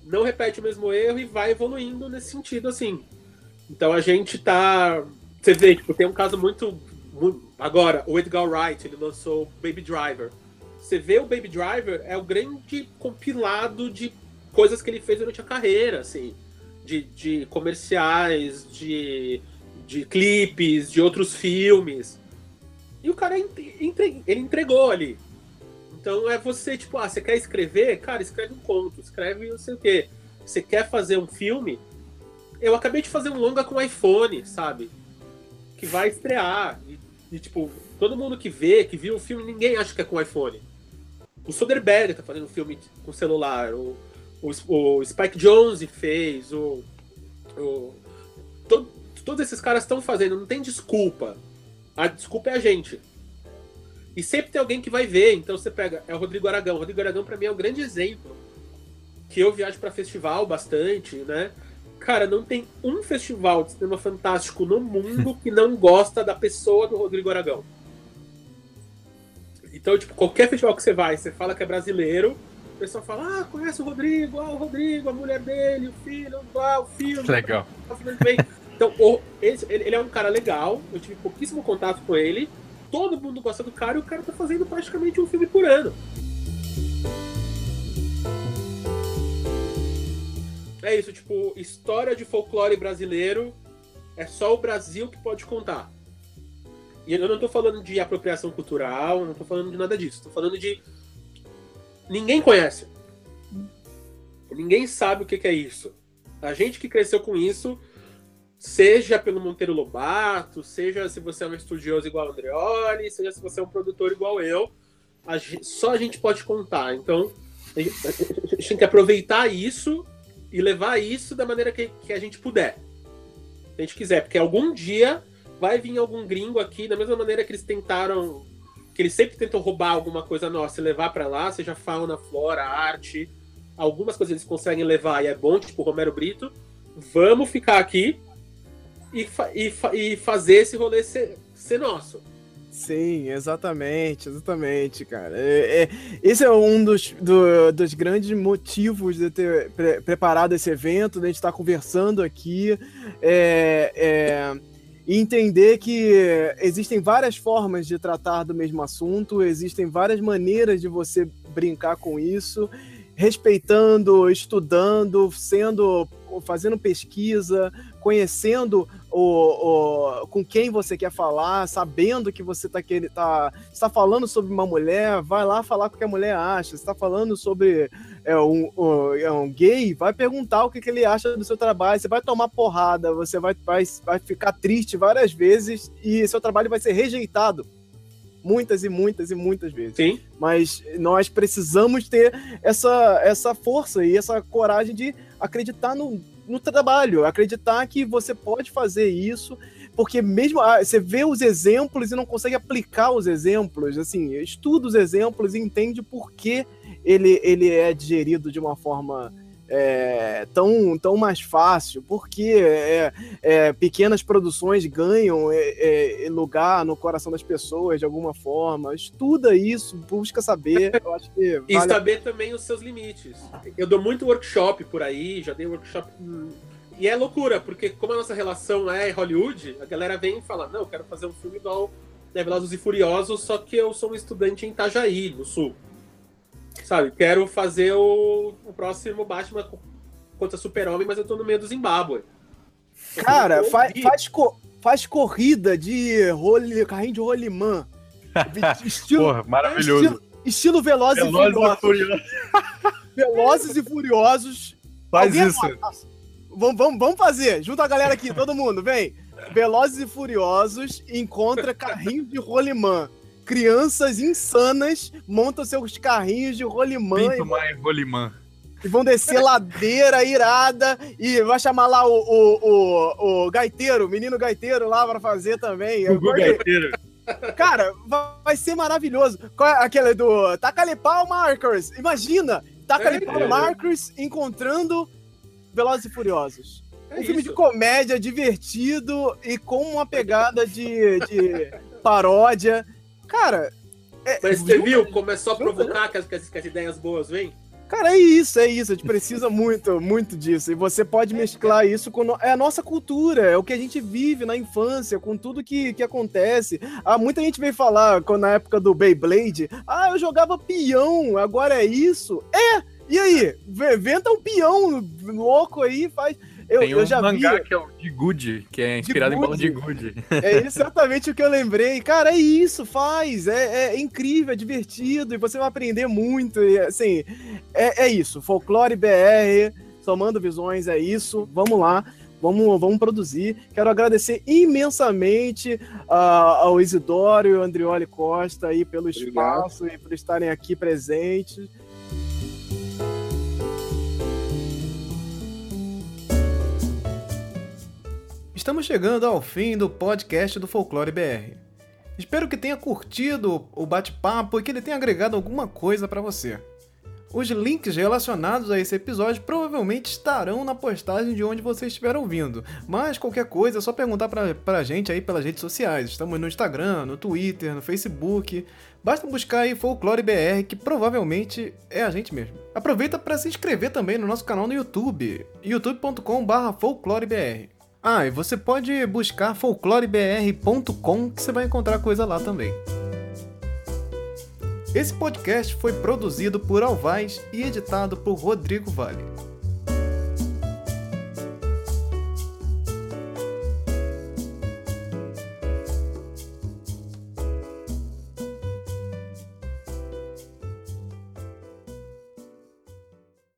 não repete o mesmo erro e vai evoluindo nesse sentido, assim. Então a gente tá. Você vê, tipo, tem um caso muito. muito... Agora, o Edgar Wright, ele lançou Baby Driver você vê o Baby Driver, é o grande compilado de coisas que ele fez durante a carreira, assim. De, de comerciais, de de clipes, de outros filmes. E o cara entre, ele entregou ali. Então é você, tipo, ah, você quer escrever? Cara, escreve um conto, escreve não sei o quê. Você quer fazer um filme? Eu acabei de fazer um longa com iPhone, sabe? Que vai estrear. E, e, tipo, todo mundo que vê, que viu o filme, ninguém acha que é com iPhone. O Soderbergh tá fazendo um filme com celular. O, o, o Spike Jonze fez. O, o, to, todos esses caras estão fazendo. Não tem desculpa. A desculpa é a gente. E sempre tem alguém que vai ver. Então você pega. É o Rodrigo Aragão. O Rodrigo Aragão, para mim, é um grande exemplo. Que eu viajo para festival bastante, né? Cara, não tem um festival de cinema fantástico no mundo que não gosta da pessoa do Rodrigo Aragão. Então, tipo, qualquer festival que você vai, você fala que é brasileiro, o pessoal fala, ah, conhece o Rodrigo, ah, o Rodrigo, a mulher dele, o filho, ah, o filho. Legal. Tá bem. Então, ele, ele, é um cara legal, eu tive pouquíssimo contato com ele, todo mundo gosta do cara e o cara tá fazendo praticamente um filme por ano. É isso, tipo, história de folclore brasileiro é só o Brasil que pode contar. E eu não tô falando de apropriação cultural, não tô falando de nada disso. Tô falando de. Ninguém conhece. Ninguém sabe o que, que é isso. A gente que cresceu com isso, seja pelo Monteiro Lobato, seja se você é um estudioso igual o Andreoli, seja se você é um produtor igual eu, a gente, só a gente pode contar. Então, a gente, a gente tem que aproveitar isso e levar isso da maneira que, que a gente puder. Se a gente quiser, porque algum dia vai vir algum gringo aqui, da mesma maneira que eles tentaram, que eles sempre tentam roubar alguma coisa nossa e levar para lá, seja fauna, flora, arte, algumas coisas eles conseguem levar e é bom, tipo Romero Brito. Vamos ficar aqui e, fa e, fa e fazer esse rolê ser, ser nosso. Sim, exatamente, exatamente, cara. É, é, esse é um dos, do, dos grandes motivos de ter pre preparado esse evento, de a gente estar conversando aqui, é, é, entender que existem várias formas de tratar do mesmo assunto, existem várias maneiras de você brincar com isso, respeitando, estudando, sendo fazendo pesquisa, conhecendo o, o, com quem você quer falar, sabendo que você está tá, tá falando sobre uma mulher, vai lá falar com o que a mulher acha. está falando sobre é, um, um, é um gay, vai perguntar o que, que ele acha do seu trabalho. Você vai tomar porrada, você vai, vai, vai ficar triste várias vezes e seu trabalho vai ser rejeitado muitas e muitas e muitas vezes. Sim. Mas nós precisamos ter essa, essa força e essa coragem de acreditar no, no trabalho, acreditar que você pode fazer isso, porque mesmo ah, você vê os exemplos e não consegue aplicar os exemplos, assim, estuda os exemplos e entende por que ele, ele é digerido de uma forma é, tão, tão mais fácil, porque é, é, pequenas produções ganham é, é, lugar no coração das pessoas de alguma forma. Estuda isso, busca saber. Vale... E saber também os seus limites. Eu dou muito workshop por aí, já dei workshop. E é loucura, porque como a nossa relação é Hollywood, a galera vem e fala: Não, eu quero fazer um filme igual né, Velozes e Furiosos, só que eu sou um estudante em Itajaí, no Sul. Sabe, quero fazer o, o próximo Batman contra Super-Homem, mas eu tô no meio do Zimbábue. Cara, faz, faz, co faz corrida de role, carrinho de rolimã. estilo, Porra, maravilhoso. Estilo, estilo Velozes, Velozes e Furiosos. Velozes e Furiosos. Faz Alguém isso. Vamos, vamos, vamos fazer. Junta a galera aqui, todo mundo, vem. Velozes e Furiosos encontra carrinho de rolimã crianças insanas montam seus carrinhos de rolimã. Pinto e... mais rolimã. E vão descer ladeira irada e vai chamar lá o, o, o, o gaiteiro, o menino gaiteiro lá para fazer também. O gaiteiro. Cara, vai ser maravilhoso. Qual é aquele do Taca-lhe pau, Markers? Imagina, Taca-lhe pau, Markers encontrando Velozes e Furiosos. É um isso. filme de comédia divertido e com uma pegada de, de paródia. Cara. É, Mas você viu como é só provocar que as, que as ideias boas vêm? Cara, é isso, é isso. A gente precisa muito, muito disso. E você pode mesclar isso com. No... É a nossa cultura, é o que a gente vive na infância, com tudo que, que acontece. Ah, muita gente veio falar quando, na época do Beyblade: ah, eu jogava peão, agora é isso. É! E aí? Venta um peão louco aí, faz. Eu, Tem um eu já mangá vi. que é o de Good, que é inspirado em bola de Good. É exatamente o que eu lembrei. Cara, é isso, faz. É, é incrível, é divertido e você vai aprender muito. E, assim, é, é isso. Folclore BR, somando visões, é isso. Vamos lá. Vamos, vamos produzir. Quero agradecer imensamente ah, ao Isidoro e ao Andrioli Costa aí pelo Obrigado. espaço e por estarem aqui presentes. Estamos chegando ao fim do podcast do Folclore BR. Espero que tenha curtido o bate-papo e que ele tenha agregado alguma coisa para você. Os links relacionados a esse episódio provavelmente estarão na postagem de onde você estiver ouvindo, mas qualquer coisa é só perguntar pra, pra gente aí pelas redes sociais. Estamos no Instagram, no Twitter, no Facebook. Basta buscar aí Folclore BR, que provavelmente é a gente mesmo. Aproveita para se inscrever também no nosso canal no YouTube, youtube.com/folclorebr. Ah, e você pode buscar folclorebr.com que você vai encontrar coisa lá também. Esse podcast foi produzido por Alvaz e editado por Rodrigo Vale.